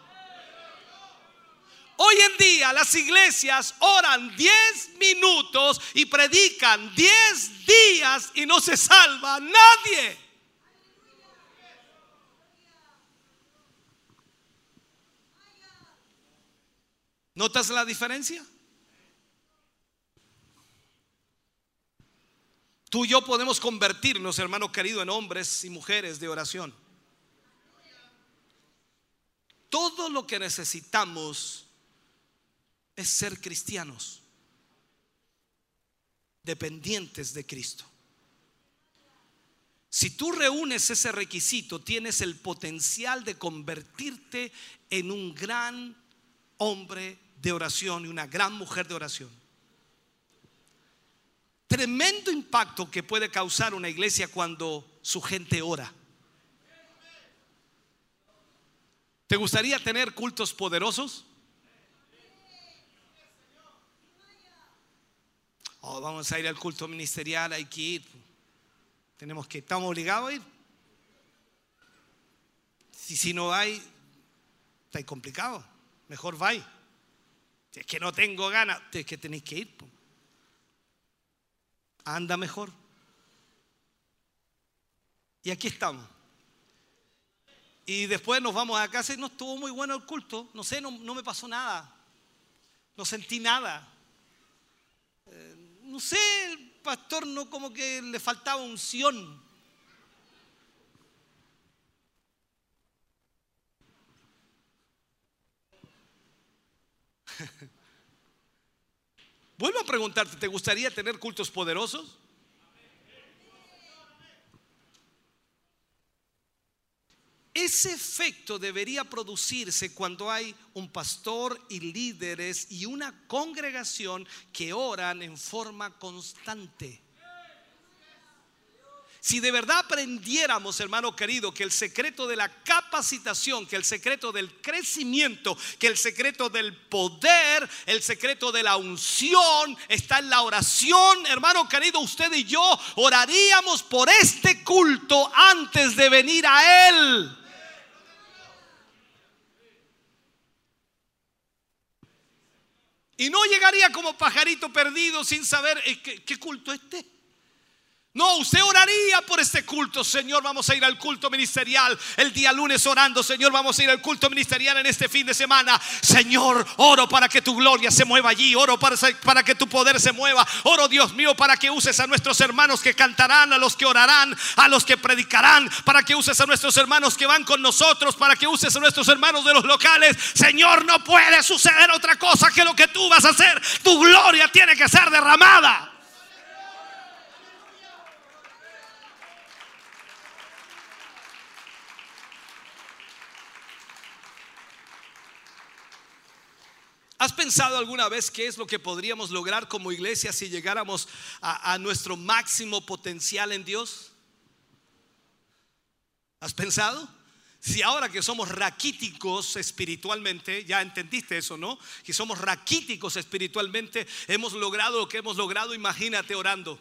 Hoy en día las iglesias oran 10 minutos y predican 10 días y no se salva nadie. ¿Notas la diferencia? Tú y yo podemos convertirnos, hermano querido, en hombres y mujeres de oración. Todo lo que necesitamos es ser cristianos, dependientes de Cristo. Si tú reúnes ese requisito, tienes el potencial de convertirte en un gran hombre de oración y una gran mujer de oración. Tremendo impacto que puede causar una iglesia cuando su gente ora. ¿Te gustaría tener cultos poderosos? Oh, vamos a ir al culto ministerial, hay que ir. Tenemos que, estamos obligados a ir. Si, si no hay, está complicado. Mejor va. Si es que no tengo ganas, es que tenéis que ir. Anda mejor. Y aquí estamos. Y después nos vamos a casa y no estuvo muy bueno el culto. No sé, no, no me pasó nada. No sentí nada. Eh, no sé, el pastor no como que le faltaba unción. Vuelvo a preguntarte, ¿te gustaría tener cultos poderosos? Ese efecto debería producirse cuando hay un pastor y líderes y una congregación que oran en forma constante. Si de verdad aprendiéramos, hermano querido, que el secreto de la capacitación, que el secreto del crecimiento, que el secreto del poder, el secreto de la unción está en la oración, hermano querido, usted y yo oraríamos por este culto antes de venir a él. Y no llegaría como pajarito perdido sin saber eh, qué, qué culto es este. No, usted oraría por este culto, Señor. Vamos a ir al culto ministerial el día lunes orando, Señor. Vamos a ir al culto ministerial en este fin de semana. Señor, oro para que tu gloria se mueva allí. Oro para, para que tu poder se mueva. Oro, Dios mío, para que uses a nuestros hermanos que cantarán, a los que orarán, a los que predicarán. Para que uses a nuestros hermanos que van con nosotros. Para que uses a nuestros hermanos de los locales. Señor, no puede suceder otra cosa que lo que tú vas a hacer. Tu gloria tiene que ser derramada. ¿Has pensado alguna vez qué es lo que podríamos lograr como iglesia si llegáramos a, nuestro máximo potencial en Dios? ¿Has pensado? Si ahora que somos raquíticos espiritualmente, ya entendiste eso, ¿no? Que somos raquíticos espiritualmente, hemos logrado lo que hemos logrado, imagínate orando.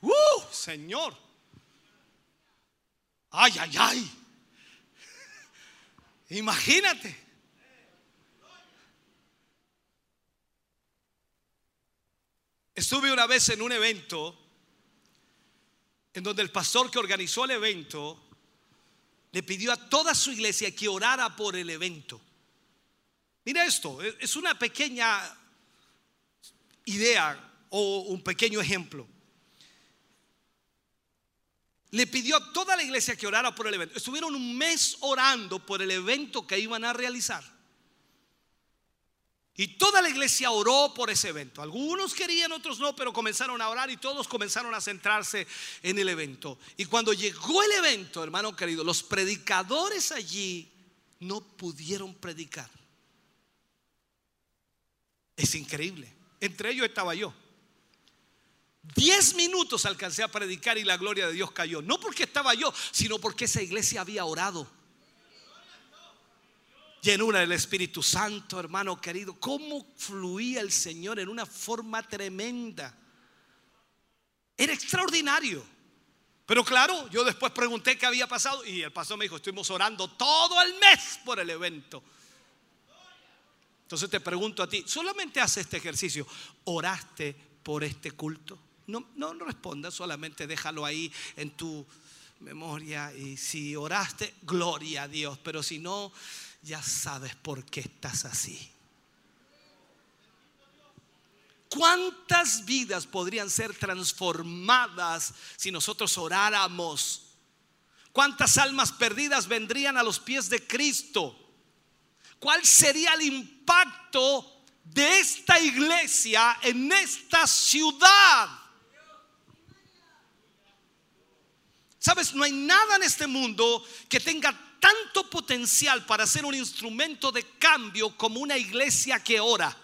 ¡Uh, Señor! ¡Ay, ay, ay! Imagínate. Estuve una vez en un evento en donde el pastor que organizó el evento le pidió a toda su iglesia que orara por el evento. Mira esto, es una pequeña idea o un pequeño ejemplo le pidió a toda la iglesia que orara por el evento. Estuvieron un mes orando por el evento que iban a realizar. Y toda la iglesia oró por ese evento. Algunos querían, otros no, pero comenzaron a orar y todos comenzaron a centrarse en el evento. Y cuando llegó el evento, hermano querido, los predicadores allí no pudieron predicar. Es increíble. Entre ellos estaba yo. Diez minutos alcancé a predicar y la gloria de Dios cayó. No porque estaba yo, sino porque esa iglesia había orado. Llenura del Espíritu Santo, hermano querido. Cómo fluía el Señor en una forma tremenda. Era extraordinario. Pero claro, yo después pregunté qué había pasado y el pastor me dijo, estuvimos orando todo el mes por el evento. Entonces te pregunto a ti, solamente hace este ejercicio, ¿oraste por este culto? No, no respondas, solamente déjalo ahí en tu memoria. Y si oraste, gloria a Dios. Pero si no, ya sabes por qué estás así. ¿Cuántas vidas podrían ser transformadas si nosotros oráramos? ¿Cuántas almas perdidas vendrían a los pies de Cristo? ¿Cuál sería el impacto de esta iglesia en esta ciudad? Sabes, no hay nada en este mundo que tenga tanto potencial para ser un instrumento de cambio como una iglesia que ora.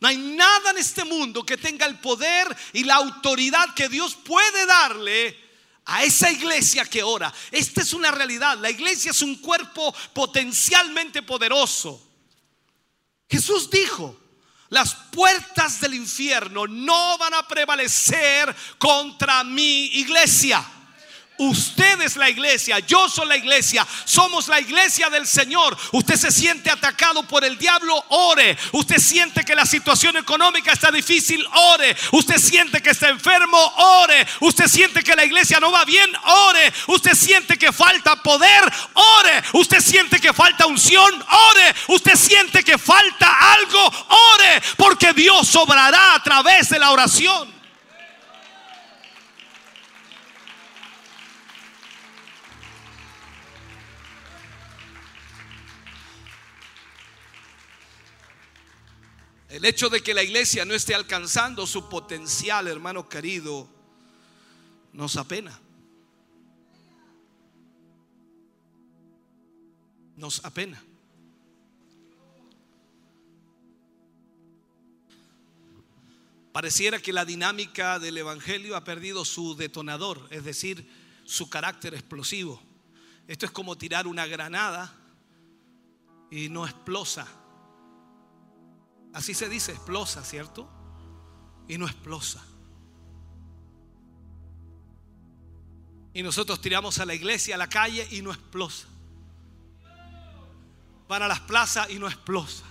No hay nada en este mundo que tenga el poder y la autoridad que Dios puede darle a esa iglesia que ora. Esta es una realidad. La iglesia es un cuerpo potencialmente poderoso. Jesús dijo, las puertas del infierno no van a prevalecer contra mi iglesia. Usted es la iglesia, yo soy la iglesia, somos la iglesia del Señor. Usted se siente atacado por el diablo, ore. Usted siente que la situación económica está difícil, ore. Usted siente que está enfermo, ore. Usted siente que la iglesia no va bien, ore. Usted siente que falta poder, ore. Usted siente que falta unción, ore. Usted siente que falta algo, ore. Porque Dios obrará a través de la oración. El hecho de que la iglesia no esté alcanzando su potencial, hermano querido, nos apena. Nos apena. Pareciera que la dinámica del Evangelio ha perdido su detonador, es decir, su carácter explosivo. Esto es como tirar una granada y no explosa. Así se dice, explosa, ¿cierto? Y no explosa. Y nosotros tiramos a la iglesia, a la calle y no explosa. Van a las plazas y no explosa.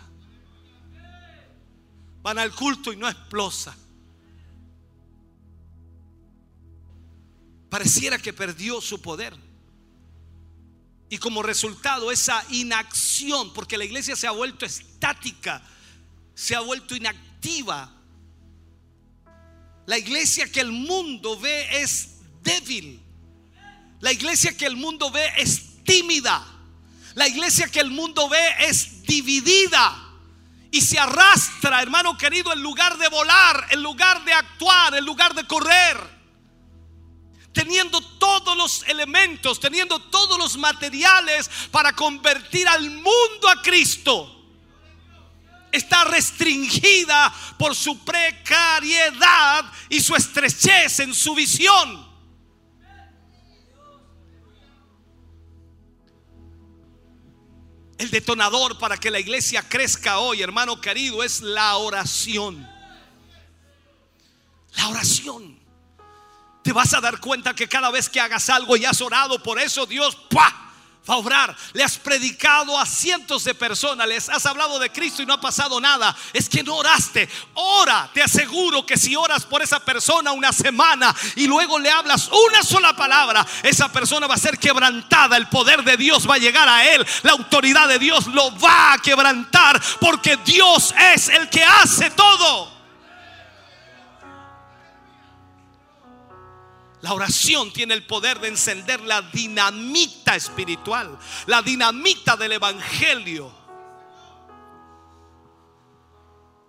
Van al culto y no explosa. Pareciera que perdió su poder. Y como resultado esa inacción, porque la iglesia se ha vuelto estática, se ha vuelto inactiva. La iglesia que el mundo ve es débil. La iglesia que el mundo ve es tímida. La iglesia que el mundo ve es dividida. Y se arrastra, hermano querido, en lugar de volar, en lugar de actuar, en lugar de correr. Teniendo todos los elementos, teniendo todos los materiales para convertir al mundo a Cristo está restringida por su precariedad y su estrechez en su visión. El detonador para que la iglesia crezca hoy, hermano querido, es la oración. La oración. Te vas a dar cuenta que cada vez que hagas algo y has orado por eso, Dios ¡pua! Va a obrar. Le has predicado a cientos de personas, les has hablado de Cristo y no ha pasado nada. Es que no oraste. Ora, te aseguro que si oras por esa persona una semana y luego le hablas una sola palabra, esa persona va a ser quebrantada. El poder de Dios va a llegar a él. La autoridad de Dios lo va a quebrantar porque Dios es el que hace todo. La oración tiene el poder de encender la dinamita espiritual, la dinamita del Evangelio,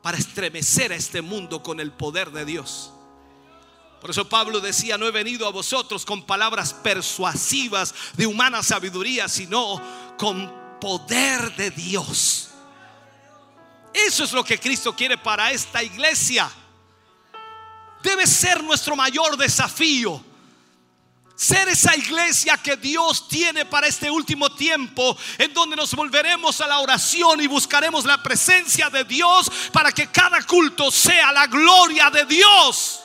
para estremecer a este mundo con el poder de Dios. Por eso Pablo decía, no he venido a vosotros con palabras persuasivas de humana sabiduría, sino con poder de Dios. Eso es lo que Cristo quiere para esta iglesia debe ser nuestro mayor desafío. Ser esa iglesia que Dios tiene para este último tiempo, en donde nos volveremos a la oración y buscaremos la presencia de Dios para que cada culto sea la gloria de Dios.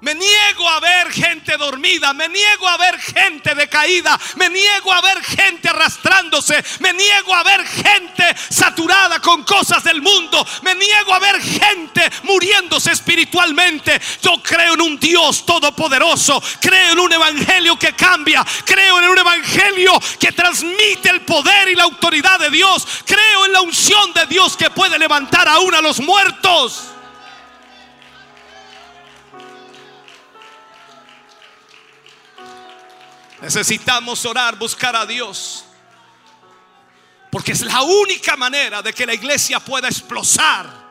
Me niego a ver gente dormida, me niego a ver gente decaída, me niego a ver gente arrastrándose, me niego a ver gente saturada con cosas del mundo, me niego a ver gente muriéndose espiritualmente. Yo creo en un Dios todopoderoso, creo en un evangelio que cambia, creo en un evangelio que transmite el poder y la autoridad de Dios, creo en la unción de Dios que puede levantar aún a los muertos. Necesitamos orar, buscar a Dios. Porque es la única manera de que la iglesia pueda explosar.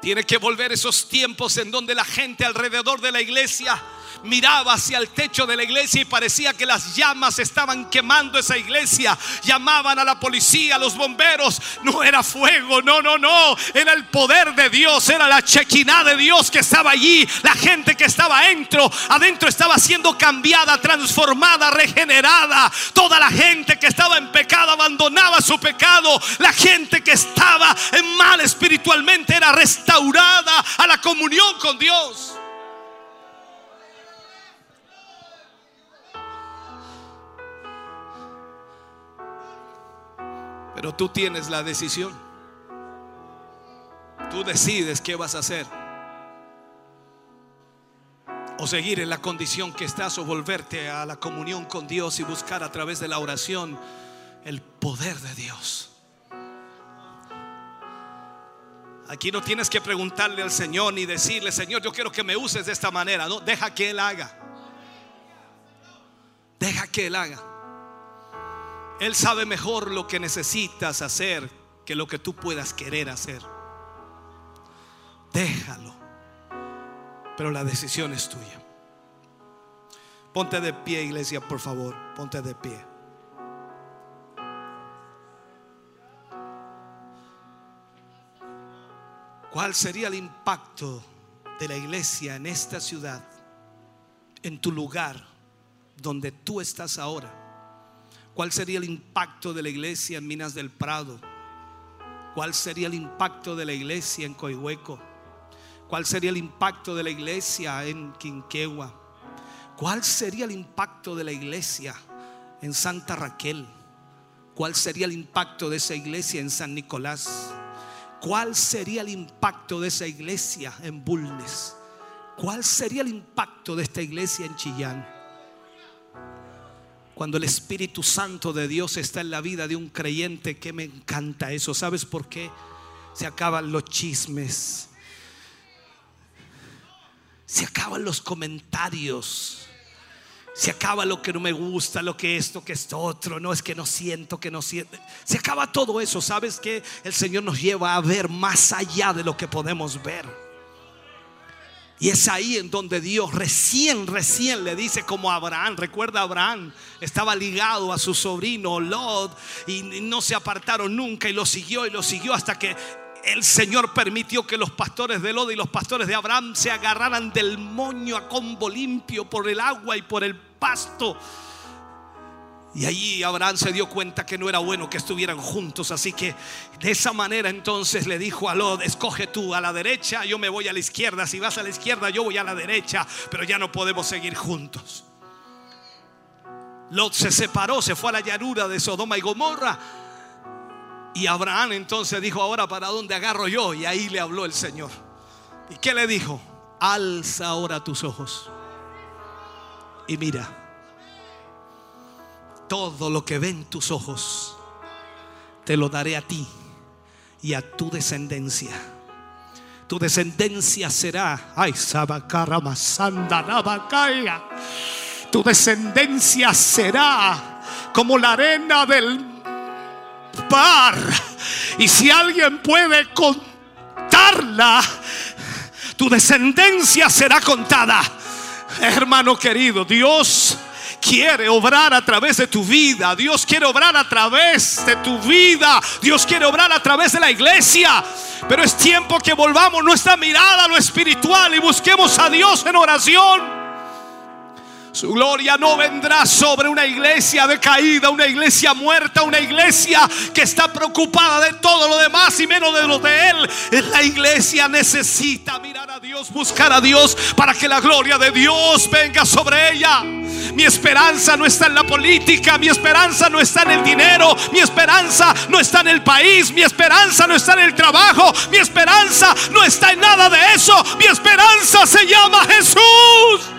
Tiene que volver esos tiempos en donde la gente alrededor de la iglesia miraba hacia el techo de la iglesia y parecía que las llamas estaban quemando esa iglesia. Llamaban a la policía, a los bomberos. No era fuego, no, no, no. Era el poder de Dios, era la chequina de Dios que estaba allí. La gente que estaba adentro, adentro estaba siendo cambiada, transformada, regenerada. Toda la gente que estaba en pecado abandonaba su pecado. La gente que estaba en mal espiritualmente era restaurada a la comunión con Dios. Pero tú tienes la decisión. Tú decides qué vas a hacer. O seguir en la condición que estás o volverte a la comunión con Dios y buscar a través de la oración el poder de Dios. Aquí no tienes que preguntarle al Señor ni decirle, Señor, yo quiero que me uses de esta manera. No, deja que Él haga. Deja que Él haga. Él sabe mejor lo que necesitas hacer que lo que tú puedas querer hacer. Déjalo. Pero la decisión es tuya. Ponte de pie, iglesia, por favor. Ponte de pie. ¿Cuál sería el impacto de la iglesia en esta ciudad, en tu lugar, donde tú estás ahora? ¿Cuál sería el impacto de la iglesia en Minas del Prado? ¿Cuál sería el impacto de la iglesia en Coihueco? ¿Cuál sería el impacto de la iglesia en Quinquegua? ¿Cuál sería el impacto de la iglesia en Santa Raquel? ¿Cuál sería el impacto de esa iglesia en San Nicolás? ¿Cuál sería el impacto de esa iglesia en Bulnes? ¿Cuál sería el impacto de esta iglesia en Chillán? Cuando el Espíritu Santo de Dios está en la vida de un creyente, que me encanta eso. ¿Sabes por qué? Se acaban los chismes. Se acaban los comentarios. Se acaba lo que no me gusta, lo que esto, que esto otro. No es que no siento, que no siento. Se acaba todo eso. ¿Sabes que El Señor nos lleva a ver más allá de lo que podemos ver. Y es ahí en donde Dios recién, recién le dice como Abraham, recuerda Abraham, estaba ligado a su sobrino Lot y no se apartaron nunca y lo siguió y lo siguió hasta que el Señor permitió que los pastores de Lot y los pastores de Abraham se agarraran del moño a combo limpio por el agua y por el pasto. Y allí Abraham se dio cuenta que no era bueno que estuvieran juntos. Así que de esa manera entonces le dijo a Lot, escoge tú a la derecha, yo me voy a la izquierda. Si vas a la izquierda, yo voy a la derecha. Pero ya no podemos seguir juntos. Lot se separó, se fue a la llanura de Sodoma y Gomorra. Y Abraham entonces dijo, ahora para dónde agarro yo. Y ahí le habló el Señor. ¿Y qué le dijo? Alza ahora tus ojos. Y mira todo lo que ven tus ojos, te lo daré a ti y a tu descendencia. Tu descendencia será, ay, Tu descendencia será como la arena del mar. Y si alguien puede contarla, tu descendencia será contada. Hermano querido, Dios quiere obrar a través de tu vida. Dios quiere obrar a través de tu vida. Dios quiere obrar a través de la iglesia. Pero es tiempo que volvamos nuestra mirada a lo espiritual y busquemos a Dios en oración. Su gloria no vendrá sobre una iglesia decaída, una iglesia muerta, una iglesia que está preocupada de todo lo demás y menos de lo de Él. La iglesia necesita mirar a Dios, buscar a Dios para que la gloria de Dios venga sobre ella. Mi esperanza no está en la política, mi esperanza no está en el dinero, mi esperanza no está en el país, mi esperanza no está en el trabajo, mi esperanza no está en nada de eso, mi esperanza se llama Jesús.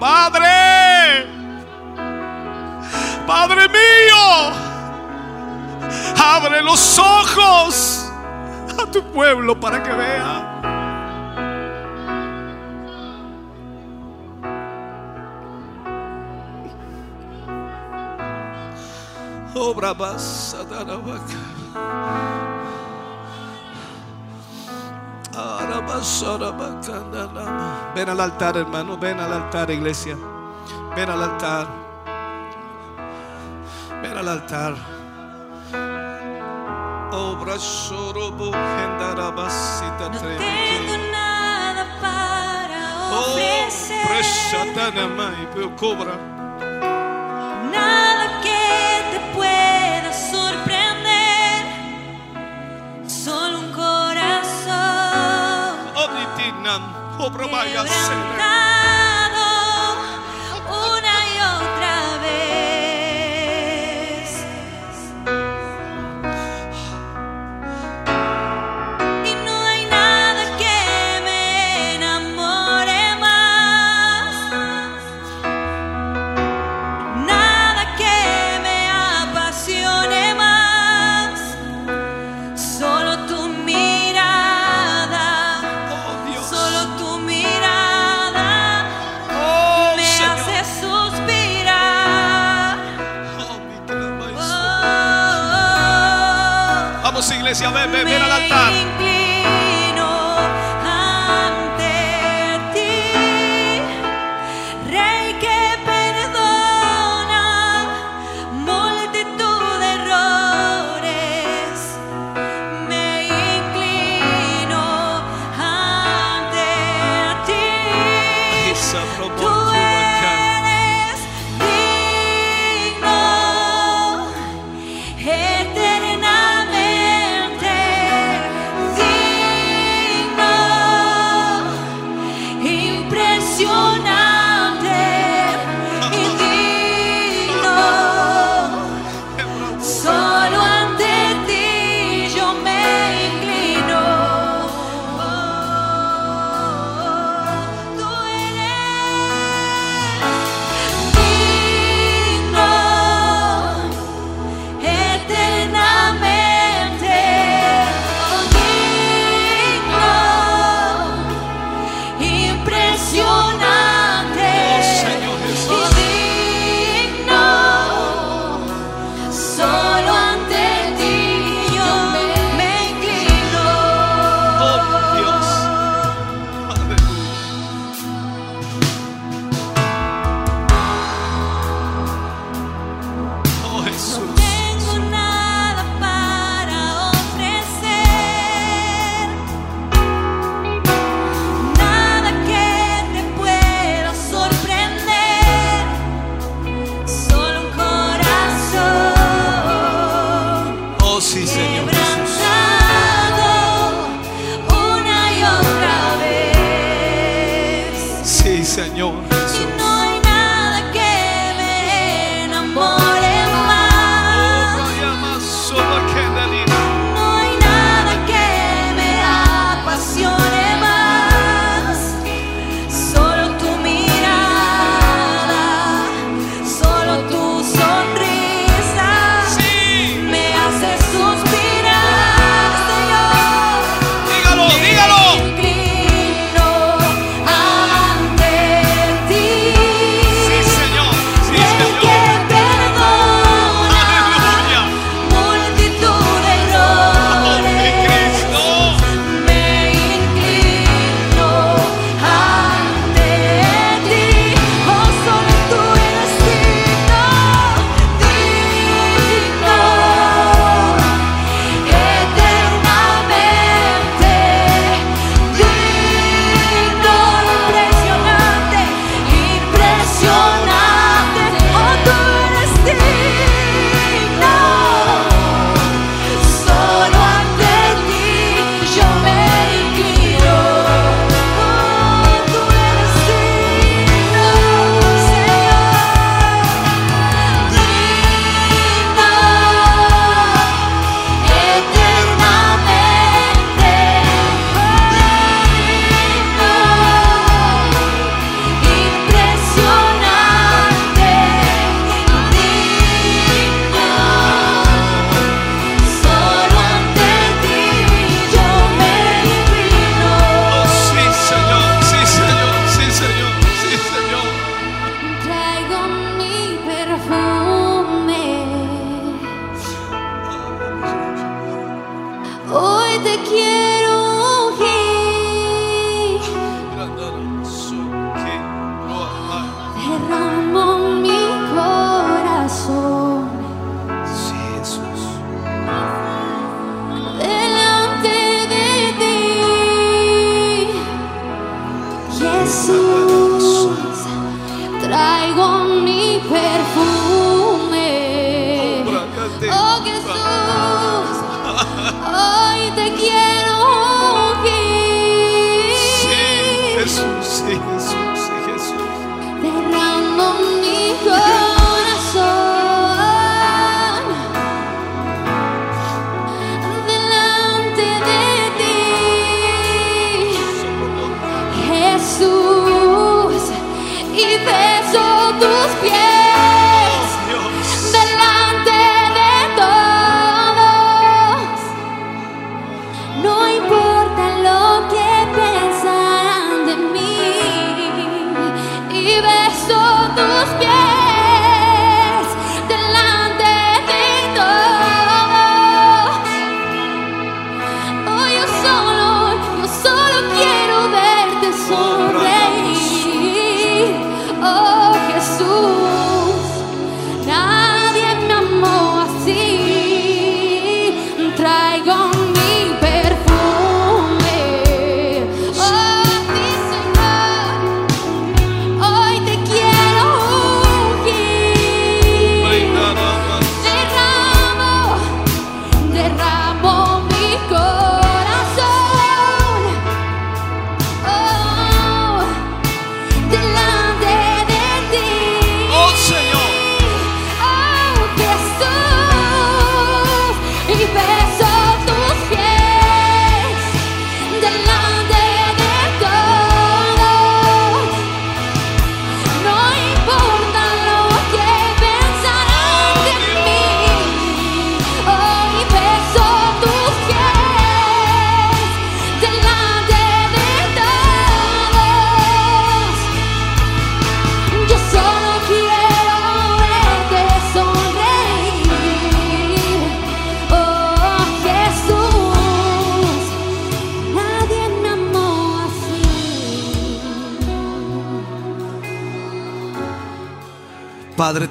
Padre, Padre mío, abre los ojos a tu pueblo para que vea. Obra basada baca. Ven al altar, hermano. Ven al altar, iglesia. Ven al altar. Ven al altar. No tengo nada para Oh, ofrecer. presatana Obrabaiacera.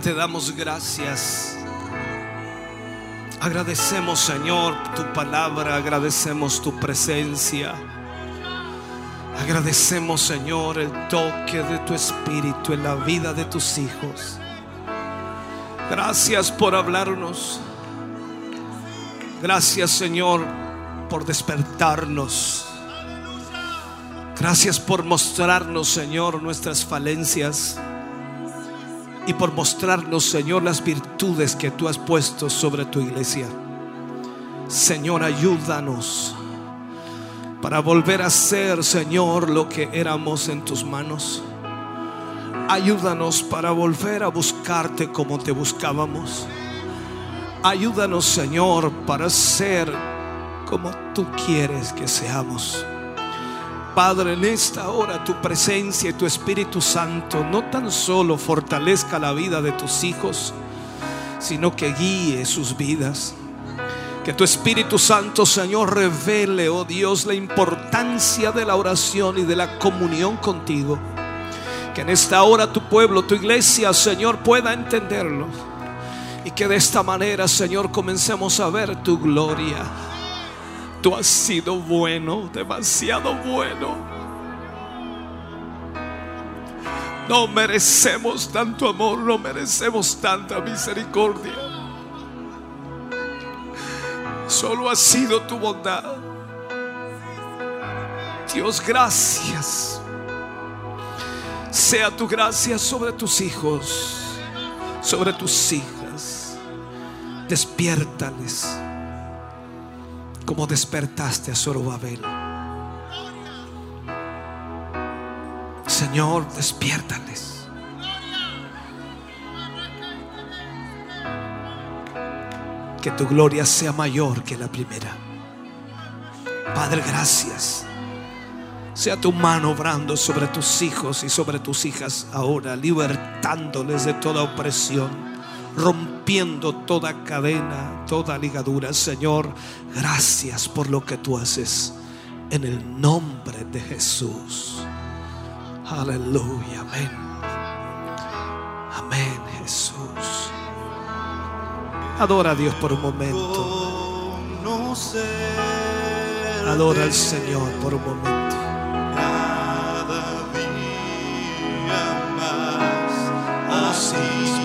Te damos gracias. Agradecemos, Señor, tu palabra, agradecemos tu presencia. Agradecemos, Señor, el toque de tu espíritu en la vida de tus hijos. Gracias por hablarnos. Gracias, Señor, por despertarnos. Gracias por mostrarnos, Señor, nuestras falencias y por mostrarnos, Señor, las virtudes que tú has puesto sobre tu iglesia. Señor, ayúdanos para volver a ser, Señor, lo que éramos en tus manos. Ayúdanos para volver a buscarte como te buscábamos. Ayúdanos, Señor, para ser como tú quieres que seamos. Padre, en esta hora tu presencia y tu Espíritu Santo no tan solo fortalezca la vida de tus hijos, sino que guíe sus vidas. Que tu Espíritu Santo, Señor, revele, oh Dios, la importancia de la oración y de la comunión contigo. Que en esta hora tu pueblo, tu iglesia, Señor, pueda entenderlo. Y que de esta manera, Señor, comencemos a ver tu gloria. Tú has sido bueno, demasiado bueno. No merecemos tanto amor, no merecemos tanta misericordia. Solo ha sido tu bondad. Dios, gracias. Sea tu gracia sobre tus hijos, sobre tus hijas. Despiértales como despertaste a Zorobabel. Señor, despiértales. Que tu gloria sea mayor que la primera. Padre, gracias. Sea tu mano obrando sobre tus hijos y sobre tus hijas ahora, libertándoles de toda opresión, rompiendo toda cadena, toda ligadura. Señor, gracias por lo que tú haces en el nombre de Jesús. Aleluya, amén. Amén, Jesús. Adora a Dios por un momento. Adora al Señor por un momento. Cada más así.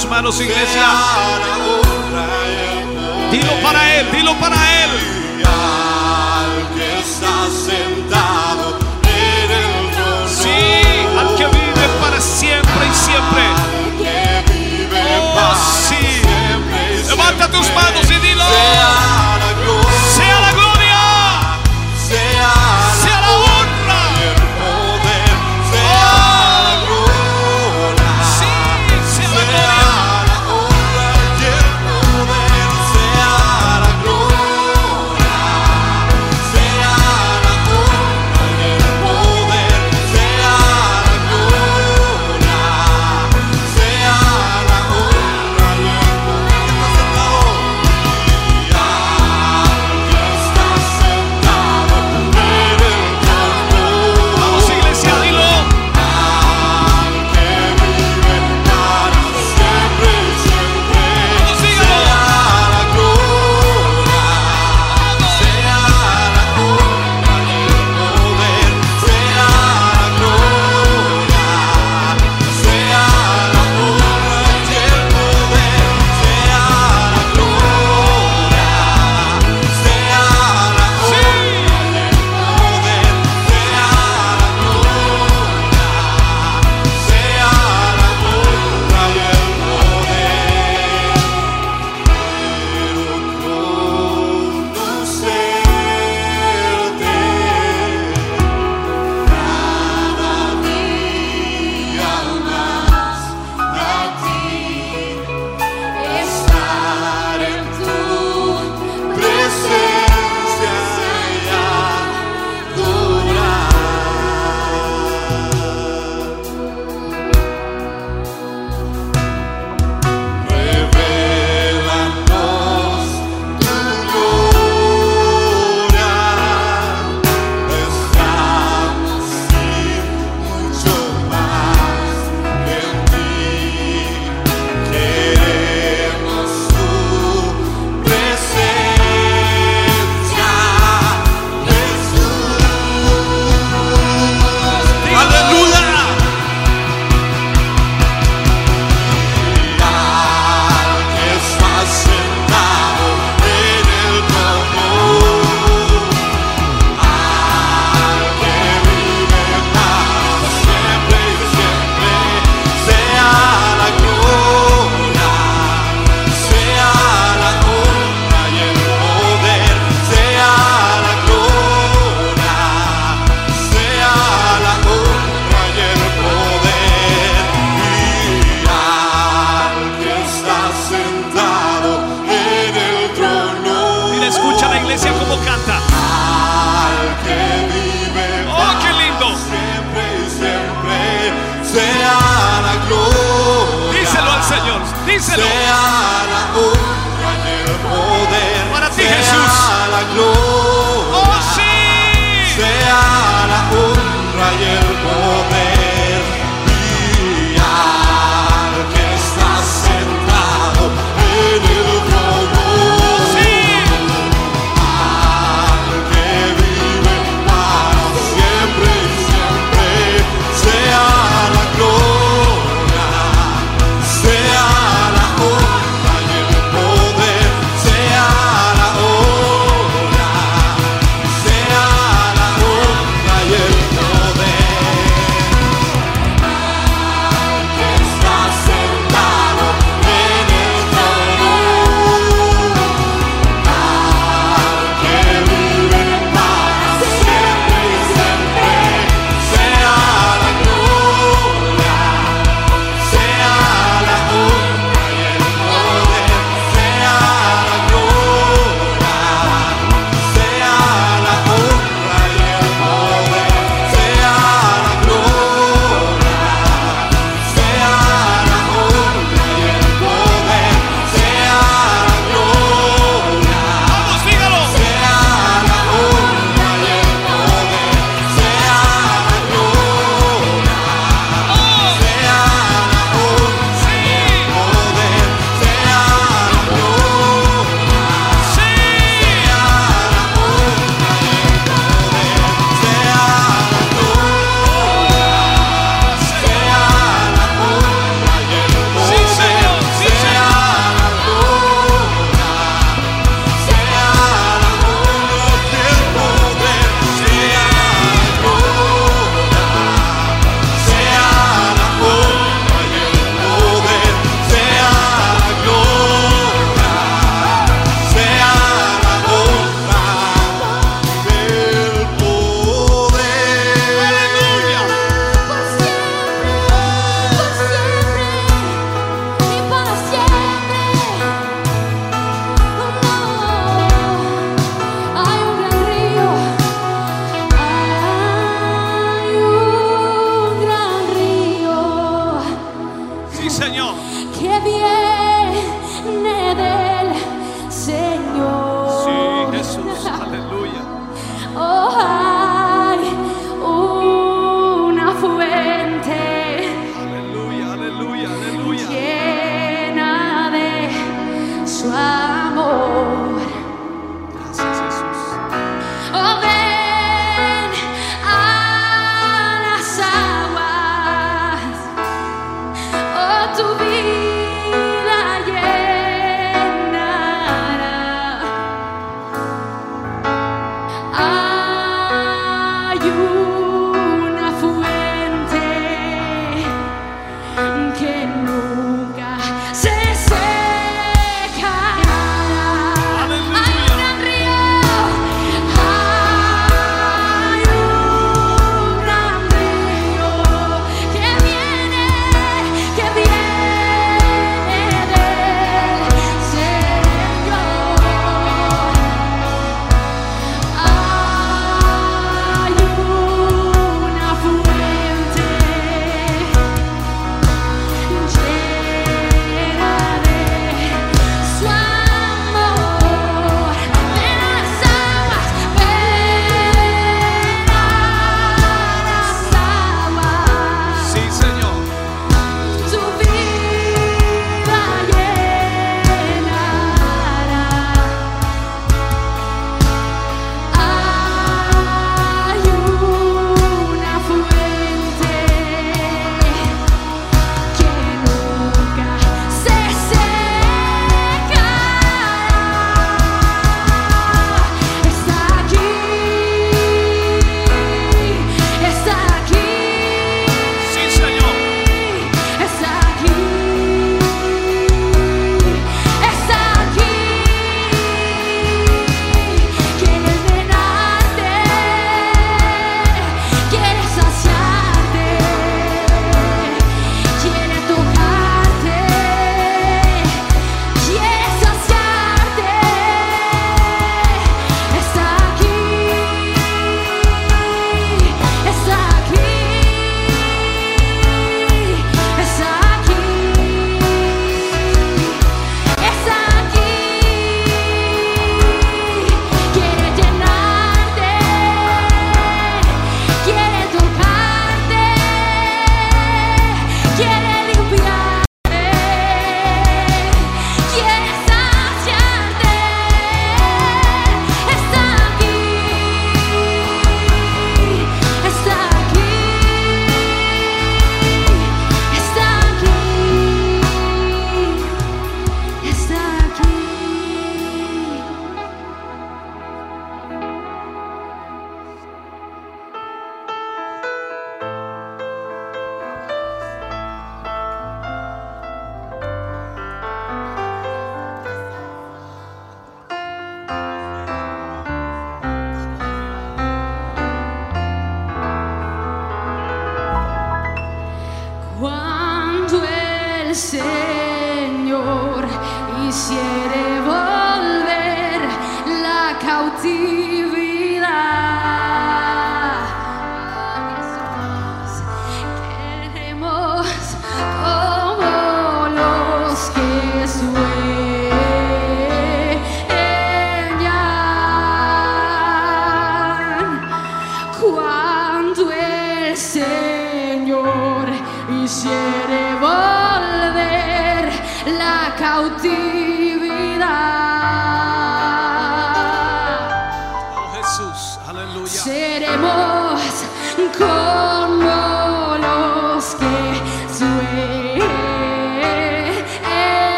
tus manos, iglesia. Dilo para Él, dilo para Él. Al que está sentado en el trono. Sí, al que vive para siempre y siempre. Oh, sí. siempre. Levanta tus manos y dilo.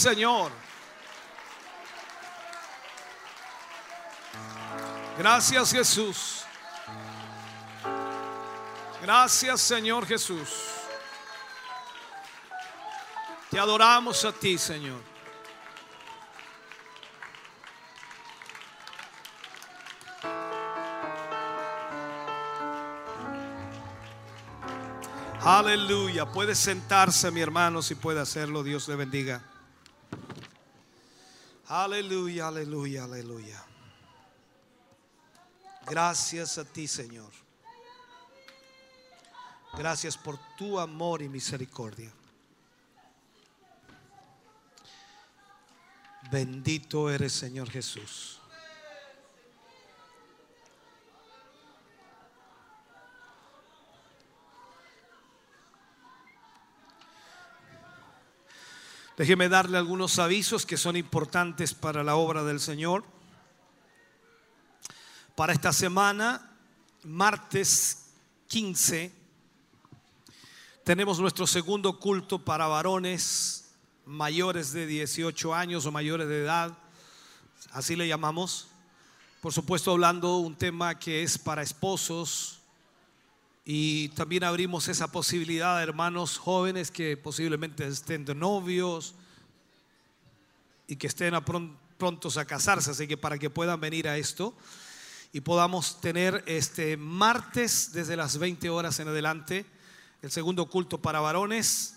Señor. Gracias Jesús. Gracias Señor Jesús. Te adoramos a ti, Señor. Aleluya. Puede sentarse, mi hermano, si puede hacerlo. Dios le bendiga. Aleluya, aleluya, aleluya. Gracias a ti, Señor. Gracias por tu amor y misericordia. Bendito eres, Señor Jesús. Déjeme darle algunos avisos que son importantes para la obra del Señor. Para esta semana, martes 15, tenemos nuestro segundo culto para varones mayores de 18 años o mayores de edad, así le llamamos. Por supuesto, hablando un tema que es para esposos, y también abrimos esa posibilidad a hermanos jóvenes que posiblemente estén de novios y que estén a prontos a casarse, así que para que puedan venir a esto y podamos tener este martes desde las 20 horas en adelante el segundo culto para varones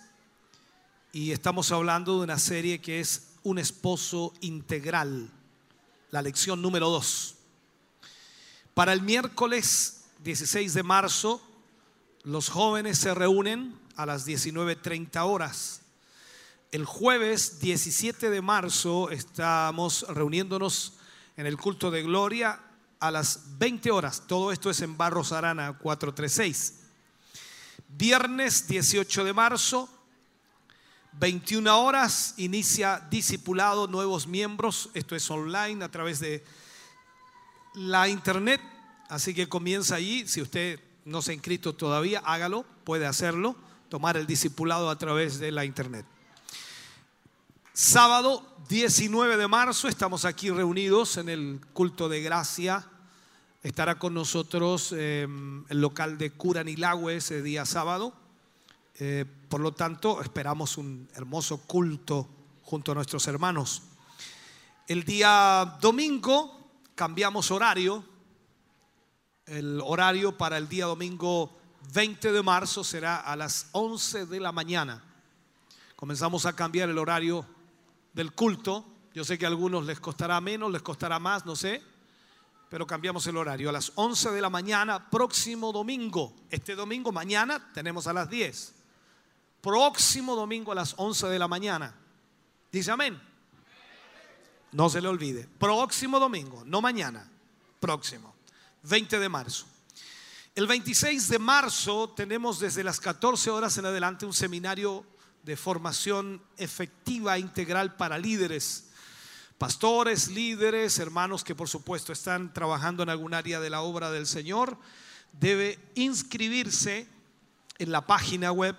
y estamos hablando de una serie que es un esposo integral, la lección número 2. Para el miércoles 16 de marzo los jóvenes se reúnen a las 19.30 horas. El jueves 17 de marzo estamos reuniéndonos en el culto de gloria a las 20 horas. Todo esto es en Barros Arana 436. Viernes 18 de marzo, 21 horas, inicia discipulado, nuevos miembros. Esto es online a través de la internet. Así que comienza allí. Si usted no se ha inscrito todavía, hágalo, puede hacerlo, tomar el discipulado a través de la internet. Sábado 19 de marzo estamos aquí reunidos en el culto de gracia. Estará con nosotros em, el local de Curanilagüe ese día sábado. Eh, por lo tanto, esperamos un hermoso culto junto a nuestros hermanos. El día domingo cambiamos horario el horario para el día domingo 20 de marzo será a las 11 de la mañana. Comenzamos a cambiar el horario del culto. Yo sé que a algunos les costará menos, les costará más, no sé. Pero cambiamos el horario a las 11 de la mañana, próximo domingo. Este domingo, mañana, tenemos a las 10. Próximo domingo a las 11 de la mañana. Dice amén. No se le olvide. Próximo domingo, no mañana. Próximo. 20 de marzo. El 26 de marzo tenemos desde las 14 horas en adelante un seminario de formación efectiva integral para líderes, pastores, líderes, hermanos que por supuesto están trabajando en algún área de la obra del Señor. Debe inscribirse en la página web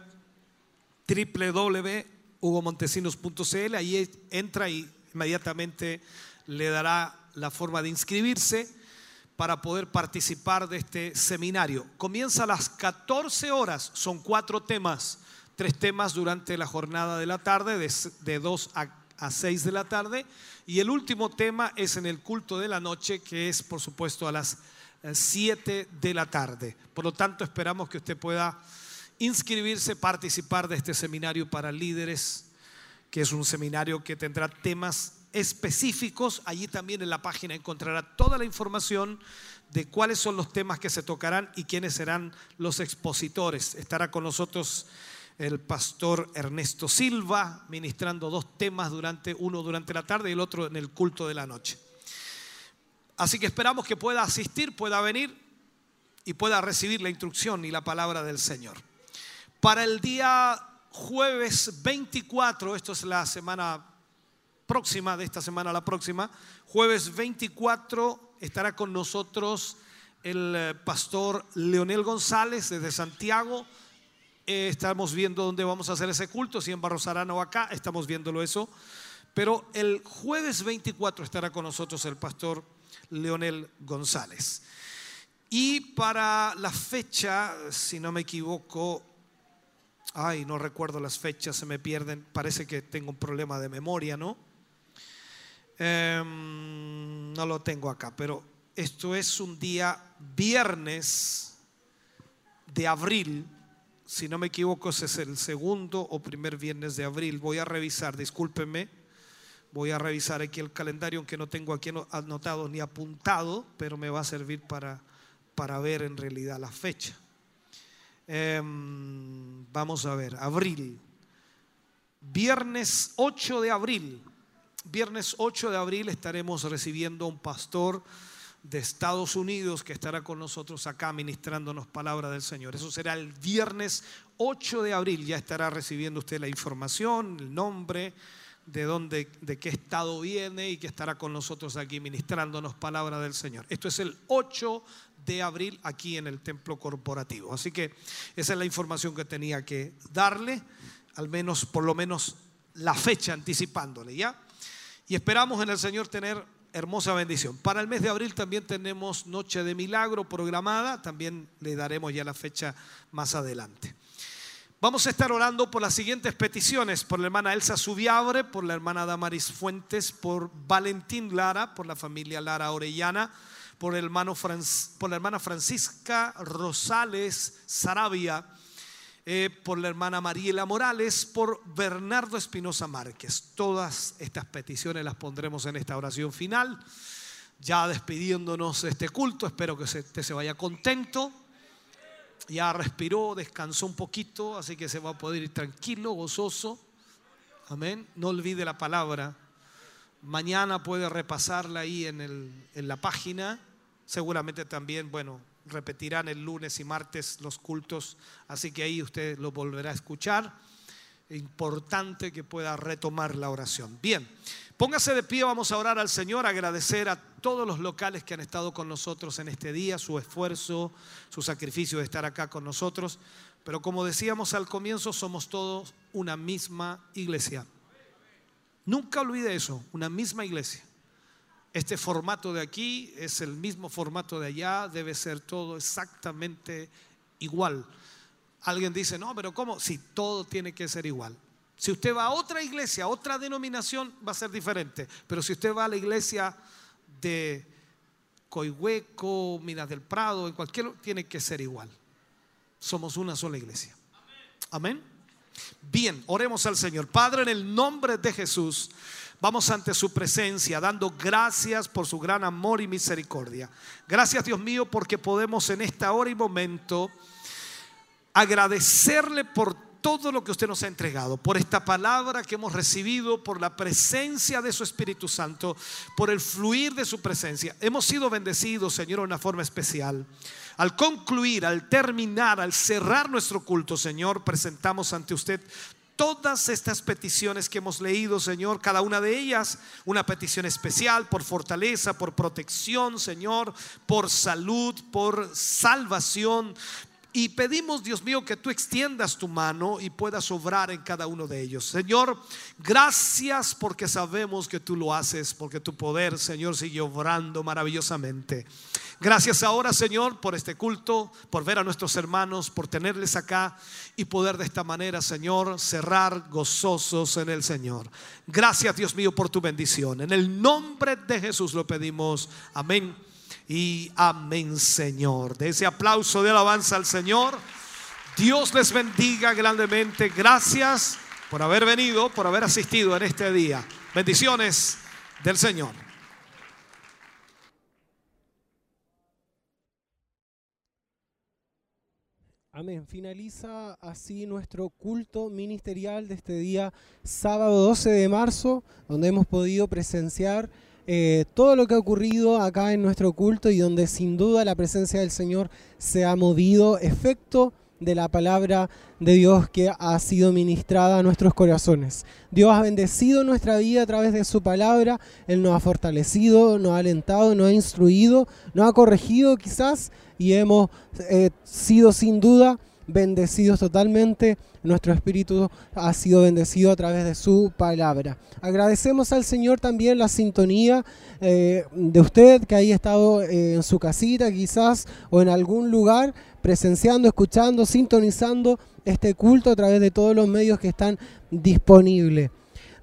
www.hugomontesinos.cl. Ahí entra y inmediatamente le dará la forma de inscribirse para poder participar de este seminario. Comienza a las 14 horas, son cuatro temas, tres temas durante la jornada de la tarde, de, 2 a, a 6 de la tarde, y el último tema es en el culto de la noche, que es por supuesto a las 7 eh, de la tarde. Por lo tanto, esperamos que usted pueda inscribirse, participar de este seminario para líderes, que es un seminario que tendrá temas específicos. Allí también en la página encontrará toda la información de cuáles son los temas que se tocarán y quiénes serán los expositores. Estará con nosotros el pastor Ernesto Silva ministrando dos temas durante uno durante la tarde y el otro en el culto de la noche. Así que esperamos que pueda asistir, pueda venir y pueda recibir la instrucción y la palabra del Señor. Para el día jueves 24, esto es la semana próxima, de esta semana a la próxima, jueves 24 estará con nosotros el eh, pastor Leonel González desde Santiago. Eh, estamos viendo dónde vamos a hacer ese culto, si en Barrosarana o acá, estamos viéndolo eso. Pero el jueves 24 estará con nosotros el pastor Leonel González. Y para la fecha, si no me equivoco, ay, no recuerdo las fechas, se me pierden, parece que tengo un problema de memoria, ¿no? Em, no lo tengo acá, pero esto es un día viernes de abril, si no me equivoco, ese es el segundo o primer viernes de abril. Voy a revisar, discúlpenme, voy a revisar aquí el calendario, aunque no tengo aquí anotado ni apuntado, pero me va a servir para, para ver en realidad la fecha. Em, vamos a ver, abril. Viernes 8 de abril. Viernes 8 de abril estaremos recibiendo un pastor de Estados Unidos que estará con nosotros acá ministrándonos palabra del Señor. Eso será el viernes 8 de abril. Ya estará recibiendo usted la información, el nombre, de dónde, de qué estado viene y que estará con nosotros aquí ministrándonos palabra del Señor. Esto es el 8 de abril aquí en el templo corporativo. Así que esa es la información que tenía que darle, al menos, por lo menos, la fecha anticipándole, ¿ya? Y esperamos en el Señor tener hermosa bendición. Para el mes de abril también tenemos Noche de Milagro programada, también le daremos ya la fecha más adelante. Vamos a estar orando por las siguientes peticiones, por la hermana Elsa Subiabre, por la hermana Damaris Fuentes, por Valentín Lara, por la familia Lara Orellana, por, el hermano por la hermana Francisca Rosales Sarabia, eh, por la hermana Mariela Morales, por Bernardo Espinosa Márquez. Todas estas peticiones las pondremos en esta oración final. Ya despidiéndonos de este culto, espero que usted se vaya contento. Ya respiró, descansó un poquito, así que se va a poder ir tranquilo, gozoso. Amén. No olvide la palabra. Mañana puede repasarla ahí en, en la página. Seguramente también, bueno, repetirán el lunes y martes los cultos, así que ahí usted lo volverá a escuchar. Importante que pueda retomar la oración. Bien, póngase de pie, vamos a orar al Señor, agradecer a todos los locales que han estado con nosotros en este día, su esfuerzo, su sacrificio de estar acá con nosotros. Pero como decíamos al comienzo, somos todos una misma iglesia. Nunca olvide eso, una misma iglesia. Este formato de aquí es el mismo formato de allá, debe ser todo exactamente igual. Alguien dice, no, pero ¿cómo? Si todo tiene que ser igual. Si usted va a otra iglesia, a otra denominación, va a ser diferente. Pero si usted va a la iglesia de Coihueco, Minas del Prado, en cualquier, tiene que ser igual. Somos una sola iglesia. Amén. Bien, oremos al Señor. Padre, en el nombre de Jesús. Vamos ante su presencia dando gracias por su gran amor y misericordia. Gracias Dios mío porque podemos en esta hora y momento agradecerle por todo lo que usted nos ha entregado, por esta palabra que hemos recibido, por la presencia de su Espíritu Santo, por el fluir de su presencia. Hemos sido bendecidos, Señor, de una forma especial. Al concluir, al terminar, al cerrar nuestro culto, Señor, presentamos ante usted todas estas peticiones que hemos leído, Señor, cada una de ellas, una petición especial por fortaleza, por protección, Señor, por salud, por salvación. Y pedimos, Dios mío, que tú extiendas tu mano y puedas obrar en cada uno de ellos. Señor, gracias porque sabemos que tú lo haces, porque tu poder, Señor, sigue obrando maravillosamente. Gracias ahora, Señor, por este culto, por ver a nuestros hermanos, por tenerles acá y poder de esta manera, Señor, cerrar gozosos en el Señor. Gracias, Dios mío, por tu bendición. En el nombre de Jesús lo pedimos. Amén y amén, Señor. De ese aplauso de alabanza al Señor. Dios les bendiga grandemente. Gracias por haber venido, por haber asistido en este día. Bendiciones del Señor. Amén. Finaliza así nuestro culto ministerial de este día, sábado 12 de marzo, donde hemos podido presenciar eh, todo lo que ha ocurrido acá en nuestro culto y donde sin duda la presencia del Señor se ha movido, efecto de la palabra de Dios que ha sido ministrada a nuestros corazones. Dios ha bendecido nuestra vida a través de su palabra, Él nos ha fortalecido, nos ha alentado, nos ha instruido, nos ha corregido quizás y hemos eh, sido sin duda bendecidos totalmente. Nuestro espíritu ha sido bendecido a través de su palabra. Agradecemos al Señor también la sintonía eh, de usted que haya estado eh, en su casita quizás o en algún lugar presenciando, escuchando, sintonizando este culto a través de todos los medios que están disponibles.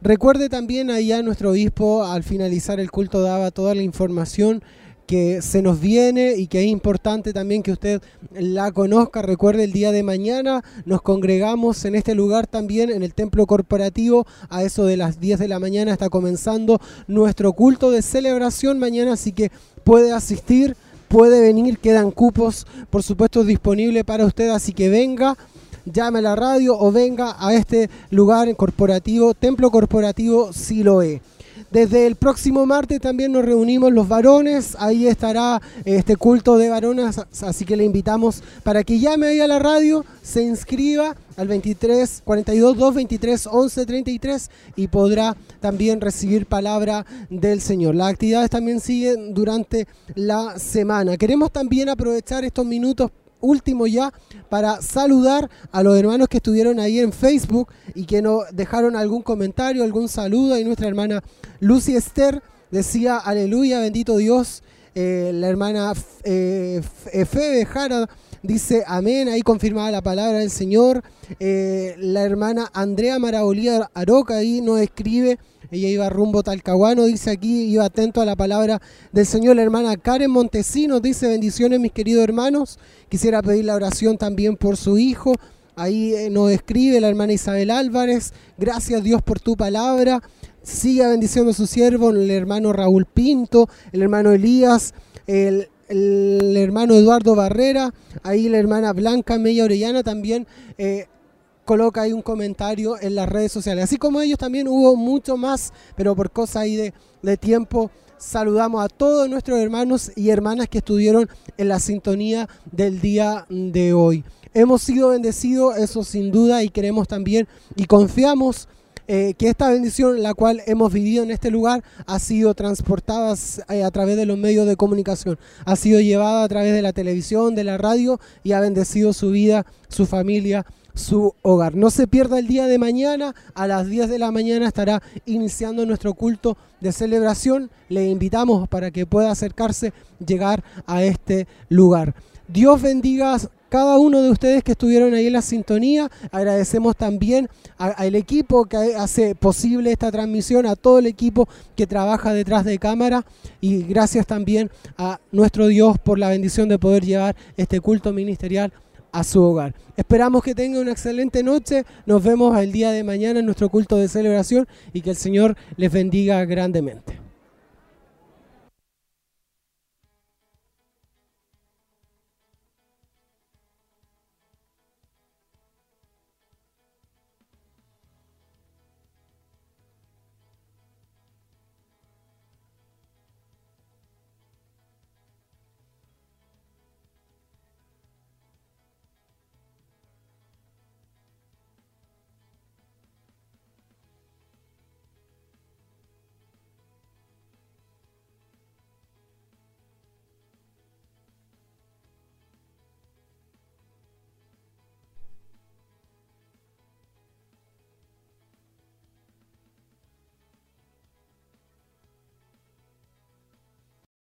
Recuerde también allá nuestro obispo al finalizar el culto daba toda la información que se nos viene y que es importante también que usted la conozca. Recuerde el día de mañana nos congregamos en este lugar también en el templo corporativo a eso de las 10 de la mañana está comenzando nuestro culto de celebración mañana, así que puede asistir, puede venir, quedan cupos por supuesto disponibles para usted, así que venga llame a la radio o venga a este lugar corporativo, templo corporativo Siloé. Desde el próximo martes también nos reunimos los varones, ahí estará este culto de varones, así que le invitamos para que llame ahí a la radio, se inscriba al 23 42 2 23 11 33 y podrá también recibir palabra del Señor. Las actividades también siguen durante la semana. Queremos también aprovechar estos minutos último ya para saludar a los hermanos que estuvieron ahí en Facebook y que nos dejaron algún comentario, algún saludo. Y nuestra hermana Lucy Esther decía, aleluya, bendito Dios. Eh, la hermana eh, Febe Jara dice amén, ahí confirmada la palabra del Señor. Eh, la hermana Andrea Marabolía Aroca ahí nos escribe ella iba rumbo Talcahuano, dice aquí, iba atento a la palabra del Señor. La hermana Karen Montesinos dice, bendiciones mis queridos hermanos. Quisiera pedir la oración también por su hijo. Ahí eh, nos escribe la hermana Isabel Álvarez, gracias Dios por tu palabra. Siga bendiciendo a su siervo, el hermano Raúl Pinto, el hermano Elías, el, hermano Eduardo Barrera, ahí la hermana Blanca Mella Orellana también eh, coloca ahí un comentario en las redes sociales. Así como ellos también hubo mucho más, pero por cosa ahí de, de tiempo saludamos a todos nuestros hermanos y hermanas que estuvieron en la sintonía del día de hoy. Hemos sido bendecidos, eso sin duda, y queremos también y confiamos eh, que esta bendición, la cual hemos vivido en este lugar, ha sido transportada eh, a través de los medios de comunicación, ha sido llevada a través de la televisión, de la radio y ha bendecido su vida, su familia su hogar. No se pierda el día de mañana, a las 10 de la mañana estará iniciando nuestro culto de celebración. Le invitamos para que pueda acercarse, llegar a este lugar. Dios bendiga a cada uno de ustedes que estuvieron ahí en la sintonía. Agradecemos también al equipo que hace posible esta transmisión, a todo el equipo que trabaja detrás de cámara y gracias también a nuestro Dios por la bendición de poder llevar este culto ministerial a su hogar. Esperamos que tenga una excelente noche. Nos vemos el día de mañana en nuestro culto de celebración y que el Señor les bendiga grandemente.